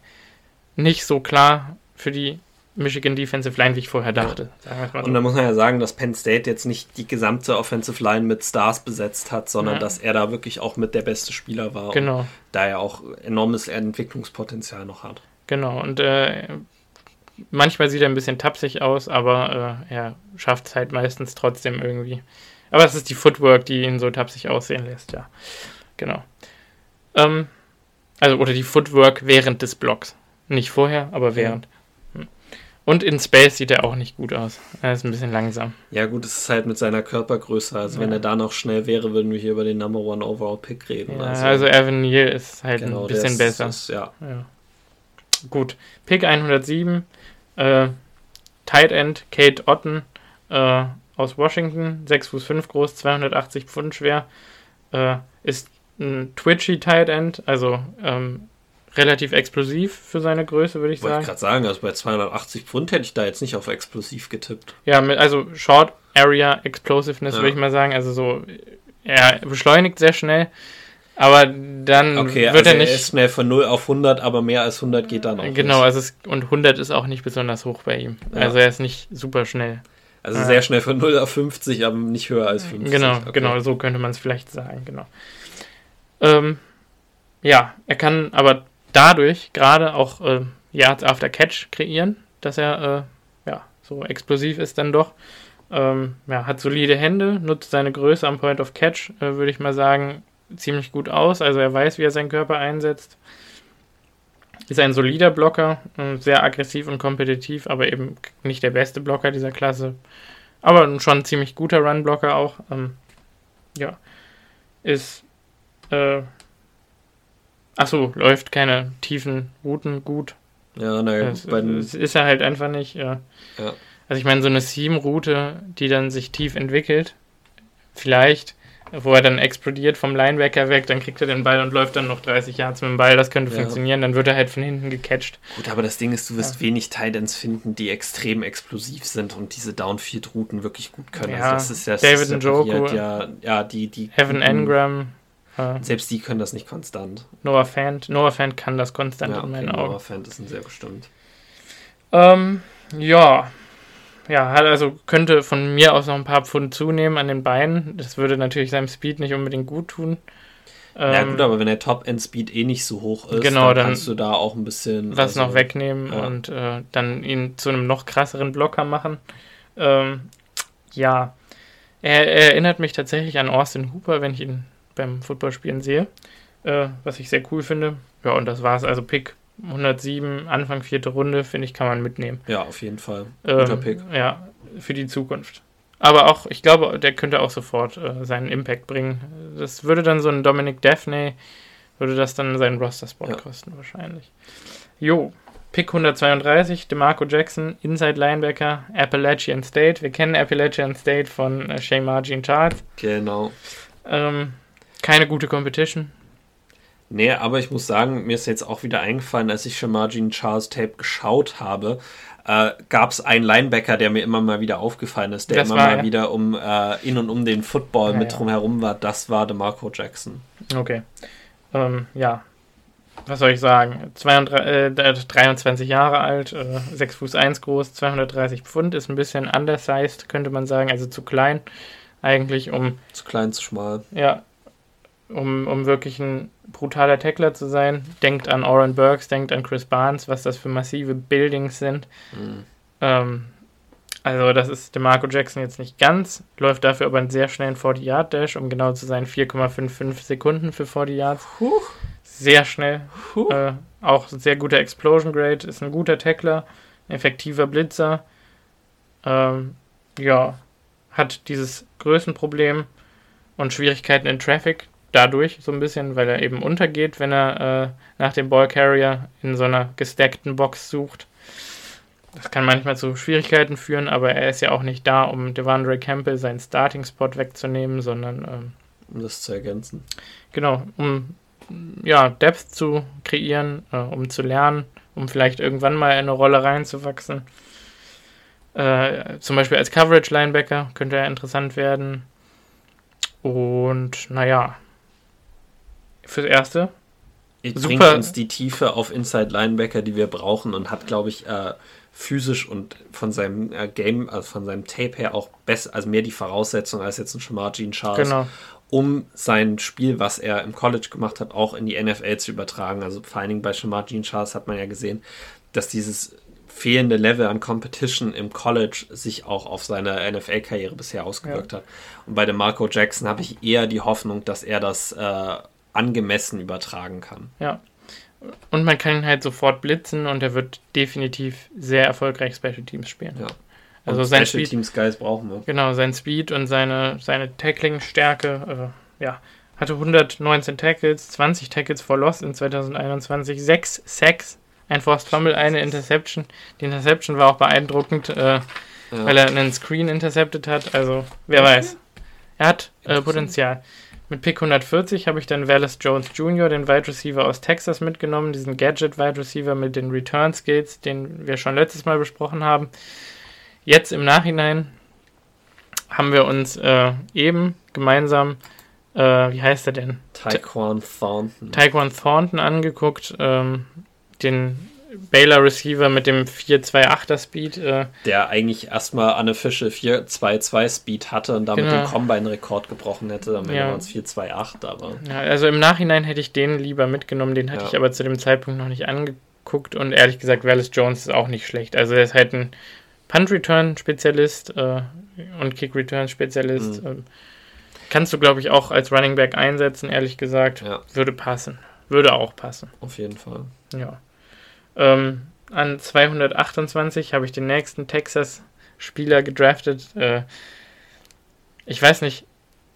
nicht so klar für die Michigan Defensive Line, wie ich vorher dachte. So. Und da muss man ja sagen, dass Penn State jetzt nicht die gesamte Offensive Line mit Stars besetzt hat, sondern ja. dass er da wirklich auch mit der beste Spieler war. Genau. Und da er auch enormes Entwicklungspotenzial noch hat. Genau. Und äh, manchmal sieht er ein bisschen tapsig aus, aber äh, er schafft es halt meistens trotzdem irgendwie. Aber es ist die Footwork, die ihn so tapsig aussehen lässt, ja. Genau. Ähm, also, oder die Footwork während des Blocks. Nicht vorher, aber während. Hm. Und in Space sieht er auch nicht gut aus. Er ist ein bisschen langsam. Ja, gut, es ist halt mit seiner Körpergröße. Also, ja. wenn er da noch schnell wäre, würden wir hier über den Number One Overall Pick reden. Ja, also, also Evan Neal ist halt genau, ein bisschen ist, besser. Ist, ja. ja. Gut. Pick 107. Äh, Tight End Kate Otten äh, aus Washington. 6 Fuß 5 groß, 280 Pfund schwer. Äh, ist ein twitchy Tight End, also ähm, relativ explosiv für seine Größe, würde ich Wollte sagen. Ich gerade sagen, also bei 280 Pfund hätte ich da jetzt nicht auf explosiv getippt. Ja, mit, also Short Area Explosiveness ja. würde ich mal sagen, also so er beschleunigt sehr schnell, aber dann okay, wird also er nicht. Er ist schnell von 0 auf 100, aber mehr als 100 geht dann auch. Genau, nicht. also es, und 100 ist auch nicht besonders hoch bei ihm. Ja. Also er ist nicht super schnell. Also ja. sehr schnell von 0 auf 50, aber nicht höher als 50. Genau, okay. genau, so könnte man es vielleicht sagen, genau. Ähm, ja, er kann aber dadurch gerade auch äh, Yards after Catch kreieren, dass er äh, ja, so explosiv ist dann doch. Ähm, ja, hat solide Hände, nutzt seine Größe am Point of Catch, äh, würde ich mal sagen, ziemlich gut aus. Also er weiß, wie er seinen Körper einsetzt. Ist ein solider Blocker, äh, sehr aggressiv und kompetitiv, aber eben nicht der beste Blocker dieser Klasse. Aber schon ein ziemlich guter Run-Blocker auch. Ähm, ja. Ist. Äh, achso, läuft keine tiefen Routen gut. Ja, naja, das, das ist er halt einfach nicht. Ja. ja. Also ich meine, so eine Seam-Route, die dann sich tief entwickelt, vielleicht, wo er dann explodiert vom Linebacker weg, dann kriegt er den Ball und läuft dann noch 30 Yards mit dem Ball, das könnte ja. funktionieren, dann wird er halt von hinten gecatcht. Gut, aber das Ding ist, du wirst ja. wenig Titans finden, die extrem explosiv sind und diese Downfield-Routen wirklich gut können. Ja, also das ist ja David Njoku, ja, ja, die, die Heaven Engram. Selbst die können das nicht konstant. Noah Fant, Noah Fant kann das konstant ja, okay, in meinen Augen. Noah Fant ist ein sehr bestimmt. Ähm, ja, ja, hat also könnte von mir aus noch ein paar Pfund zunehmen an den Beinen. Das würde natürlich seinem Speed nicht unbedingt gut tun. Ja ähm, gut, aber wenn der Top-End-Speed eh nicht so hoch ist, genau, dann, dann kannst du da auch ein bisschen was also, noch wegnehmen ja. und äh, dann ihn zu einem noch krasseren Blocker machen. Ähm, ja, er, er, erinnert mich tatsächlich an Austin Hooper, wenn ich ihn beim Footballspielen sehe, äh, was ich sehr cool finde. Ja, und das war's. Also Pick 107, Anfang vierte Runde, finde ich, kann man mitnehmen. Ja, auf jeden Fall. Guter ähm, Pick. Ja, für die Zukunft. Aber auch, ich glaube, der könnte auch sofort äh, seinen Impact bringen. Das würde dann so ein Dominic Daphne, würde das dann seinen Roster-Spot ja. kosten, wahrscheinlich. Jo, Pick 132, DeMarco Jackson, Inside Linebacker, Appalachian State. Wir kennen Appalachian State von äh, Shane Margin Charles. Genau. Ähm, keine gute Competition, Nee, aber ich muss sagen, mir ist jetzt auch wieder eingefallen, als ich schon Margin Charles Tape geschaut habe, äh, gab es einen Linebacker, der mir immer mal wieder aufgefallen ist, der das immer war, mal ja. wieder um äh, in und um den Football ja, mit ja. drumherum war. Das war DeMarco Jackson. Okay. Ähm, ja. Was soll ich sagen? 22, äh, 23 Jahre alt, äh, 6 Fuß 1 groß, 230 Pfund, ist ein bisschen undersized, könnte man sagen, also zu klein eigentlich, um. Zu klein, zu schmal. Ja, um, um wirklich ein brutaler Tackler zu sein. Denkt an Oren Burks, denkt an Chris Barnes, was das für massive Buildings sind. Mhm. Ähm, also das ist DeMarco Jackson jetzt nicht ganz, läuft dafür aber einen sehr schnellen 40-Yard-Dash, um genau zu sein 4,55 Sekunden für 40 Yards. Huch. Sehr schnell. Äh, auch sehr guter Explosion Grade, ist ein guter Tackler, effektiver Blitzer. Ähm, ja, hat dieses Größenproblem und Schwierigkeiten in Traffic dadurch so ein bisschen, weil er eben untergeht, wenn er äh, nach dem Ballcarrier in so einer gestackten Box sucht. Das kann manchmal zu Schwierigkeiten führen, aber er ist ja auch nicht da, um Devandre Campbell seinen Starting-Spot wegzunehmen, sondern ähm, um das zu ergänzen. Genau, um ja, Depth zu kreieren, äh, um zu lernen, um vielleicht irgendwann mal in eine Rolle reinzuwachsen. Äh, zum Beispiel als Coverage-Linebacker könnte er interessant werden. Und naja, fürs Erste. Super. bringt uns die Tiefe auf Inside Linebacker, die wir brauchen und hat, glaube ich, äh, physisch und von seinem äh, Game, also von seinem Tape her auch besser, also mehr die Voraussetzung als jetzt ein Shamar Jean Charles, genau. um sein Spiel, was er im College gemacht hat, auch in die NFL zu übertragen. Also vor allen Dingen bei Shamar Jean Charles hat man ja gesehen, dass dieses fehlende Level an Competition im College sich auch auf seine NFL-Karriere bisher ausgewirkt ja. hat. Und bei dem Marco Jackson habe ich eher die Hoffnung, dass er das äh, angemessen übertragen kann. Ja. Und man kann ihn halt sofort blitzen und er wird definitiv sehr erfolgreich Special Teams spielen. Ja. Also sein Special Speed, Teams Guys brauchen wir. Genau, sein Speed und seine, seine Tackling-Stärke, äh, ja, hatte 119 Tackles, 20 Tackles for Loss in 2021, 6 Sacks, ein Forced Fumble, eine Interception. Die Interception war auch beeindruckend, äh, ja. weil er einen Screen intercepted hat. Also, wer okay. weiß. Er hat äh, Potenzial. Mit Pick 140 habe ich dann Wallace Jones Jr., den Wide Receiver aus Texas, mitgenommen, diesen Gadget Wide Receiver mit den Return Skills, den wir schon letztes Mal besprochen haben. Jetzt im Nachhinein haben wir uns äh, eben gemeinsam, äh, wie heißt er denn? Taekwon Thornton. Taekwon Thornton angeguckt, ähm, den Baylor Receiver mit dem 428er Speed. Äh, der eigentlich erstmal unofficial 422 Speed hatte und damit genau. den Combine-Rekord gebrochen hätte. Dann wäre es 428, aber. Ja, also im Nachhinein hätte ich den lieber mitgenommen, den hatte ja. ich aber zu dem Zeitpunkt noch nicht angeguckt und ehrlich gesagt, Wallace Jones ist auch nicht schlecht. Also er ist halt ein Punt-Return-Spezialist äh, und Kick-Return-Spezialist. Mhm. Ähm, kannst du, glaube ich, auch als Running Back einsetzen, ehrlich gesagt. Ja. Würde passen. Würde auch passen. Auf jeden Fall. Ja. Ähm, an 228 habe ich den nächsten Texas-Spieler gedraftet. Äh, ich weiß nicht,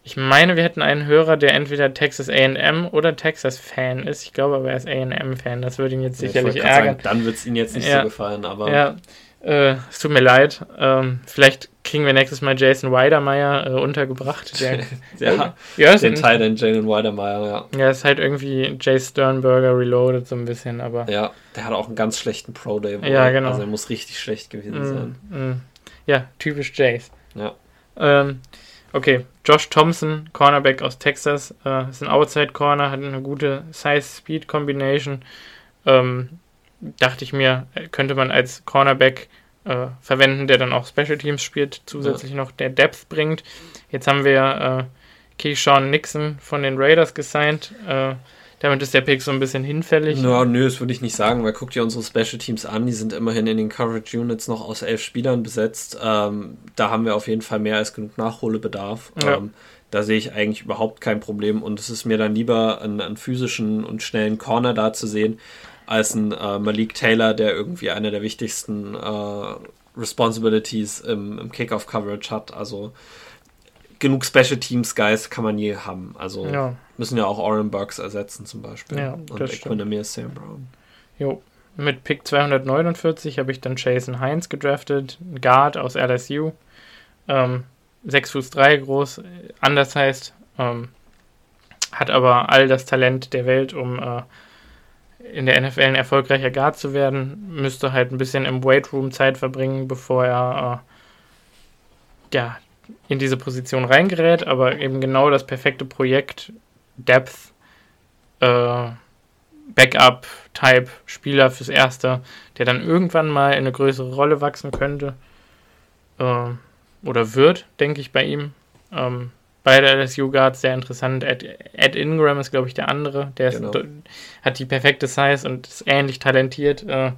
ich meine, wir hätten einen Hörer, der entweder Texas AM oder Texas-Fan ist. Ich glaube aber, er ist AM-Fan. Das würde ihn jetzt sicherlich ärgern. Sagen, dann wird es ihm jetzt nicht ja, so gefallen, aber. Ja, äh, es tut mir leid. Ähm, vielleicht kriegen wir nächstes Mal Jason Weidermeier äh, untergebracht. [laughs] Der, ja, ja den Teil den Jalen Weidermeier, ja. Ja, ist halt irgendwie Jay Sternberger reloaded so ein bisschen, aber. Ja, der hat auch einen ganz schlechten Pro Day. Ja, genau. Also er muss richtig schlecht gewesen mm, sein. Mm. Ja, typisch Jays. Ja. Ähm, okay, Josh Thompson, Cornerback aus Texas, äh, ist ein Outside Corner, hat eine gute Size-Speed-Combination. Ähm, dachte ich mir, könnte man als Cornerback äh, verwenden, der dann auch Special Teams spielt, zusätzlich ja. noch der Depth bringt. Jetzt haben wir äh, Keyshawn Nixon von den Raiders gesigned. Äh, damit ist der Pick so ein bisschen hinfällig. No, nö, das würde ich nicht sagen, weil guck dir unsere Special Teams an, die sind immerhin in den Coverage Units noch aus elf Spielern besetzt. Ähm, da haben wir auf jeden Fall mehr als genug Nachholbedarf. Ja. Ähm, da sehe ich eigentlich überhaupt kein Problem und es ist mir dann lieber einen, einen physischen und schnellen Corner da zu sehen, als ein äh, Malik Taylor, der irgendwie eine der wichtigsten äh, Responsibilities im, im Kickoff-Coverage hat. Also genug Special Teams Guys kann man je haben. Also ja. müssen ja auch Oren Burks ersetzen zum Beispiel. Ja, und Equinemius Sam Brown. Jo. Mit Pick 249 habe ich dann Jason Heinz gedraftet, Guard aus LSU. Ähm, 6 Fuß 3 groß, anders heißt, ähm, hat aber all das Talent der Welt, um äh, in der NFL ein erfolgreicher Guard zu werden, müsste halt ein bisschen im Weightroom Zeit verbringen, bevor er äh, ja, in diese Position reingerät, aber eben genau das perfekte Projekt, Depth, äh, Backup-Type Spieler fürs Erste, der dann irgendwann mal in eine größere Rolle wachsen könnte. Äh, oder wird, denke ich, bei ihm. Ähm, Beide LSU Guards sehr interessant. Ed, Ed Ingram ist, glaube ich, der andere. Der genau. ist, hat die perfekte Size und ist ähnlich talentiert. Äh,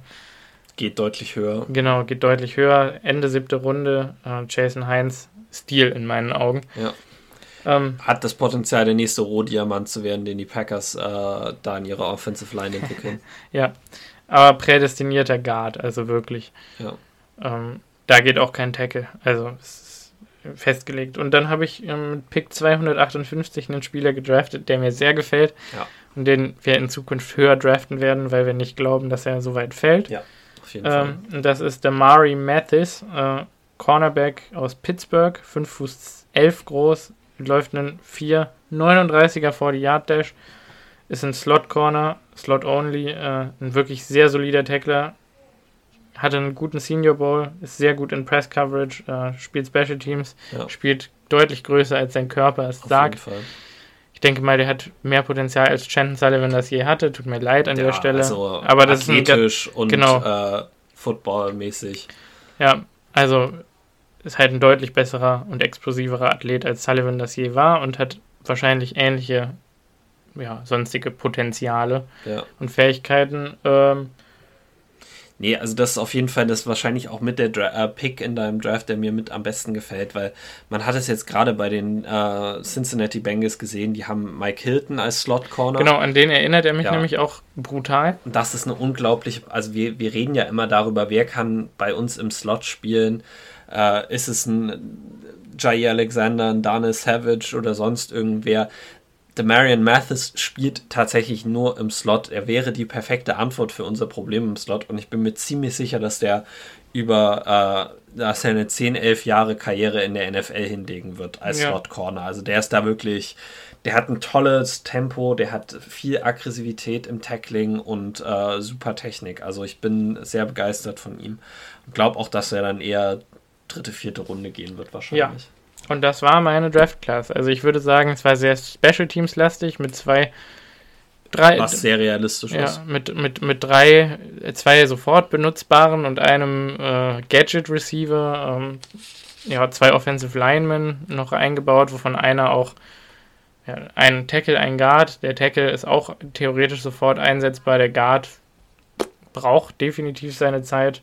geht deutlich höher. Genau, geht deutlich höher. Ende siebte Runde. Äh, Jason Heinz, Stil in meinen Augen. Ja. Ähm, hat das Potenzial, der nächste Rohdiamant zu werden, den die Packers äh, da in ihrer Offensive Line entwickeln. [laughs] ja, aber prädestinierter Guard, also wirklich. Ja. Ähm, da geht auch kein Tackle. Also es festgelegt. Und dann habe ich ähm, mit Pick 258 einen Spieler gedraftet, der mir sehr gefällt ja. und den wir in Zukunft höher draften werden, weil wir nicht glauben, dass er so weit fällt. Ja, auf jeden ähm, Fall. Und das ist der Mari Mathis, äh, Cornerback aus Pittsburgh, 5 Fuß 11 groß, läuft einen 4,39er vor die Yard Dash, ist ein Slot Corner, Slot Only, äh, ein wirklich sehr solider Tackler, hatte einen guten Senior Bowl, ist sehr gut in Press Coverage, äh, spielt Special Teams, ja. spielt deutlich größer als sein Körper es sagt. Ich denke mal, der hat mehr Potenzial als Shannon Sullivan das je hatte. Tut mir leid an ja, der Stelle. Also aber das athletisch ist ein, und genau. äh, footballmäßig. Ja, also ist halt ein deutlich besserer und explosiverer Athlet als Sullivan das je war und hat wahrscheinlich ähnliche ja, sonstige Potenziale ja. und Fähigkeiten. Ähm, Nee, also das ist auf jeden Fall das wahrscheinlich auch mit der Dra äh, Pick in deinem Draft, der mir mit am besten gefällt, weil man hat es jetzt gerade bei den äh, Cincinnati Bengals gesehen, die haben Mike Hilton als Slot Corner. Genau, an den erinnert er mich ja. nämlich auch brutal. Das ist eine unglaubliche, also wir, wir reden ja immer darüber, wer kann bei uns im Slot spielen. Äh, ist es ein Jair Alexander, ein Daniel Savage oder sonst irgendwer? Der Marion Mathis spielt tatsächlich nur im Slot. Er wäre die perfekte Antwort für unser Problem im Slot und ich bin mir ziemlich sicher, dass der über äh, dass er eine 10, 11 Jahre Karriere in der NFL hinlegen wird als ja. Slot Corner. Also der ist da wirklich, der hat ein tolles Tempo, der hat viel Aggressivität im Tackling und äh, super Technik. Also ich bin sehr begeistert von ihm und glaube auch, dass er dann eher dritte, vierte Runde gehen wird wahrscheinlich. Ja. Und das war meine Draft Class. Also ich würde sagen, es war sehr Special Teams lastig mit zwei drei. Was sehr realistisch ja, ist. Mit, mit, mit drei, zwei sofort benutzbaren und einem äh, Gadget-Receiver, ähm, ja, zwei Offensive Linemen noch eingebaut, wovon einer auch ja, ein Tackle, ein Guard. Der Tackle ist auch theoretisch sofort einsetzbar. Der Guard braucht definitiv seine Zeit.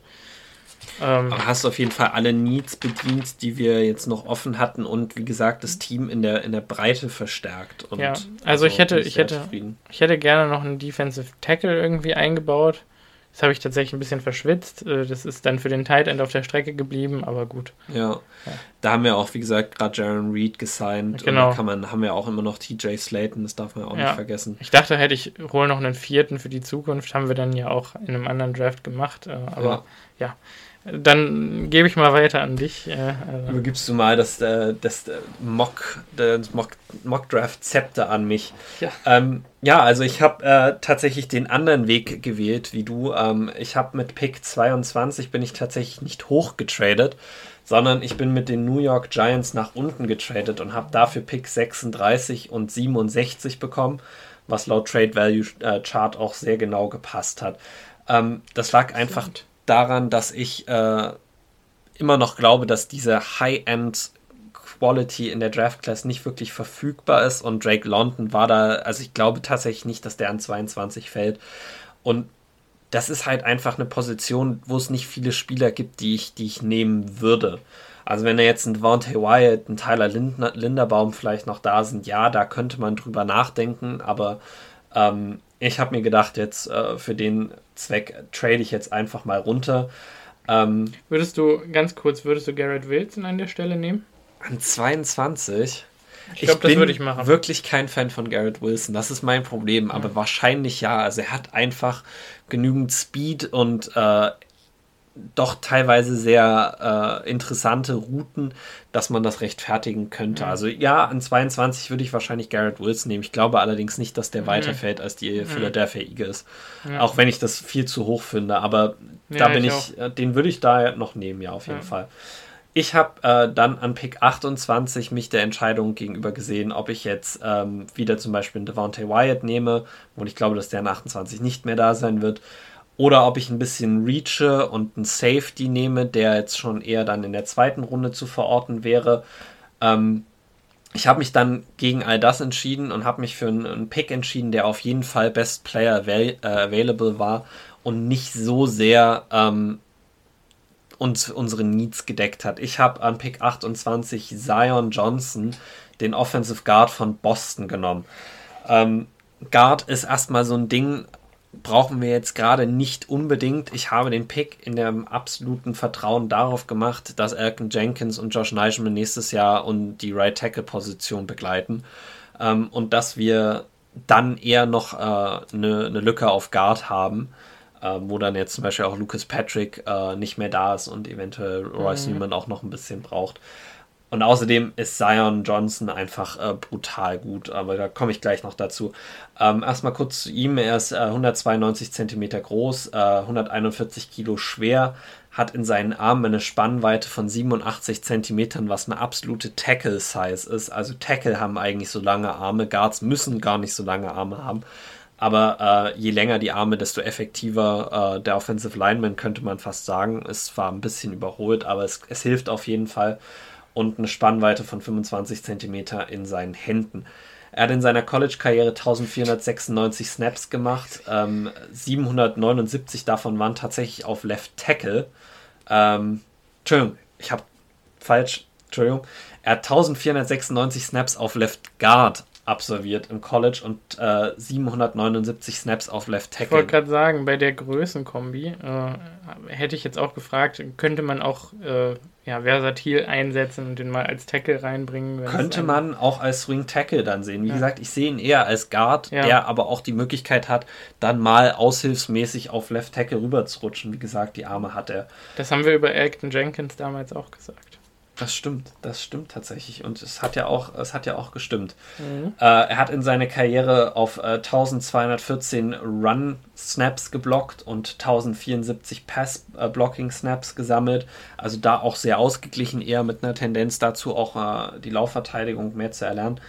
Ähm, Aber hast du auf jeden Fall alle Needs bedient, die wir jetzt noch offen hatten und wie gesagt das Team in der, in der Breite verstärkt. Ja, also, also ich hätte, ich hätte, ich hätte gerne noch einen Defensive Tackle irgendwie eingebaut. Das habe ich tatsächlich ein bisschen verschwitzt. Äh, das ist dann für den Tight End auf der Strecke geblieben, aber gut. Ja. ja. Da haben wir auch, wie gesagt, gerade Jaron Reed gesigned. Genau. Und da kann man, haben wir auch immer noch TJ Slayton, das darf man auch ja. nicht vergessen. Ich dachte, hätte ich hole noch einen vierten für die Zukunft, haben wir dann ja auch in einem anderen Draft gemacht. Äh, aber ja. ja. Dann gebe ich mal weiter an dich. Äh, also. Übergibst du mal das, äh, das, das Mock, das Mock, Mock Draft Zepter an mich. Ja, ähm, ja also ich habe äh, tatsächlich den anderen Weg gewählt wie du. Ähm, ich habe mit Pick 22 bin ich tatsächlich nicht hoch getradet, sondern ich bin mit den New York Giants nach unten getradet und habe dafür Pick 36 und 67 bekommen, was laut Trade Value äh, Chart auch sehr genau gepasst hat. Ähm, das lag einfach daran, dass ich äh, immer noch glaube, dass diese High-End Quality in der Draft Class nicht wirklich verfügbar ist. Und Drake London war da, also ich glaube tatsächlich nicht, dass der an 22 fällt. Und das ist halt einfach eine Position, wo es nicht viele Spieler gibt, die ich, die ich nehmen würde. Also wenn da jetzt ein Devontae Wyatt, ein Tyler Lindner, Linderbaum vielleicht noch da sind, ja, da könnte man drüber nachdenken, aber ähm, ich habe mir gedacht, jetzt äh, für den Zweck trade ich jetzt einfach mal runter. Ähm, würdest du, ganz kurz, würdest du Garrett Wilson an der Stelle nehmen? An 22? Ich glaube, das würde ich machen. wirklich kein Fan von Garrett Wilson. Das ist mein Problem. Aber mhm. wahrscheinlich ja. Also er hat einfach genügend Speed und äh, doch teilweise sehr äh, interessante Routen, dass man das rechtfertigen könnte. Mhm. Also ja, an 22 würde ich wahrscheinlich Garrett Wilson nehmen. Ich glaube allerdings nicht, dass der mhm. weiterfällt als die mhm. Philadelphia Eagles. Ja. Auch wenn ich das viel zu hoch finde. Aber ja, da bin ich, ich äh, den würde ich da noch nehmen, ja, auf jeden ja. Fall. Ich habe äh, dann an Pick 28 mich der Entscheidung gegenüber gesehen, ob ich jetzt ähm, wieder zum Beispiel einen Devontae Wyatt nehme, und ich glaube, dass der an 28 nicht mehr da sein wird oder ob ich ein bisschen reache und einen Safety nehme, der jetzt schon eher dann in der zweiten Runde zu verorten wäre. Ähm, ich habe mich dann gegen all das entschieden und habe mich für einen, einen, Pick entschieden, der auf jeden Fall Best Player avail äh, available war und nicht so sehr ähm, uns unsere Needs gedeckt hat. Ich habe an Pick 28 Zion Johnson, den Offensive Guard von Boston, genommen. Ähm, Guard ist erstmal so ein Ding, brauchen wir jetzt gerade nicht unbedingt. Ich habe den Pick in dem absoluten Vertrauen darauf gemacht, dass Elton Jenkins und Josh Neischmann nächstes Jahr und die Right Tackle Position begleiten ähm, und dass wir dann eher noch eine äh, ne, ne Lücke auf Guard haben, äh, wo dann jetzt zum Beispiel auch Lucas Patrick äh, nicht mehr da ist und eventuell Royce mhm. Newman auch noch ein bisschen braucht. Und außerdem ist Zion Johnson einfach äh, brutal gut, aber da komme ich gleich noch dazu. Ähm, erstmal kurz zu ihm. Er ist äh, 192 cm groß, äh, 141 Kilo schwer, hat in seinen Armen eine Spannweite von 87 cm, was eine absolute Tackle-Size ist. Also Tackle haben eigentlich so lange Arme, Guards müssen gar nicht so lange Arme haben. Aber äh, je länger die Arme, desto effektiver äh, der Offensive Lineman, könnte man fast sagen. Es war ein bisschen überholt, aber es, es hilft auf jeden Fall und eine Spannweite von 25 cm in seinen Händen. Er hat in seiner College-Karriere 1496 Snaps gemacht. Ähm, 779 davon waren tatsächlich auf Left Tackle. Ähm, Entschuldigung, ich habe falsch. Entschuldigung. Er hat 1496 Snaps auf Left Guard absolviert im College und äh, 779 Snaps auf Left Tackle. Ich wollte gerade sagen, bei der Größenkombi äh, hätte ich jetzt auch gefragt, könnte man auch äh, ja, versatil einsetzen und den mal als Tackle reinbringen. Könnte man auch als Swing Tackle dann sehen. Wie ja. gesagt, ich sehe ihn eher als Guard, ja. der aber auch die Möglichkeit hat, dann mal aushilfsmäßig auf Left Tackle rüber zu rutschen. Wie gesagt, die Arme hat er. Das haben wir über Elton Jenkins damals auch gesagt. Das stimmt, das stimmt tatsächlich. Und es hat ja auch, es hat ja auch gestimmt. Mhm. Äh, er hat in seiner Karriere auf äh, 1214 Run-Snaps geblockt und 1074 Pass-Blocking-Snaps gesammelt. Also da auch sehr ausgeglichen, eher mit einer Tendenz dazu, auch äh, die Laufverteidigung mehr zu erlernen.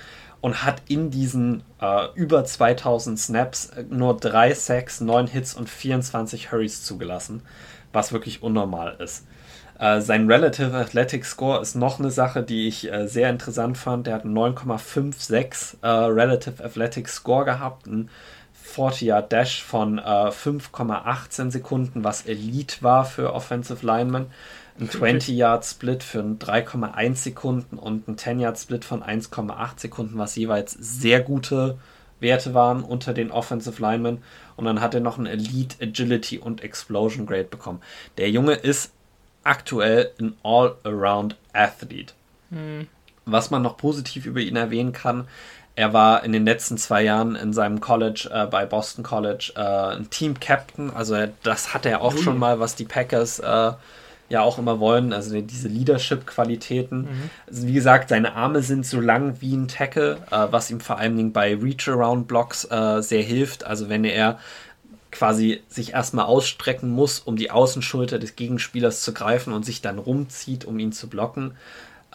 und hat in diesen äh, über 2000 Snaps nur 3 Sacks, 9 Hits und 24 Hurries zugelassen, was wirklich unnormal ist. Äh, sein Relative Athletic Score ist noch eine Sache, die ich äh, sehr interessant fand. Der hat einen 9,56 äh, Relative Athletic Score gehabt, ein 40-Yard Dash von 5,18 Sekunden, was Elite war für Offensive Linemen ein 20-Yard-Split für 3,1 Sekunden und ein 10-Yard-Split von 1,8 Sekunden, was jeweils sehr gute Werte waren unter den Offensive Linemen. Und dann hat er noch ein Elite Agility und Explosion Grade bekommen. Der Junge ist aktuell ein All-Around Athlete. Mhm. Was man noch positiv über ihn erwähnen kann, er war in den letzten zwei Jahren in seinem College, äh, bei Boston College, äh, ein Team Captain. Also das hat er auch Ui. schon mal, was die Packers äh, ja auch immer wollen, also diese Leadership-Qualitäten. Mhm. Also wie gesagt, seine Arme sind so lang wie ein Tackle, äh, was ihm vor allen Dingen bei Reach-Around-Blocks äh, sehr hilft. Also wenn er quasi sich erstmal ausstrecken muss, um die Außenschulter des Gegenspielers zu greifen und sich dann rumzieht, um ihn zu blocken,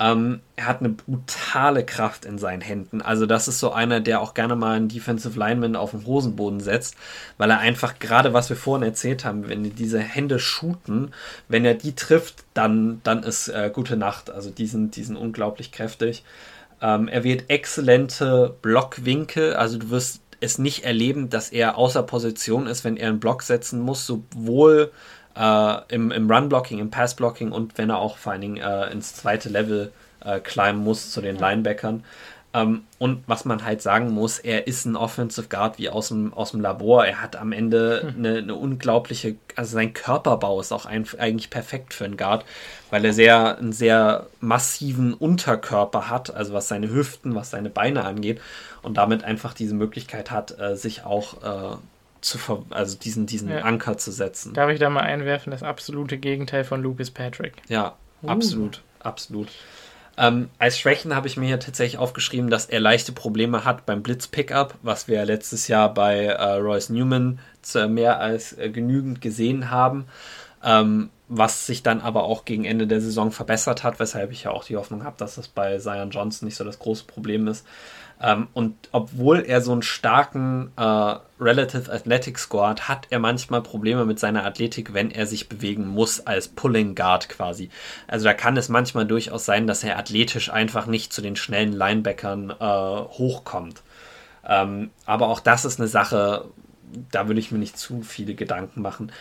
ähm, er hat eine brutale Kraft in seinen Händen. Also das ist so einer, der auch gerne mal einen Defensive Lineman auf den Hosenboden setzt, weil er einfach gerade, was wir vorhin erzählt haben, wenn diese Hände shooten, wenn er die trifft, dann, dann ist äh, gute Nacht. Also die sind, die sind unglaublich kräftig. Ähm, er wird exzellente Blockwinkel, also du wirst es nicht erleben, dass er außer Position ist, wenn er einen Block setzen muss, sowohl äh, im, im Run-Blocking, im Pass-Blocking und wenn er auch vor allen Dingen äh, ins zweite Level äh, climben muss zu den Linebackern. Ähm, und was man halt sagen muss, er ist ein Offensive Guard wie aus dem, aus dem Labor. Er hat am Ende hm. eine, eine unglaubliche, also sein Körperbau ist auch ein, eigentlich perfekt für einen Guard, weil er sehr, einen sehr massiven Unterkörper hat, also was seine Hüften, was seine Beine angeht und damit einfach diese Möglichkeit hat, äh, sich auch äh, zu ver also diesen, diesen ja. Anker zu setzen. Darf ich da mal einwerfen, das absolute Gegenteil von Lucas Patrick. Ja, uh. absolut, absolut. Ähm, als Schwächen habe ich mir hier tatsächlich aufgeschrieben, dass er leichte Probleme hat beim Blitz-Pickup, was wir letztes Jahr bei äh, Royce Newman mehr als äh, genügend gesehen haben. Ähm, was sich dann aber auch gegen Ende der Saison verbessert hat, weshalb ich ja auch die Hoffnung habe, dass das bei Zion Johnson nicht so das große Problem ist. Ähm, und obwohl er so einen starken äh, Relative Athletic Score hat, hat er manchmal Probleme mit seiner Athletik, wenn er sich bewegen muss als Pulling Guard quasi. Also da kann es manchmal durchaus sein, dass er athletisch einfach nicht zu den schnellen Linebackern äh, hochkommt. Ähm, aber auch das ist eine Sache, da würde ich mir nicht zu viele Gedanken machen.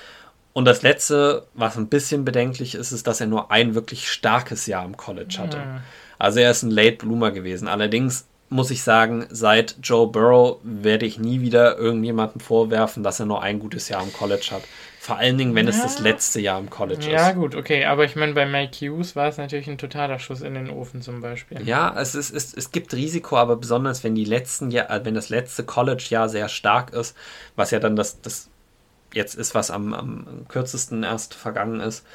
Und das letzte, was ein bisschen bedenklich ist, ist, dass er nur ein wirklich starkes Jahr im College hatte. Mhm. Also er ist ein Late Bloomer gewesen. Allerdings muss ich sagen, seit Joe Burrow werde ich nie wieder irgendjemandem vorwerfen, dass er nur ein gutes Jahr im College hat. Vor allen Dingen, wenn ja. es das letzte Jahr im College ja, ist. Ja, gut, okay. Aber ich meine, bei Mike Hughes war es natürlich ein totaler Schuss in den Ofen zum Beispiel. Ja, es, ist, es, es gibt Risiko, aber besonders wenn die letzten Jahr, äh, wenn das letzte College-Jahr sehr stark ist, was ja dann das, das jetzt ist, was am, am kürzesten erst vergangen ist,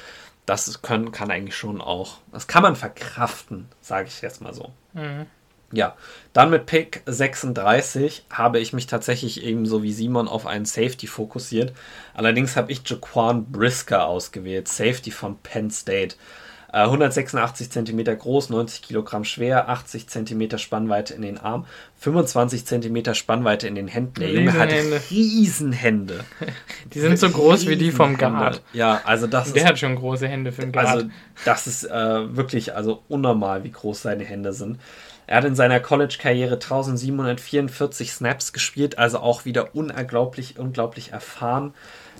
das können, kann eigentlich schon auch, das kann man verkraften, sage ich jetzt mal so. Mhm. Ja, dann mit Pick 36 habe ich mich tatsächlich ebenso wie Simon auf einen Safety fokussiert. Allerdings habe ich Jaquan Brisker ausgewählt, Safety von Penn State. 186 äh, cm groß, 90 Kilogramm schwer, 80 cm Spannweite in den Armen, 25 cm Spannweite in den Händen. Der Junge hat Riesenhände. [laughs] Die sind so groß wie die vom Guard. Ja, also das Der ist, hat schon große Hände für einen Guard. Also das ist äh, wirklich also unnormal, wie groß seine Hände sind. Er hat in seiner College-Karriere 1744 Snaps gespielt, also auch wieder unglaublich, unglaublich erfahren.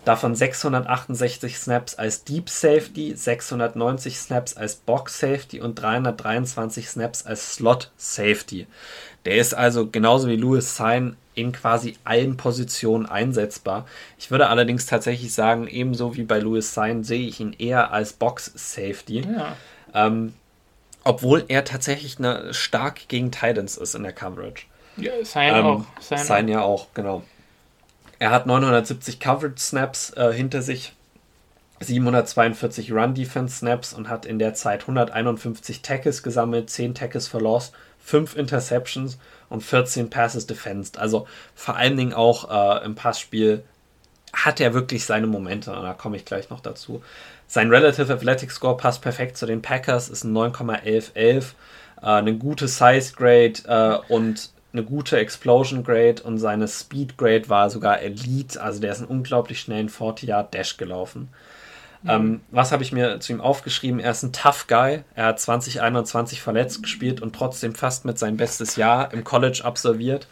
Davon 668 Snaps als Deep Safety, 690 Snaps als Box Safety und 323 Snaps als Slot Safety. Der ist also genauso wie Louis Sein in quasi allen Positionen einsetzbar. Ich würde allerdings tatsächlich sagen, ebenso wie bei Louis Sein sehe ich ihn eher als Box Safety. Ja. Ähm, obwohl er tatsächlich eine, stark gegen Titans ist in der Coverage. Ja, Sein ähm, auch. Sein, Sein ja auch, genau. Er hat 970 Coverage Snaps äh, hinter sich, 742 Run Defense Snaps und hat in der Zeit 151 Tackles gesammelt, 10 Tackles for Loss, 5 Interceptions und 14 Passes defensed. Also vor allen Dingen auch äh, im Passspiel hat er wirklich seine Momente und da komme ich gleich noch dazu. Sein Relative Athletic Score passt perfekt zu den Packers, ist ein 9,1111, äh, eine gute Size Grade äh, und eine gute Explosion Grade und seine Speed Grade war sogar Elite. Also der ist einen unglaublich schnellen 40-Yard-Dash gelaufen. Mhm. Ähm, was habe ich mir zu ihm aufgeschrieben? Er ist ein Tough Guy. Er hat 2021 verletzt gespielt und trotzdem fast mit sein bestes Jahr im College absolviert.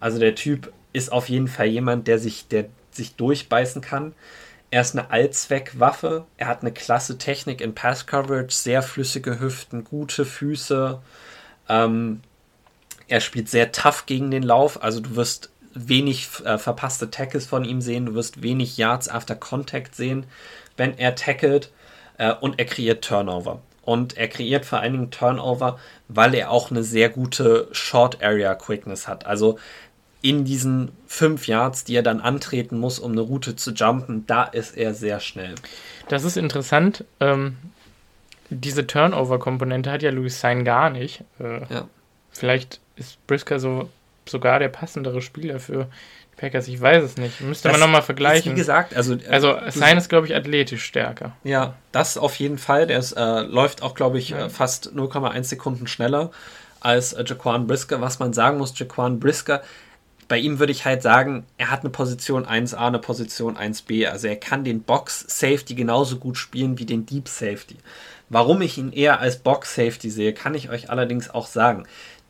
Also der Typ ist auf jeden Fall jemand, der sich, der sich durchbeißen kann. Er ist eine Allzweckwaffe. Er hat eine klasse Technik in Pass Coverage, sehr flüssige Hüften, gute Füße. Ähm, er spielt sehr tough gegen den Lauf. Also du wirst wenig äh, verpasste Tackles von ihm sehen. Du wirst wenig Yards after Contact sehen, wenn er tackelt. Äh, und er kreiert Turnover. Und er kreiert vor allen Dingen Turnover, weil er auch eine sehr gute Short Area Quickness hat. Also in diesen fünf Yards, die er dann antreten muss, um eine Route zu jumpen, da ist er sehr schnell. Das ist interessant. Ähm, diese Turnover-Komponente hat ja Louis Sein gar nicht. Äh, ja. Vielleicht ist Brisker so sogar der passendere Spieler für die Packers. Ich weiß es nicht. Müsste das man nochmal vergleichen. wie gesagt, also. Äh, also Sein ist, glaube ich, athletisch stärker. Ja, das auf jeden Fall. Der ist, äh, läuft auch, glaube ich, ja. fast 0,1 Sekunden schneller als äh, Jaquan Brisker. Was man sagen muss, Jaquan Brisker bei ihm würde ich halt sagen, er hat eine Position 1a, eine Position 1b. Also er kann den Box Safety genauso gut spielen wie den Deep Safety. Warum ich ihn eher als Box Safety sehe, kann ich euch allerdings auch sagen.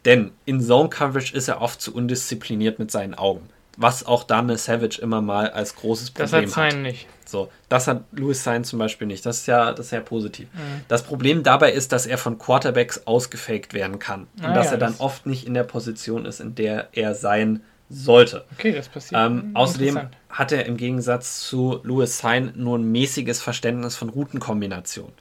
Denn in Zone Coverage ist er oft zu undiszipliniert mit seinen Augen. Was auch Dame Savage immer mal als großes Problem hat. Das hat Sein nicht. So, das hat Louis Sein zum Beispiel nicht. Das ist ja, das ist ja positiv. Mhm. Das Problem dabei ist, dass er von Quarterbacks ausgefaked werden kann. Und ah, dass ja, er dann oft nicht in der Position ist, in der er sein sollte. Okay, das passiert. Ähm, außerdem hat er im Gegensatz zu Louis Sein nur ein mäßiges Verständnis von Routenkombinationen.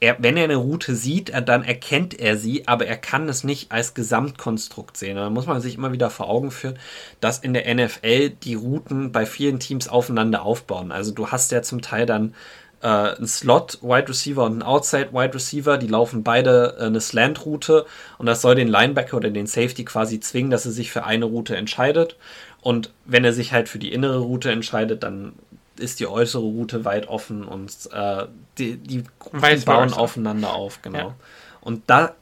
Er, wenn er eine Route sieht, dann erkennt er sie, aber er kann es nicht als Gesamtkonstrukt sehen. Da muss man sich immer wieder vor Augen führen, dass in der NFL die Routen bei vielen Teams aufeinander aufbauen. Also du hast ja zum Teil dann äh, ein Slot Wide Receiver und ein Outside Wide Receiver, die laufen beide äh, eine Slant Route und das soll den Linebacker oder den Safety quasi zwingen, dass er sich für eine Route entscheidet. Und wenn er sich halt für die innere Route entscheidet, dann ist die äußere Route weit offen und äh, die, die Routen bauen aufeinander auf, genau. Ja. Und da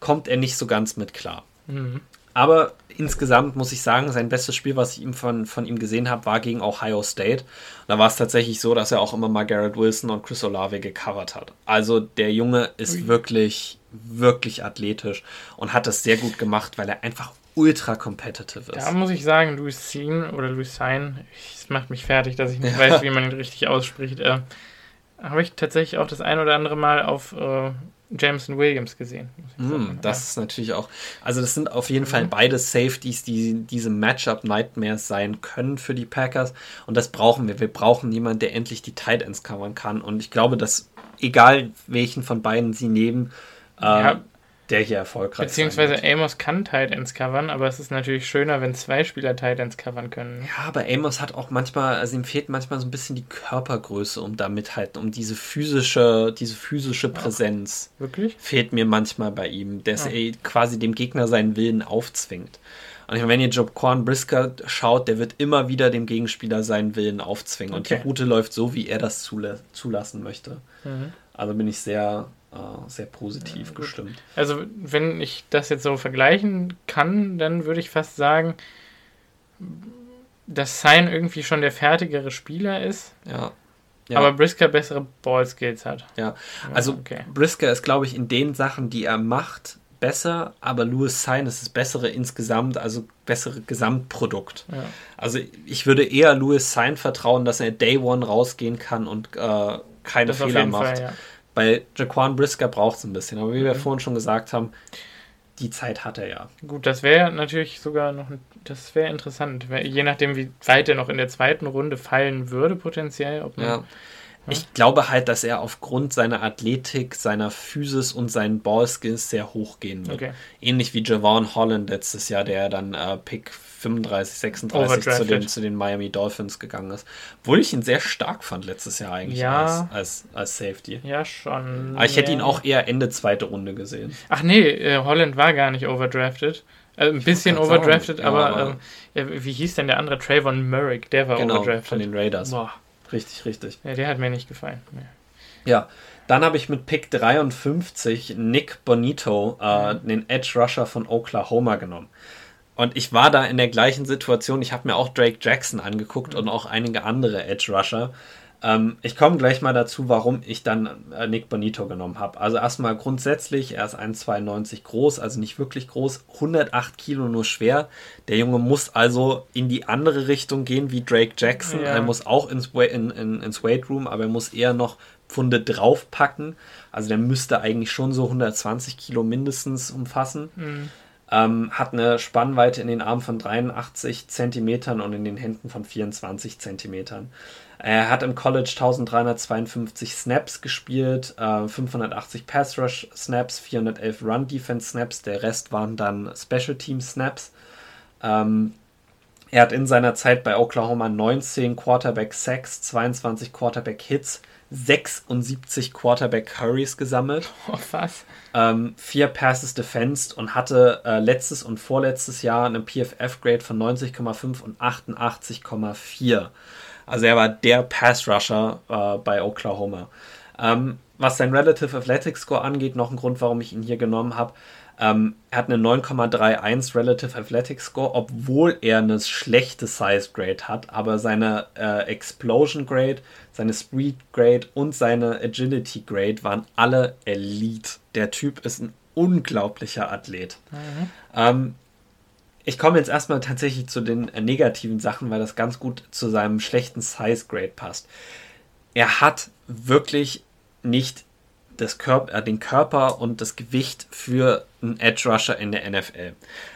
kommt er nicht so ganz mit klar. Mhm. Aber insgesamt muss ich sagen, sein bestes Spiel, was ich ihm von, von ihm gesehen habe, war gegen Ohio State. Da war es tatsächlich so, dass er auch immer mal Garrett Wilson und Chris Olave gecovert hat. Also der Junge ist Ui. wirklich, wirklich athletisch und hat das sehr gut gemacht, weil er einfach ultra competitive ist. Da muss ich sagen, Sean oder Sein, es macht mich fertig, dass ich nicht ja. weiß, [laughs] wie man ihn richtig ausspricht. Äh, Habe ich tatsächlich auch das ein oder andere Mal auf äh, Jameson Williams gesehen. Mm, das ja. ist natürlich auch. Also, das sind auf jeden mhm. Fall beide Safeties, die diese Matchup-Nightmares sein können für die Packers. Und das brauchen wir. Wir brauchen jemanden, der endlich die Tight Ends covern kann. Und ich glaube, dass egal welchen von beiden sie nehmen, ja, äh, der hier erfolgreich Beziehungsweise Amos kann Tight Ends covern, aber es ist natürlich schöner, wenn zwei Spieler Tight Ends covern können. Ja, aber Amos hat auch manchmal, also ihm fehlt manchmal so ein bisschen die Körpergröße, um da mithalten, um diese physische, diese physische Präsenz. Ja, wirklich? Fehlt mir manchmal bei ihm, dass ja. er quasi dem Gegner seinen Willen aufzwingt. Und wenn ihr Job Korn Brisker schaut, der wird immer wieder dem Gegenspieler seinen Willen aufzwingen. Okay. Und die Route läuft so, wie er das zulassen möchte. Mhm. Also bin ich sehr, sehr positiv ja, gestimmt. Also, wenn ich das jetzt so vergleichen kann, dann würde ich fast sagen, dass Sein irgendwie schon der fertigere Spieler ist. Ja. Ja. Aber Brisker bessere Ballskills hat. Ja, also okay. Brisker ist, glaube ich, in den Sachen, die er macht, besser, aber Louis Sein ist das bessere insgesamt, also bessere Gesamtprodukt. Ja. Also ich würde eher Louis Sein vertrauen, dass er Day One rausgehen kann und äh, keine das Fehler macht. Fall. Bei Jaquan Brisker braucht es ein bisschen, aber wie mhm. wir vorhin schon gesagt haben, die Zeit hat er ja. Gut, das wäre natürlich sogar noch, das wäre interessant, je nachdem, wie weit er noch in der zweiten Runde fallen würde, potenziell. Ob man, ja. Ich glaube halt, dass er aufgrund seiner Athletik, seiner Physis und seinen Ballskills sehr hoch gehen wird. Okay. Ähnlich wie Javon Holland letztes Jahr, der dann äh, Pick 35, 36 zu den, zu den Miami Dolphins gegangen ist. Obwohl ich ihn sehr stark fand letztes Jahr eigentlich ja. als, als, als Safety. Ja, schon. Aber ich hätte ihn auch eher Ende zweite Runde gesehen. Ach nee, äh, Holland war gar nicht overdrafted. Äh, ein bisschen overdrafted, sagen, aber, aber äh, wie hieß denn der andere? Trayvon Merrick, der war genau, overdrafted. von den Raiders. Boah. Richtig, richtig. Ja, der hat mir nicht gefallen. Nee. Ja, dann habe ich mit Pick 53 Nick Bonito, äh, mhm. den Edge Rusher von Oklahoma, genommen. und ich war da in der gleichen Situation. Ich habe mir auch Drake Jackson angeguckt mhm. und auch einige andere Edge Rusher. Ähm, ich komme gleich mal dazu, warum ich dann äh, Nick Bonito genommen habe. Also erstmal grundsätzlich, er ist 1,92 groß, also nicht wirklich groß, 108 Kilo nur schwer. Der Junge muss also in die andere Richtung gehen wie Drake Jackson. Ja. Er muss auch ins, in, in, ins Weight Room, aber er muss eher noch Pfunde draufpacken. Also der müsste eigentlich schon so 120 Kilo mindestens umfassen. Mhm. Ähm, hat eine Spannweite in den Armen von 83 Zentimetern und in den Händen von 24 Zentimetern. Er hat im College 1352 Snaps gespielt, äh, 580 Pass Rush Snaps, 411 Run Defense Snaps, der Rest waren dann Special Team Snaps. Ähm, er hat in seiner Zeit bei Oklahoma 19 Quarterback Sacks, 22 Quarterback Hits, 76 Quarterback Hurries gesammelt. [laughs] Oh, was? Ähm, vier Passes defensed und hatte äh, letztes und vorletztes Jahr eine PFF-Grade von 90,5 und 88,4. Also er war der Pass-Rusher äh, bei Oklahoma. Ähm, was sein Relative Athletic Score angeht, noch ein Grund, warum ich ihn hier genommen habe. Ähm, er hat eine 9,31 Relative Athletic Score, obwohl er eine schlechte Size Grade hat, aber seine äh, Explosion Grade, seine Speed Grade und seine Agility Grade waren alle Elite. Der Typ ist ein unglaublicher Athlet. Mhm. Ähm, ich komme jetzt erstmal tatsächlich zu den äh, negativen Sachen, weil das ganz gut zu seinem schlechten Size Grade passt. Er hat wirklich nicht das Körper, äh, den Körper und das Gewicht für einen Edge Rusher in der NFL.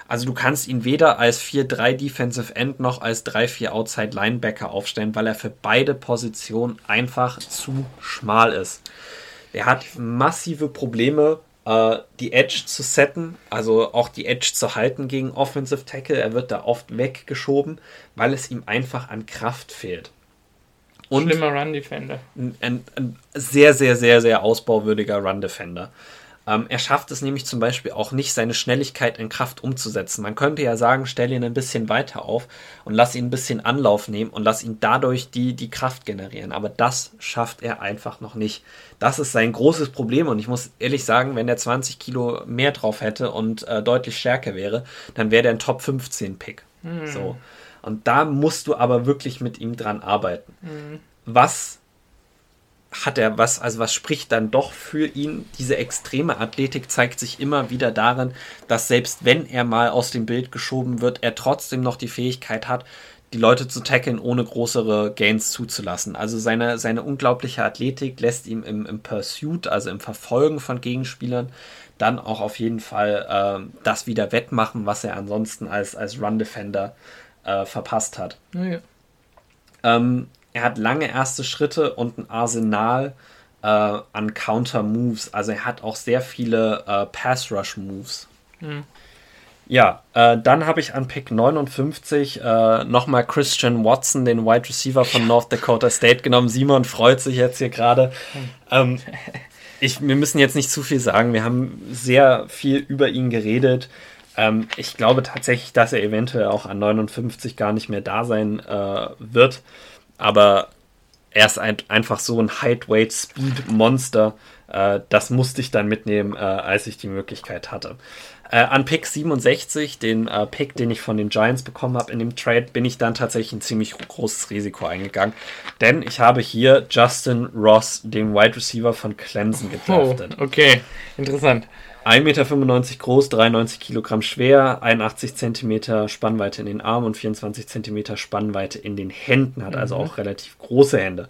Also du kannst ihn weder als 4-3 Defensive End noch als 3-4 Outside Linebacker aufstellen, weil er für beide Positionen einfach zu schmal ist. Er hat massive Probleme, äh, die Edge zu setten, also auch die Edge zu halten gegen Offensive Tackle. Er wird da oft weggeschoben, weil es ihm einfach an Kraft fehlt. Und Schlimmer Run Defender. Ein, ein, ein, sehr, sehr, sehr, sehr ausbauwürdiger Run Defender. Ähm, er schafft es nämlich zum Beispiel auch nicht, seine Schnelligkeit in Kraft umzusetzen. Man könnte ja sagen, stell ihn ein bisschen weiter auf und lass ihn ein bisschen Anlauf nehmen und lass ihn dadurch die, die Kraft generieren. Aber das schafft er einfach noch nicht. Das ist sein großes Problem und ich muss ehrlich sagen, wenn er 20 Kilo mehr drauf hätte und äh, deutlich stärker wäre, dann wäre der ein Top 15 Pick. Mhm. So. Und da musst du aber wirklich mit ihm dran arbeiten. Mhm. Was hat er was, also was spricht dann doch für ihn? Diese extreme Athletik zeigt sich immer wieder darin, dass selbst wenn er mal aus dem Bild geschoben wird, er trotzdem noch die Fähigkeit hat, die Leute zu tackeln, ohne größere Gains zuzulassen. Also seine, seine unglaubliche Athletik lässt ihm im, im Pursuit, also im Verfolgen von Gegenspielern, dann auch auf jeden Fall äh, das wieder wettmachen, was er ansonsten als, als Run-Defender äh, verpasst hat. Ja. Ähm, er hat lange erste Schritte und ein Arsenal äh, an Counter-Moves. Also er hat auch sehr viele äh, Pass-Rush-Moves. Mhm. Ja, äh, dann habe ich an Pick 59 äh, nochmal Christian Watson, den Wide Receiver von North Dakota State genommen. Simon freut sich jetzt hier gerade. Ähm, ich, wir müssen jetzt nicht zu viel sagen. Wir haben sehr viel über ihn geredet. Ähm, ich glaube tatsächlich, dass er eventuell auch an 59 gar nicht mehr da sein äh, wird. Aber er ist ein, einfach so ein Height-Weight-Speed-Monster. Äh, das musste ich dann mitnehmen, äh, als ich die Möglichkeit hatte. Äh, an Pick 67, den äh, Pick, den ich von den Giants bekommen habe in dem Trade, bin ich dann tatsächlich ein ziemlich großes Risiko eingegangen. Denn ich habe hier Justin Ross, den Wide Receiver von Clemson, gedraftet. Oh, okay, interessant. 1,95 Meter groß, 93 Kilogramm schwer, 81 Zentimeter Spannweite in den Armen und 24 Zentimeter Spannweite in den Händen, hat also mhm. auch relativ große Hände.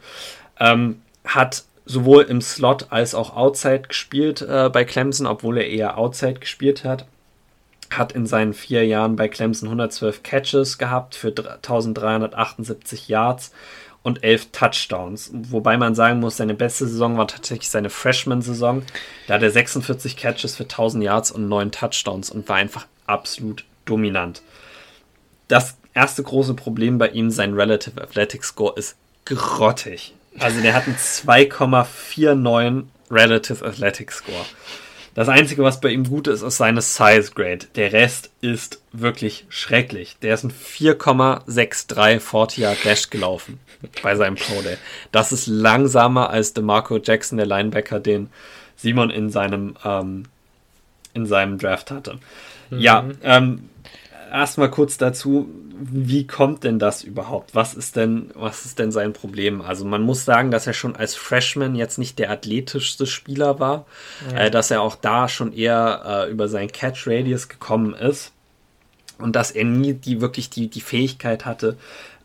Ähm, hat sowohl im Slot als auch Outside gespielt äh, bei Clemson, obwohl er eher Outside gespielt hat. Hat in seinen vier Jahren bei Clemson 112 Catches gehabt für 1378 Yards, und elf Touchdowns. Wobei man sagen muss, seine beste Saison war tatsächlich seine Freshman-Saison. Da hat er 46 Catches für 1000 Yards und 9 Touchdowns und war einfach absolut dominant. Das erste große Problem bei ihm, sein Relative Athletic Score, ist grottig. Also der hat einen [laughs] 2,49 Relative Athletic Score. Das Einzige, was bei ihm gut ist, ist seine Size Grade. Der Rest ist wirklich schrecklich. Der ist ein 4,63 40 Yard Dash gelaufen bei seinem Pro Day. Das ist langsamer als DeMarco Jackson, der Linebacker, den Simon in seinem, ähm, in seinem Draft hatte. Mhm. Ja, ähm, erstmal kurz dazu, wie kommt denn das überhaupt? Was ist denn, was ist denn sein Problem? Also man muss sagen, dass er schon als Freshman jetzt nicht der athletischste Spieler war, ja. äh, dass er auch da schon eher äh, über seinen Catch Radius gekommen ist und dass er nie die wirklich die, die Fähigkeit hatte,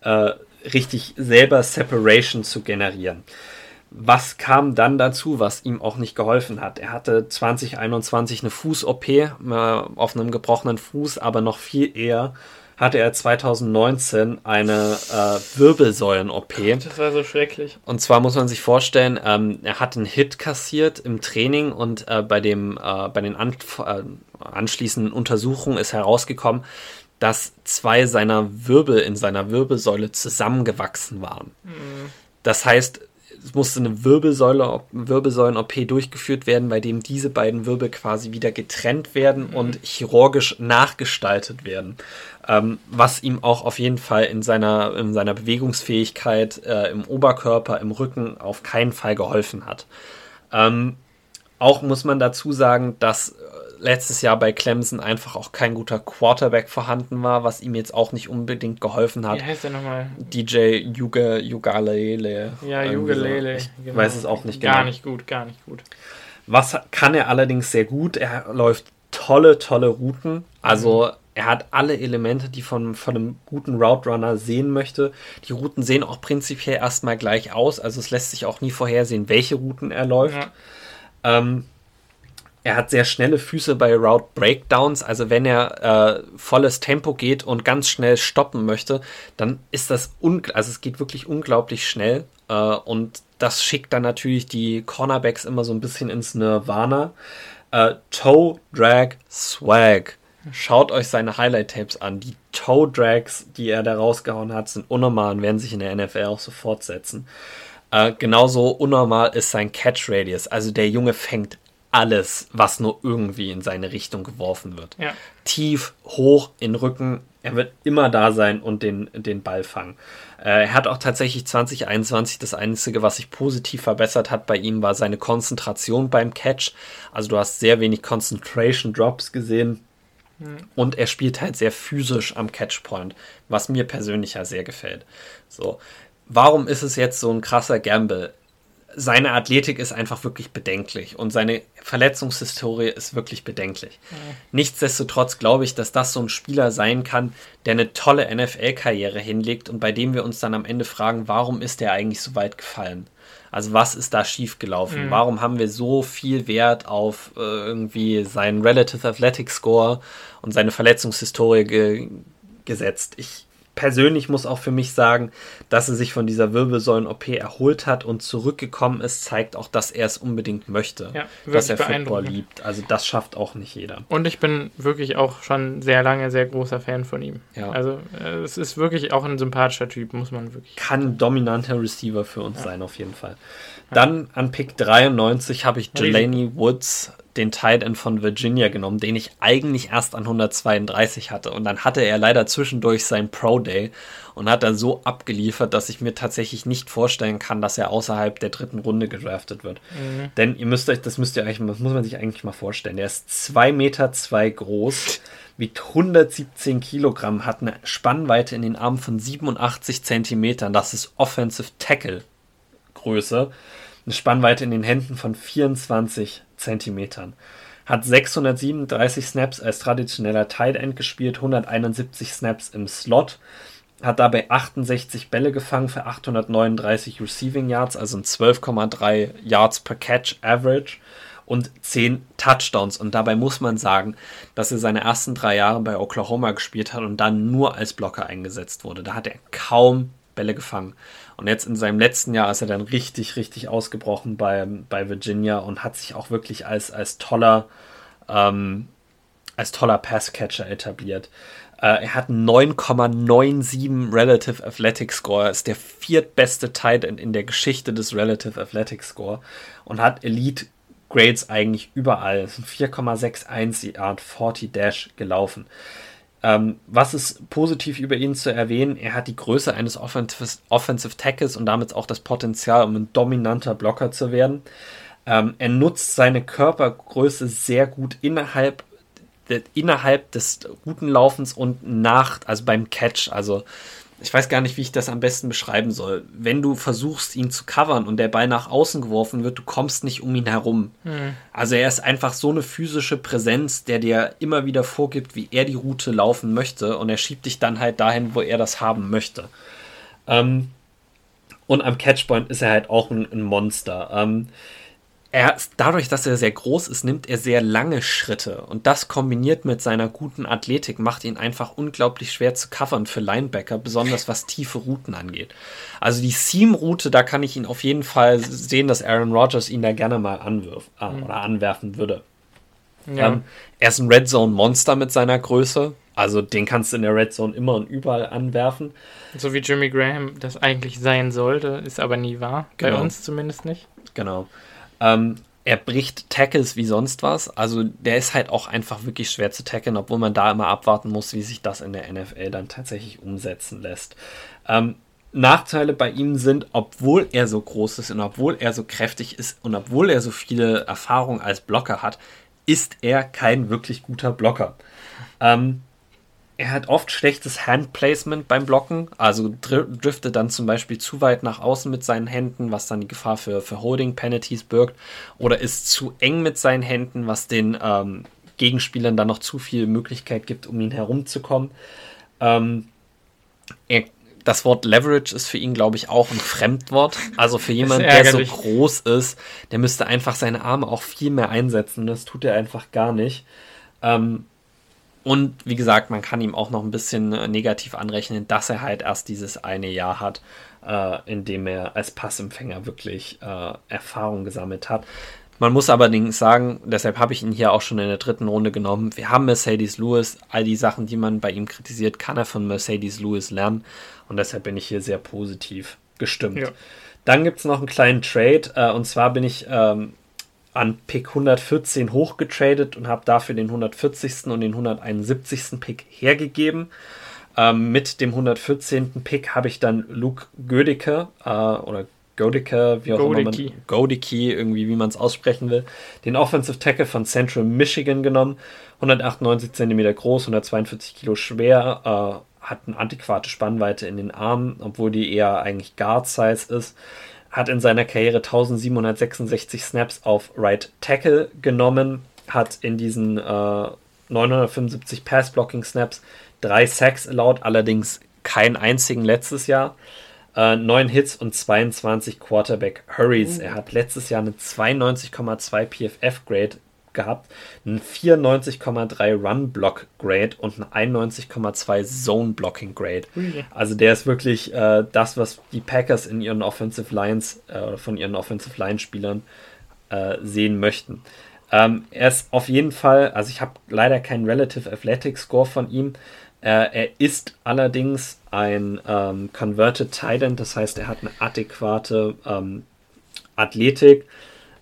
äh, richtig selber Separation zu generieren. Was kam dann dazu, was ihm auch nicht geholfen hat? Er hatte 2021 eine Fuß-OP äh, auf einem gebrochenen Fuß, aber noch viel eher hatte er 2019 eine äh, Wirbelsäulen-OP. Das war so schrecklich. Und zwar muss man sich vorstellen, ähm, er hat einen Hit kassiert im Training und äh, bei, dem, äh, bei den an, äh, anschließenden Untersuchungen ist herausgekommen, dass zwei seiner Wirbel in seiner Wirbelsäule zusammengewachsen waren. Mhm. Das heißt, es musste eine Wirbelsäule, Wirbelsäulen-OP durchgeführt werden, bei dem diese beiden Wirbel quasi wieder getrennt werden mhm. und chirurgisch nachgestaltet werden. Ähm, was ihm auch auf jeden Fall in seiner, in seiner Bewegungsfähigkeit äh, im Oberkörper, im Rücken auf keinen Fall geholfen hat. Ähm, auch muss man dazu sagen, dass letztes Jahr bei Clemson einfach auch kein guter Quarterback vorhanden war, was ihm jetzt auch nicht unbedingt geholfen hat. Wie heißt der nochmal? DJ Yuga, Yugalele. Ja, Yugalele. Ich genau. weiß es auch nicht genau. Gar nicht gut, gar nicht gut. Was kann er allerdings sehr gut? Er läuft tolle, tolle Routen. Also mhm. er hat alle Elemente, die von, von einem guten Route Runner sehen möchte. Die Routen sehen auch prinzipiell erstmal gleich aus. Also es lässt sich auch nie vorhersehen, welche Routen er läuft. Ja. Ähm, er hat sehr schnelle Füße bei Route Breakdowns. Also wenn er äh, volles Tempo geht und ganz schnell stoppen möchte, dann ist das. Also es geht wirklich unglaublich schnell. Äh, und das schickt dann natürlich die Cornerbacks immer so ein bisschen ins Nirvana. Äh, Toe Drag Swag. Schaut euch seine Highlight-Tapes an. Die Toe Drags, die er da rausgehauen hat, sind unnormal und werden sich in der NFL auch so fortsetzen. Äh, genauso unnormal ist sein Catch Radius. Also der Junge fängt alles, was nur irgendwie in seine Richtung geworfen wird. Ja. Tief, hoch, in Rücken. Er wird immer da sein und den, den Ball fangen. Äh, er hat auch tatsächlich 2021 das Einzige, was sich positiv verbessert hat bei ihm, war seine Konzentration beim Catch. Also du hast sehr wenig Concentration Drops gesehen. Mhm. Und er spielt halt sehr physisch am Catchpoint, was mir persönlich ja sehr gefällt. So. Warum ist es jetzt so ein krasser Gamble? Seine Athletik ist einfach wirklich bedenklich und seine Verletzungshistorie ist wirklich bedenklich. Ja. Nichtsdestotrotz glaube ich, dass das so ein Spieler sein kann, der eine tolle NFL-Karriere hinlegt und bei dem wir uns dann am Ende fragen, warum ist der eigentlich so weit gefallen? Also was ist da schiefgelaufen? Mhm. Warum haben wir so viel Wert auf äh, irgendwie seinen Relative Athletic Score und seine Verletzungshistorie ge gesetzt? Ich, persönlich muss auch für mich sagen, dass er sich von dieser Wirbelsäulen-OP erholt hat und zurückgekommen ist, zeigt auch, dass er es unbedingt möchte. Ja, dass er Football liebt. Also das schafft auch nicht jeder. Und ich bin wirklich auch schon sehr lange sehr großer Fan von ihm. Ja. Also äh, es ist wirklich auch ein sympathischer Typ, muss man wirklich. Kann ein dominanter Receiver für uns ja. sein, auf jeden Fall. Dann an Pick 93 habe ich Delaney Woods den Tight End von Virginia genommen, den ich eigentlich erst an 132 hatte. Und dann hatte er leider zwischendurch sein Pro Day und hat dann so abgeliefert, dass ich mir tatsächlich nicht vorstellen kann, dass er außerhalb der dritten Runde gedraftet wird. Mhm. Denn ihr müsst euch, das müsst ihr eigentlich, das muss man sich eigentlich mal vorstellen. Der ist 2 Meter zwei groß, [laughs] wiegt 117 Kilogramm, hat eine Spannweite in den Armen von 87 Zentimetern. Das ist Offensive Tackle Größe. Eine Spannweite in den Händen von 24 Zentimetern. Hat 637 Snaps als traditioneller Tight End gespielt, 171 Snaps im Slot, hat dabei 68 Bälle gefangen für 839 Receiving Yards, also ein 12,3 Yards per Catch Average und 10 Touchdowns. Und dabei muss man sagen, dass er seine ersten drei Jahre bei Oklahoma gespielt hat und dann nur als Blocker eingesetzt wurde. Da hat er kaum Bälle gefangen. Und jetzt in seinem letzten Jahr ist er dann richtig, richtig ausgebrochen bei, bei Virginia und hat sich auch wirklich als, als toller, ähm, als toller Passcatcher etabliert. Äh, er hat 9,97 Relative Athletic Score, ist der viertbeste Tight End in der Geschichte des Relative Athletic Score und hat Elite Grades eigentlich überall. 4,61 Yard 40 Dash gelaufen. Ähm, was ist positiv über ihn zu erwähnen? Er hat die Größe eines Offensive, Offensive Tackles und damit auch das Potenzial, um ein dominanter Blocker zu werden. Ähm, er nutzt seine Körpergröße sehr gut innerhalb innerhalb des Routenlaufens und nach, also beim Catch, also ich weiß gar nicht, wie ich das am besten beschreiben soll. Wenn du versuchst, ihn zu covern und der Ball nach außen geworfen wird, du kommst nicht um ihn herum. Mhm. Also er ist einfach so eine physische Präsenz, der dir immer wieder vorgibt, wie er die Route laufen möchte und er schiebt dich dann halt dahin, wo er das haben möchte. Ähm, und am Catchpoint ist er halt auch ein, ein Monster. Ähm, er, dadurch, dass er sehr groß ist, nimmt er sehr lange Schritte. Und das kombiniert mit seiner guten Athletik macht ihn einfach unglaublich schwer zu covern für Linebacker, besonders was tiefe Routen angeht. Also die Seam-Route, da kann ich ihn auf jeden Fall sehen, dass Aaron Rodgers ihn da gerne mal anwirft äh, mhm. oder anwerfen würde. Ja. Ähm, er ist ein Red Zone Monster mit seiner Größe. Also den kannst du in der Red Zone immer und überall anwerfen. So wie Jimmy Graham das eigentlich sein sollte, ist aber nie wahr. Genau. Bei uns zumindest nicht. Genau. Ähm, er bricht Tackles wie sonst was. Also der ist halt auch einfach wirklich schwer zu tackeln, obwohl man da immer abwarten muss, wie sich das in der NFL dann tatsächlich umsetzen lässt. Ähm, Nachteile bei ihm sind, obwohl er so groß ist und obwohl er so kräftig ist und obwohl er so viele Erfahrungen als Blocker hat, ist er kein wirklich guter Blocker. Ähm, er hat oft schlechtes Handplacement beim Blocken, also driftet dann zum Beispiel zu weit nach außen mit seinen Händen, was dann die Gefahr für, für Holding Penalties birgt, oder ist zu eng mit seinen Händen, was den ähm, Gegenspielern dann noch zu viel Möglichkeit gibt, um ihn herumzukommen. Ähm, er, das Wort Leverage ist für ihn, glaube ich, auch ein Fremdwort. Also für [laughs] jemanden, der so groß ist, der müsste einfach seine Arme auch viel mehr einsetzen. Das tut er einfach gar nicht. Ähm, und wie gesagt, man kann ihm auch noch ein bisschen äh, negativ anrechnen, dass er halt erst dieses eine Jahr hat, äh, in dem er als Passempfänger wirklich äh, Erfahrung gesammelt hat. Man muss allerdings sagen, deshalb habe ich ihn hier auch schon in der dritten Runde genommen. Wir haben Mercedes Lewis, all die Sachen, die man bei ihm kritisiert, kann er von Mercedes Lewis lernen. Und deshalb bin ich hier sehr positiv gestimmt. Ja. Dann gibt es noch einen kleinen Trade. Äh, und zwar bin ich ähm, an Pick 114 hochgetradet und habe dafür den 140. und den 171. Pick hergegeben. Ähm, mit dem 114. Pick habe ich dann Luke Gödicke äh, oder Godicke, wie auch Godicke. immer man Godicke, irgendwie wie man es aussprechen will, den Offensive Tackle von Central Michigan genommen. 198 cm groß, 142 Kilo schwer, äh, hat eine antiquate Spannweite in den Armen, obwohl die eher eigentlich Guard-Size ist hat in seiner Karriere 1766 Snaps auf Right Tackle genommen, hat in diesen äh, 975 Pass-Blocking-Snaps drei Sacks erlaubt, allerdings keinen einzigen letztes Jahr. Äh, 9 Hits und 22 Quarterback Hurries. Mhm. Er hat letztes Jahr eine 92,2 PFF-Grade gehabt, ein 94,3 Run Block Grade und ein 91,2 Zone Blocking Grade. Also der ist wirklich äh, das, was die Packers in ihren Offensive Lines äh, von ihren Offensive Line Spielern äh, sehen möchten. Ähm, er ist auf jeden Fall, also ich habe leider keinen Relative Athletic Score von ihm. Äh, er ist allerdings ein ähm, Converted Titan, das heißt, er hat eine adäquate ähm, Athletik.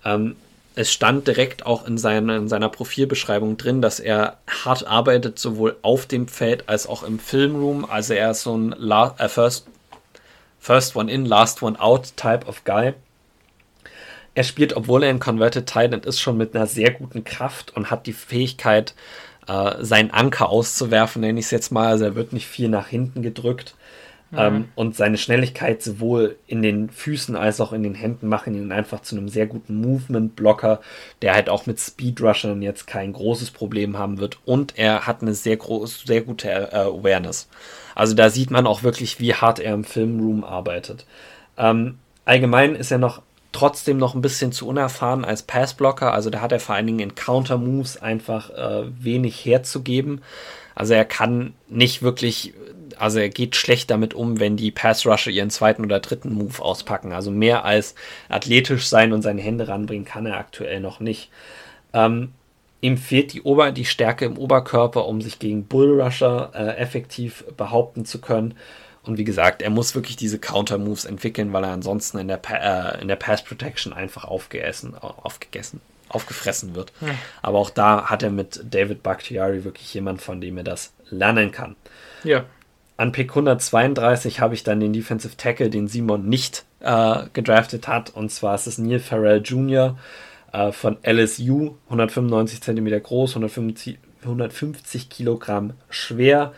Ähm, es stand direkt auch in, seine, in seiner Profilbeschreibung drin, dass er hart arbeitet, sowohl auf dem Feld als auch im Filmroom. Also er ist so ein La äh, first, first One In, Last One Out Type of Guy. Er spielt, obwohl er ein Converted Titan ist, schon mit einer sehr guten Kraft und hat die Fähigkeit, äh, seinen Anker auszuwerfen, nenne ich es jetzt mal. Also er wird nicht viel nach hinten gedrückt. Mhm. Ähm, und seine Schnelligkeit sowohl in den Füßen als auch in den Händen machen ihn einfach zu einem sehr guten Movement-Blocker, der halt auch mit Speedrushern jetzt kein großes Problem haben wird. Und er hat eine sehr groß, sehr gute äh, Awareness. Also da sieht man auch wirklich, wie hart er im Filmroom arbeitet. Ähm, allgemein ist er noch trotzdem noch ein bisschen zu unerfahren als Passblocker. Also da hat er vor allen Dingen in Counter-Moves einfach äh, wenig herzugeben. Also er kann nicht wirklich also er geht schlecht damit um, wenn die Pass-Rusher ihren zweiten oder dritten Move auspacken. Also mehr als athletisch sein und seine Hände ranbringen kann er aktuell noch nicht. Ähm, ihm fehlt die, Ober die Stärke im Oberkörper, um sich gegen Bullrusher äh, effektiv behaupten zu können. Und wie gesagt, er muss wirklich diese Counter-Moves entwickeln, weil er ansonsten in der, pa äh, in der Pass-Protection einfach aufgegessen, aufgegessen, aufgefressen wird. Ja. Aber auch da hat er mit David Bakhtiari wirklich jemand, von dem er das lernen kann. Ja. An Pick 132 habe ich dann den Defensive Tackle, den Simon nicht äh, gedraftet hat. Und zwar ist es Neil Farrell Jr. Äh, von LSU, 195 cm groß, 155 150 Kilogramm schwer.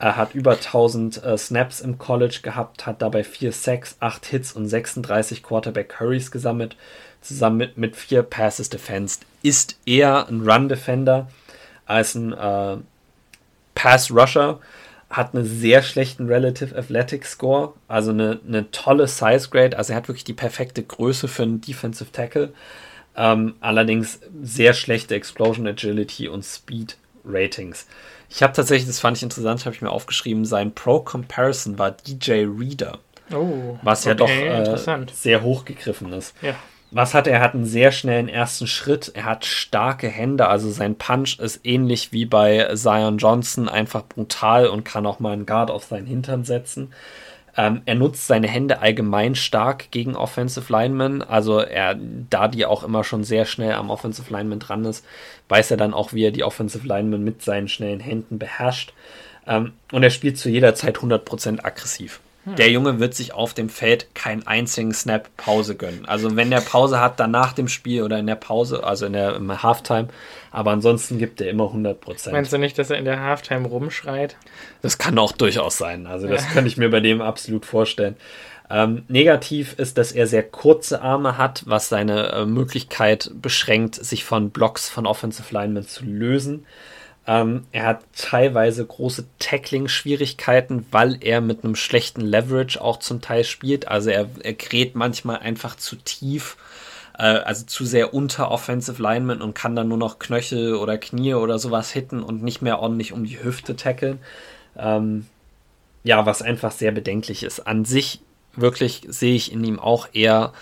Er hat über 1000 äh, Snaps im College gehabt, hat dabei 4 Sacks, 8 Hits und 36 Quarterback Hurries gesammelt, zusammen mit, mit 4 Passes defensed. Ist eher ein Run-Defender als ein äh, Pass-Rusher. Hat einen sehr schlechten Relative Athletic Score, also eine, eine tolle Size Grade. Also er hat wirklich die perfekte Größe für einen Defensive Tackle. Ähm, allerdings sehr schlechte Explosion Agility und Speed Ratings. Ich habe tatsächlich, das fand ich interessant, habe ich mir aufgeschrieben, sein Pro Comparison war DJ Reader. Oh, was ja okay, doch äh, sehr hochgegriffen ist. Ja. Was hat er? Er hat einen sehr schnellen ersten Schritt. Er hat starke Hände. Also sein Punch ist ähnlich wie bei Zion Johnson, einfach brutal und kann auch mal einen Guard auf seinen Hintern setzen. Ähm, er nutzt seine Hände allgemein stark gegen Offensive Linemen. Also er, da die auch immer schon sehr schnell am Offensive Lineman dran ist, weiß er dann auch, wie er die Offensive Linemen mit seinen schnellen Händen beherrscht. Ähm, und er spielt zu jeder Zeit 100% aggressiv. Hm. Der Junge wird sich auf dem Feld keinen einzigen Snap Pause gönnen. Also wenn der Pause hat, dann nach dem Spiel oder in der Pause, also in der im Halftime. Aber ansonsten gibt er immer 100 Prozent. Meinst du nicht, dass er in der Halftime rumschreit? Das kann auch durchaus sein. Also das ja. könnte ich mir bei dem absolut vorstellen. Ähm, negativ ist, dass er sehr kurze Arme hat, was seine äh, Möglichkeit beschränkt, sich von Blocks von Offensive Linemen zu lösen. Ähm, er hat teilweise große Tackling-Schwierigkeiten, weil er mit einem schlechten Leverage auch zum Teil spielt. Also er, er gerät manchmal einfach zu tief, äh, also zu sehr unter Offensive Lineman und kann dann nur noch Knöchel oder Knie oder sowas hitten und nicht mehr ordentlich um die Hüfte tackeln. Ähm, ja, was einfach sehr bedenklich ist. An sich wirklich sehe ich in ihm auch eher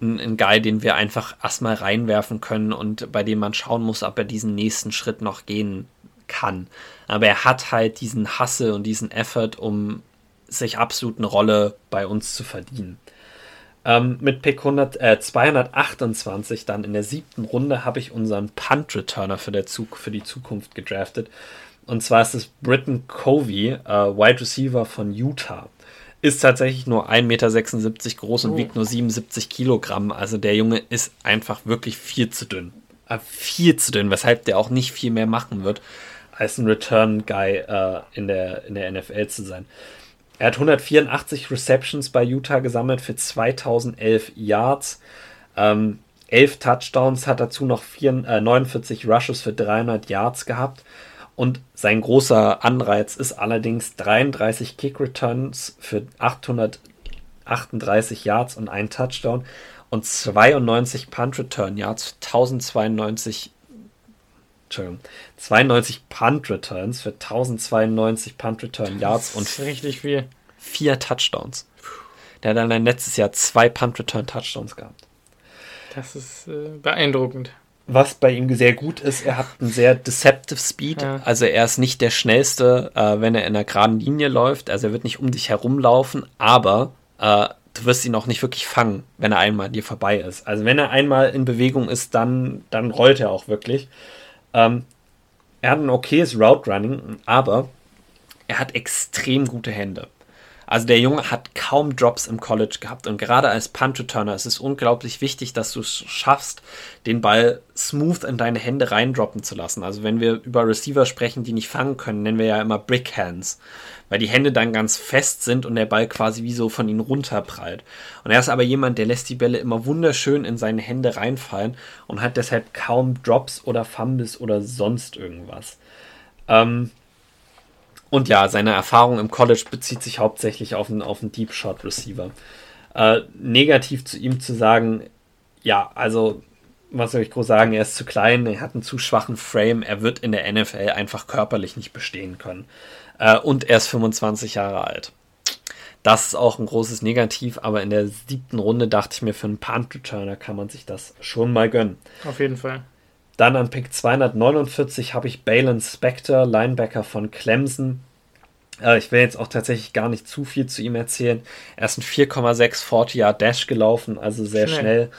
ein, Guy, den wir einfach erstmal reinwerfen können und bei dem man schauen muss, ob er diesen nächsten Schritt noch gehen kann. Aber er hat halt diesen Hasse und diesen Effort, um sich absolut eine Rolle bei uns zu verdienen. Ähm, mit Pick 100, äh, 228 dann in der siebten Runde habe ich unseren Punt-Returner für, für die Zukunft gedraftet. Und zwar ist es Britton Covey, äh, Wide Receiver von Utah. Ist tatsächlich nur 1,76 Meter groß und oh. wiegt nur 77 Kilogramm. Also der Junge ist einfach wirklich viel zu dünn. Äh, viel zu dünn, weshalb der auch nicht viel mehr machen wird als ein Return-Guy äh, in, der, in der NFL zu sein. Er hat 184 Receptions bei Utah gesammelt für 2011 Yards. Ähm, 11 Touchdowns hat dazu noch 4, äh, 49 Rushes für 300 Yards gehabt. Und sein großer Anreiz ist allerdings 33 Kick Returns für 838 Yards und ein Touchdown und 92 Punt Return Yards, 1092 Entschuldigung, 92 Punt Returns für 1092 Punt Return Yards und richtig viel. Vier Touchdowns. Der hat dann letztes Jahr zwei Punt Return Touchdowns gehabt. Das ist äh, beeindruckend. Was bei ihm sehr gut ist, er hat einen sehr deceptive Speed. Ja. Also er ist nicht der schnellste, äh, wenn er in einer geraden Linie läuft. Also er wird nicht um dich herumlaufen, aber äh, du wirst ihn auch nicht wirklich fangen, wenn er einmal dir vorbei ist. Also wenn er einmal in Bewegung ist, dann, dann rollt er auch wirklich. Ähm, er hat ein okayes Route Running, aber er hat extrem gute Hände. Also der Junge hat kaum Drops im College gehabt und gerade als Punt-Returner ist es unglaublich wichtig, dass du es schaffst, den Ball smooth in deine Hände reindroppen zu lassen. Also wenn wir über Receiver sprechen, die nicht fangen können, nennen wir ja immer Brick Hands, weil die Hände dann ganz fest sind und der Ball quasi wie so von ihnen runterprallt. Und er ist aber jemand, der lässt die Bälle immer wunderschön in seine Hände reinfallen und hat deshalb kaum Drops oder Fumbles oder sonst irgendwas. Ähm, und ja, seine Erfahrung im College bezieht sich hauptsächlich auf einen, auf einen Deep Shot Receiver. Äh, negativ zu ihm zu sagen, ja, also, was soll ich groß sagen, er ist zu klein, er hat einen zu schwachen Frame, er wird in der NFL einfach körperlich nicht bestehen können. Äh, und er ist 25 Jahre alt. Das ist auch ein großes Negativ, aber in der siebten Runde dachte ich mir, für einen Punt-Returner kann man sich das schon mal gönnen. Auf jeden Fall. Dann an Pick 249 habe ich Balen Spector, Linebacker von Clemson. Äh, ich will jetzt auch tatsächlich gar nicht zu viel zu ihm erzählen. Er ist ein 4,6 40 Yard Dash gelaufen, also sehr schnell. schnell.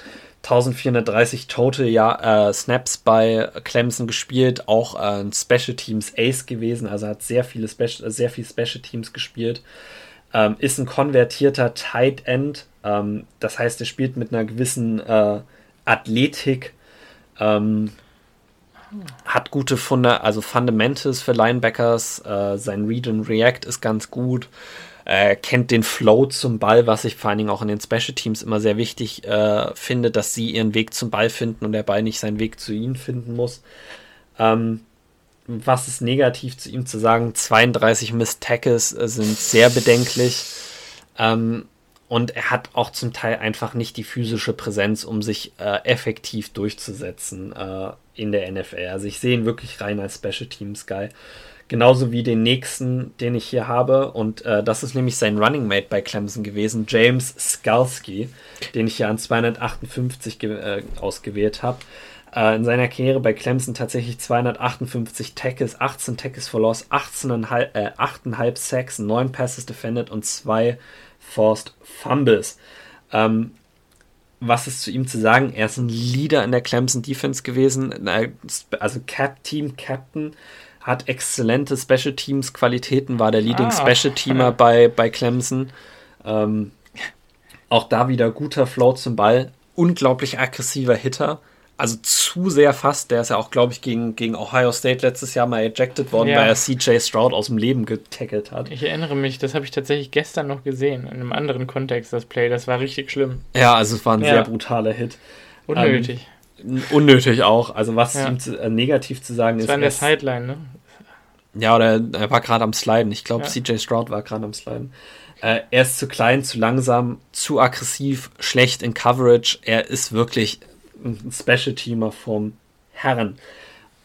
1430 Total ja, äh, Snaps bei Clemson gespielt, auch äh, ein Special Teams Ace gewesen, also hat sehr viele Special, sehr viel Special Teams gespielt. Ähm, ist ein konvertierter Tight End, ähm, das heißt, er spielt mit einer gewissen äh, Athletik. Ähm, Hat gute Funde, also Fundamentals für Linebackers. Äh, sein Read and React ist ganz gut. Äh, kennt den Flow zum Ball, was ich vor allen Dingen auch in den Special Teams immer sehr wichtig äh, finde, dass sie ihren Weg zum Ball finden und der Ball nicht seinen Weg zu ihnen finden muss. Ähm, was ist negativ zu ihm zu sagen? 32 Miss Tackles äh, sind sehr bedenklich. Ähm, und er hat auch zum Teil einfach nicht die physische Präsenz, um sich äh, effektiv durchzusetzen äh, in der NFL. Also ich sehe ihn wirklich rein als Special Teams Guy. Genauso wie den nächsten, den ich hier habe. Und äh, das ist nämlich sein Running Mate bei Clemson gewesen, James Skalski, den ich hier an 258 äh, ausgewählt habe. Äh, in seiner Karriere bei Clemson tatsächlich 258 Tackles, 18 Tackles for Loss, 18,5 äh, 8,5 Sacks, 9 Passes defended und 2 Forced Fumbles. Ähm, was ist zu ihm zu sagen? Er ist ein Leader in der Clemson Defense gewesen, also Cap Team Captain, hat exzellente Special Teams Qualitäten, war der Leading ah, Special Teamer bei, bei Clemson. Ähm, auch da wieder guter Flow zum Ball, unglaublich aggressiver Hitter also zu sehr fast. Der ist ja auch, glaube ich, gegen, gegen Ohio State letztes Jahr mal ejected worden, ja. weil er CJ Stroud aus dem Leben getackelt hat. Ich erinnere mich, das habe ich tatsächlich gestern noch gesehen, in einem anderen Kontext, das Play. Das war richtig schlimm. Ja, also es war ein ja. sehr brutaler Hit. Unnötig. Ähm, unnötig auch. Also was ja. ihm zu, äh, negativ zu sagen das ist. war in der Sideline, ne? Ja, oder er war gerade am Sliden. Ich glaube, CJ Stroud war gerade am Sliden. Äh, er ist zu klein, zu langsam, zu aggressiv, schlecht in Coverage. Er ist wirklich ein Special-Teamer vom Herren.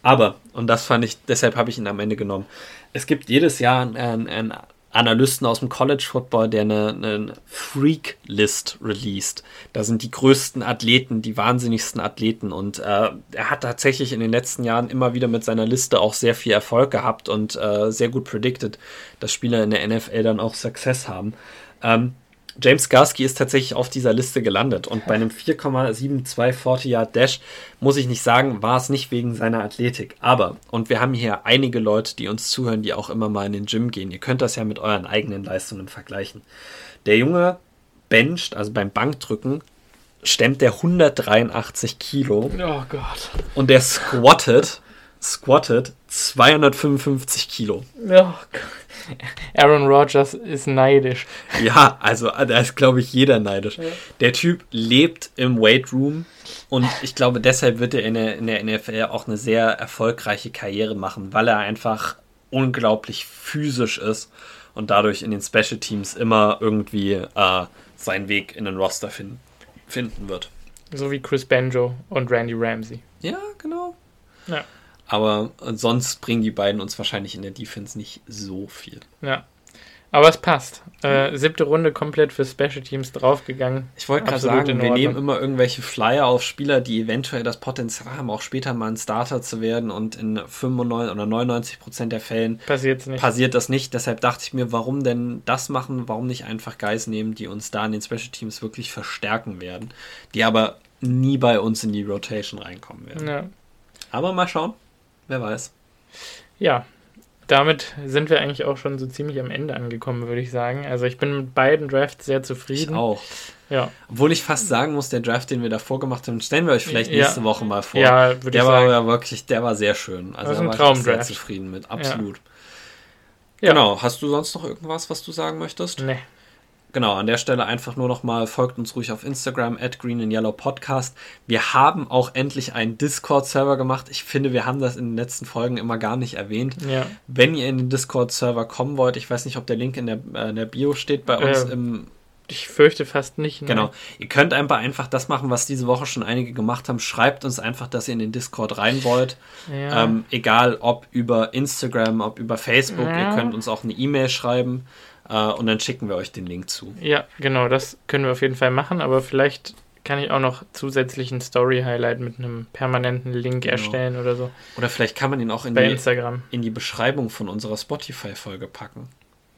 Aber, und das fand ich, deshalb habe ich ihn am Ende genommen. Es gibt jedes Jahr einen, einen Analysten aus dem College Football, der eine, eine Freak-List released. Da sind die größten Athleten, die wahnsinnigsten Athleten. Und äh, er hat tatsächlich in den letzten Jahren immer wieder mit seiner Liste auch sehr viel Erfolg gehabt und äh, sehr gut predicted, dass Spieler in der NFL dann auch Success haben. Ähm, James Garski ist tatsächlich auf dieser Liste gelandet und bei einem 4,72 40 Yard Dash muss ich nicht sagen, war es nicht wegen seiner Athletik. Aber, und wir haben hier einige Leute, die uns zuhören, die auch immer mal in den Gym gehen. Ihr könnt das ja mit euren eigenen Leistungen vergleichen. Der Junge bencht, also beim Bankdrücken, stemmt der 183 Kilo. Oh Gott. Und der squattet, squattet 255 Kilo. Oh. Aaron Rodgers ist neidisch. Ja, also da ist, glaube ich, jeder neidisch. Ja. Der Typ lebt im Weight Room und ich glaube, deshalb wird er in der, in der NFL auch eine sehr erfolgreiche Karriere machen, weil er einfach unglaublich physisch ist und dadurch in den Special Teams immer irgendwie äh, seinen Weg in den Roster finden, finden wird. So wie Chris Banjo und Randy Ramsey. Ja, genau. Ja. Aber sonst bringen die beiden uns wahrscheinlich in der Defense nicht so viel. Ja. Aber es passt. Äh, siebte Runde komplett für Special Teams draufgegangen. Ich wollte gerade sagen, wir nehmen immer irgendwelche Flyer auf Spieler, die eventuell das Potenzial haben, auch später mal ein Starter zu werden und in 95 oder 99 Prozent der Fällen nicht. passiert das nicht. Deshalb dachte ich mir, warum denn das machen? Warum nicht einfach Guys nehmen, die uns da in den Special Teams wirklich verstärken werden, die aber nie bei uns in die Rotation reinkommen werden. Ja. Aber mal schauen. Wer weiß. Ja, damit sind wir eigentlich auch schon so ziemlich am Ende angekommen, würde ich sagen. Also ich bin mit beiden Drafts sehr zufrieden. Ich auch. Ja. Obwohl ich fast sagen muss, der Draft, den wir davor gemacht haben, stellen wir euch vielleicht nächste ja. Woche mal vor. Ja, würde der ich war sagen. ja wirklich, der war sehr schön. Also da war ich sehr zufrieden mit, absolut. Ja. Genau. Hast du sonst noch irgendwas, was du sagen möchtest? Nee. Genau, an der Stelle einfach nur noch mal, folgt uns ruhig auf Instagram, at Green and Yellow Podcast. Wir haben auch endlich einen Discord-Server gemacht. Ich finde, wir haben das in den letzten Folgen immer gar nicht erwähnt. Ja. Wenn ihr in den Discord-Server kommen wollt, ich weiß nicht, ob der Link in der, äh, in der Bio steht bei uns äh, im ich fürchte fast nicht. Ne? Genau. Ihr könnt einfach, einfach das machen, was diese Woche schon einige gemacht haben. Schreibt uns einfach, dass ihr in den Discord rein wollt. Ja. Ähm, egal ob über Instagram, ob über Facebook. Ja. Ihr könnt uns auch eine E-Mail schreiben. Äh, und dann schicken wir euch den Link zu. Ja, genau, das können wir auf jeden Fall machen, aber vielleicht kann ich auch noch zusätzlich ein Story-Highlight mit einem permanenten Link genau. erstellen oder so. Oder vielleicht kann man ihn auch in, Bei die, Instagram. in die Beschreibung von unserer Spotify-Folge packen.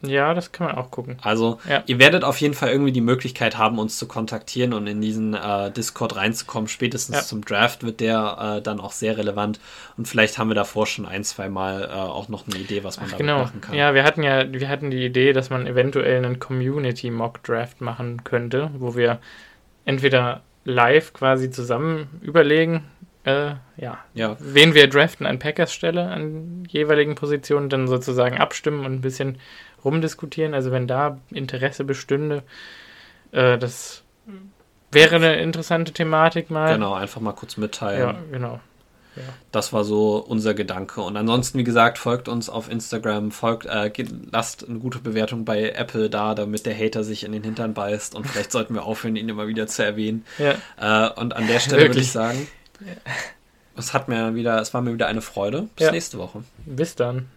Ja, das kann man auch gucken. Also, ja. ihr werdet auf jeden Fall irgendwie die Möglichkeit haben, uns zu kontaktieren und in diesen äh, Discord reinzukommen. Spätestens ja. zum Draft wird der äh, dann auch sehr relevant. Und vielleicht haben wir davor schon ein, zwei Mal äh, auch noch eine Idee, was man da genau. machen kann. Ja, wir hatten ja, wir hatten die Idee, dass man eventuell einen Community Mock Draft machen könnte, wo wir entweder live quasi zusammen überlegen, äh, ja, ja, wen wir draften an Packers Stelle an jeweiligen Positionen, dann sozusagen abstimmen und ein bisschen rumdiskutieren. Also wenn da Interesse bestünde, äh, das wäre eine interessante Thematik mal. Genau, einfach mal kurz mitteilen. Ja, genau. Ja. Das war so unser Gedanke. Und ansonsten, wie gesagt, folgt uns auf Instagram, folgt, äh, lasst eine gute Bewertung bei Apple da, damit der Hater sich in den Hintern beißt. Und vielleicht sollten wir aufhören, ihn immer wieder zu erwähnen. Ja. Äh, und an der Stelle würde ich sagen, es hat mir wieder, es war mir wieder eine Freude. Bis nächste Woche. Bis dann.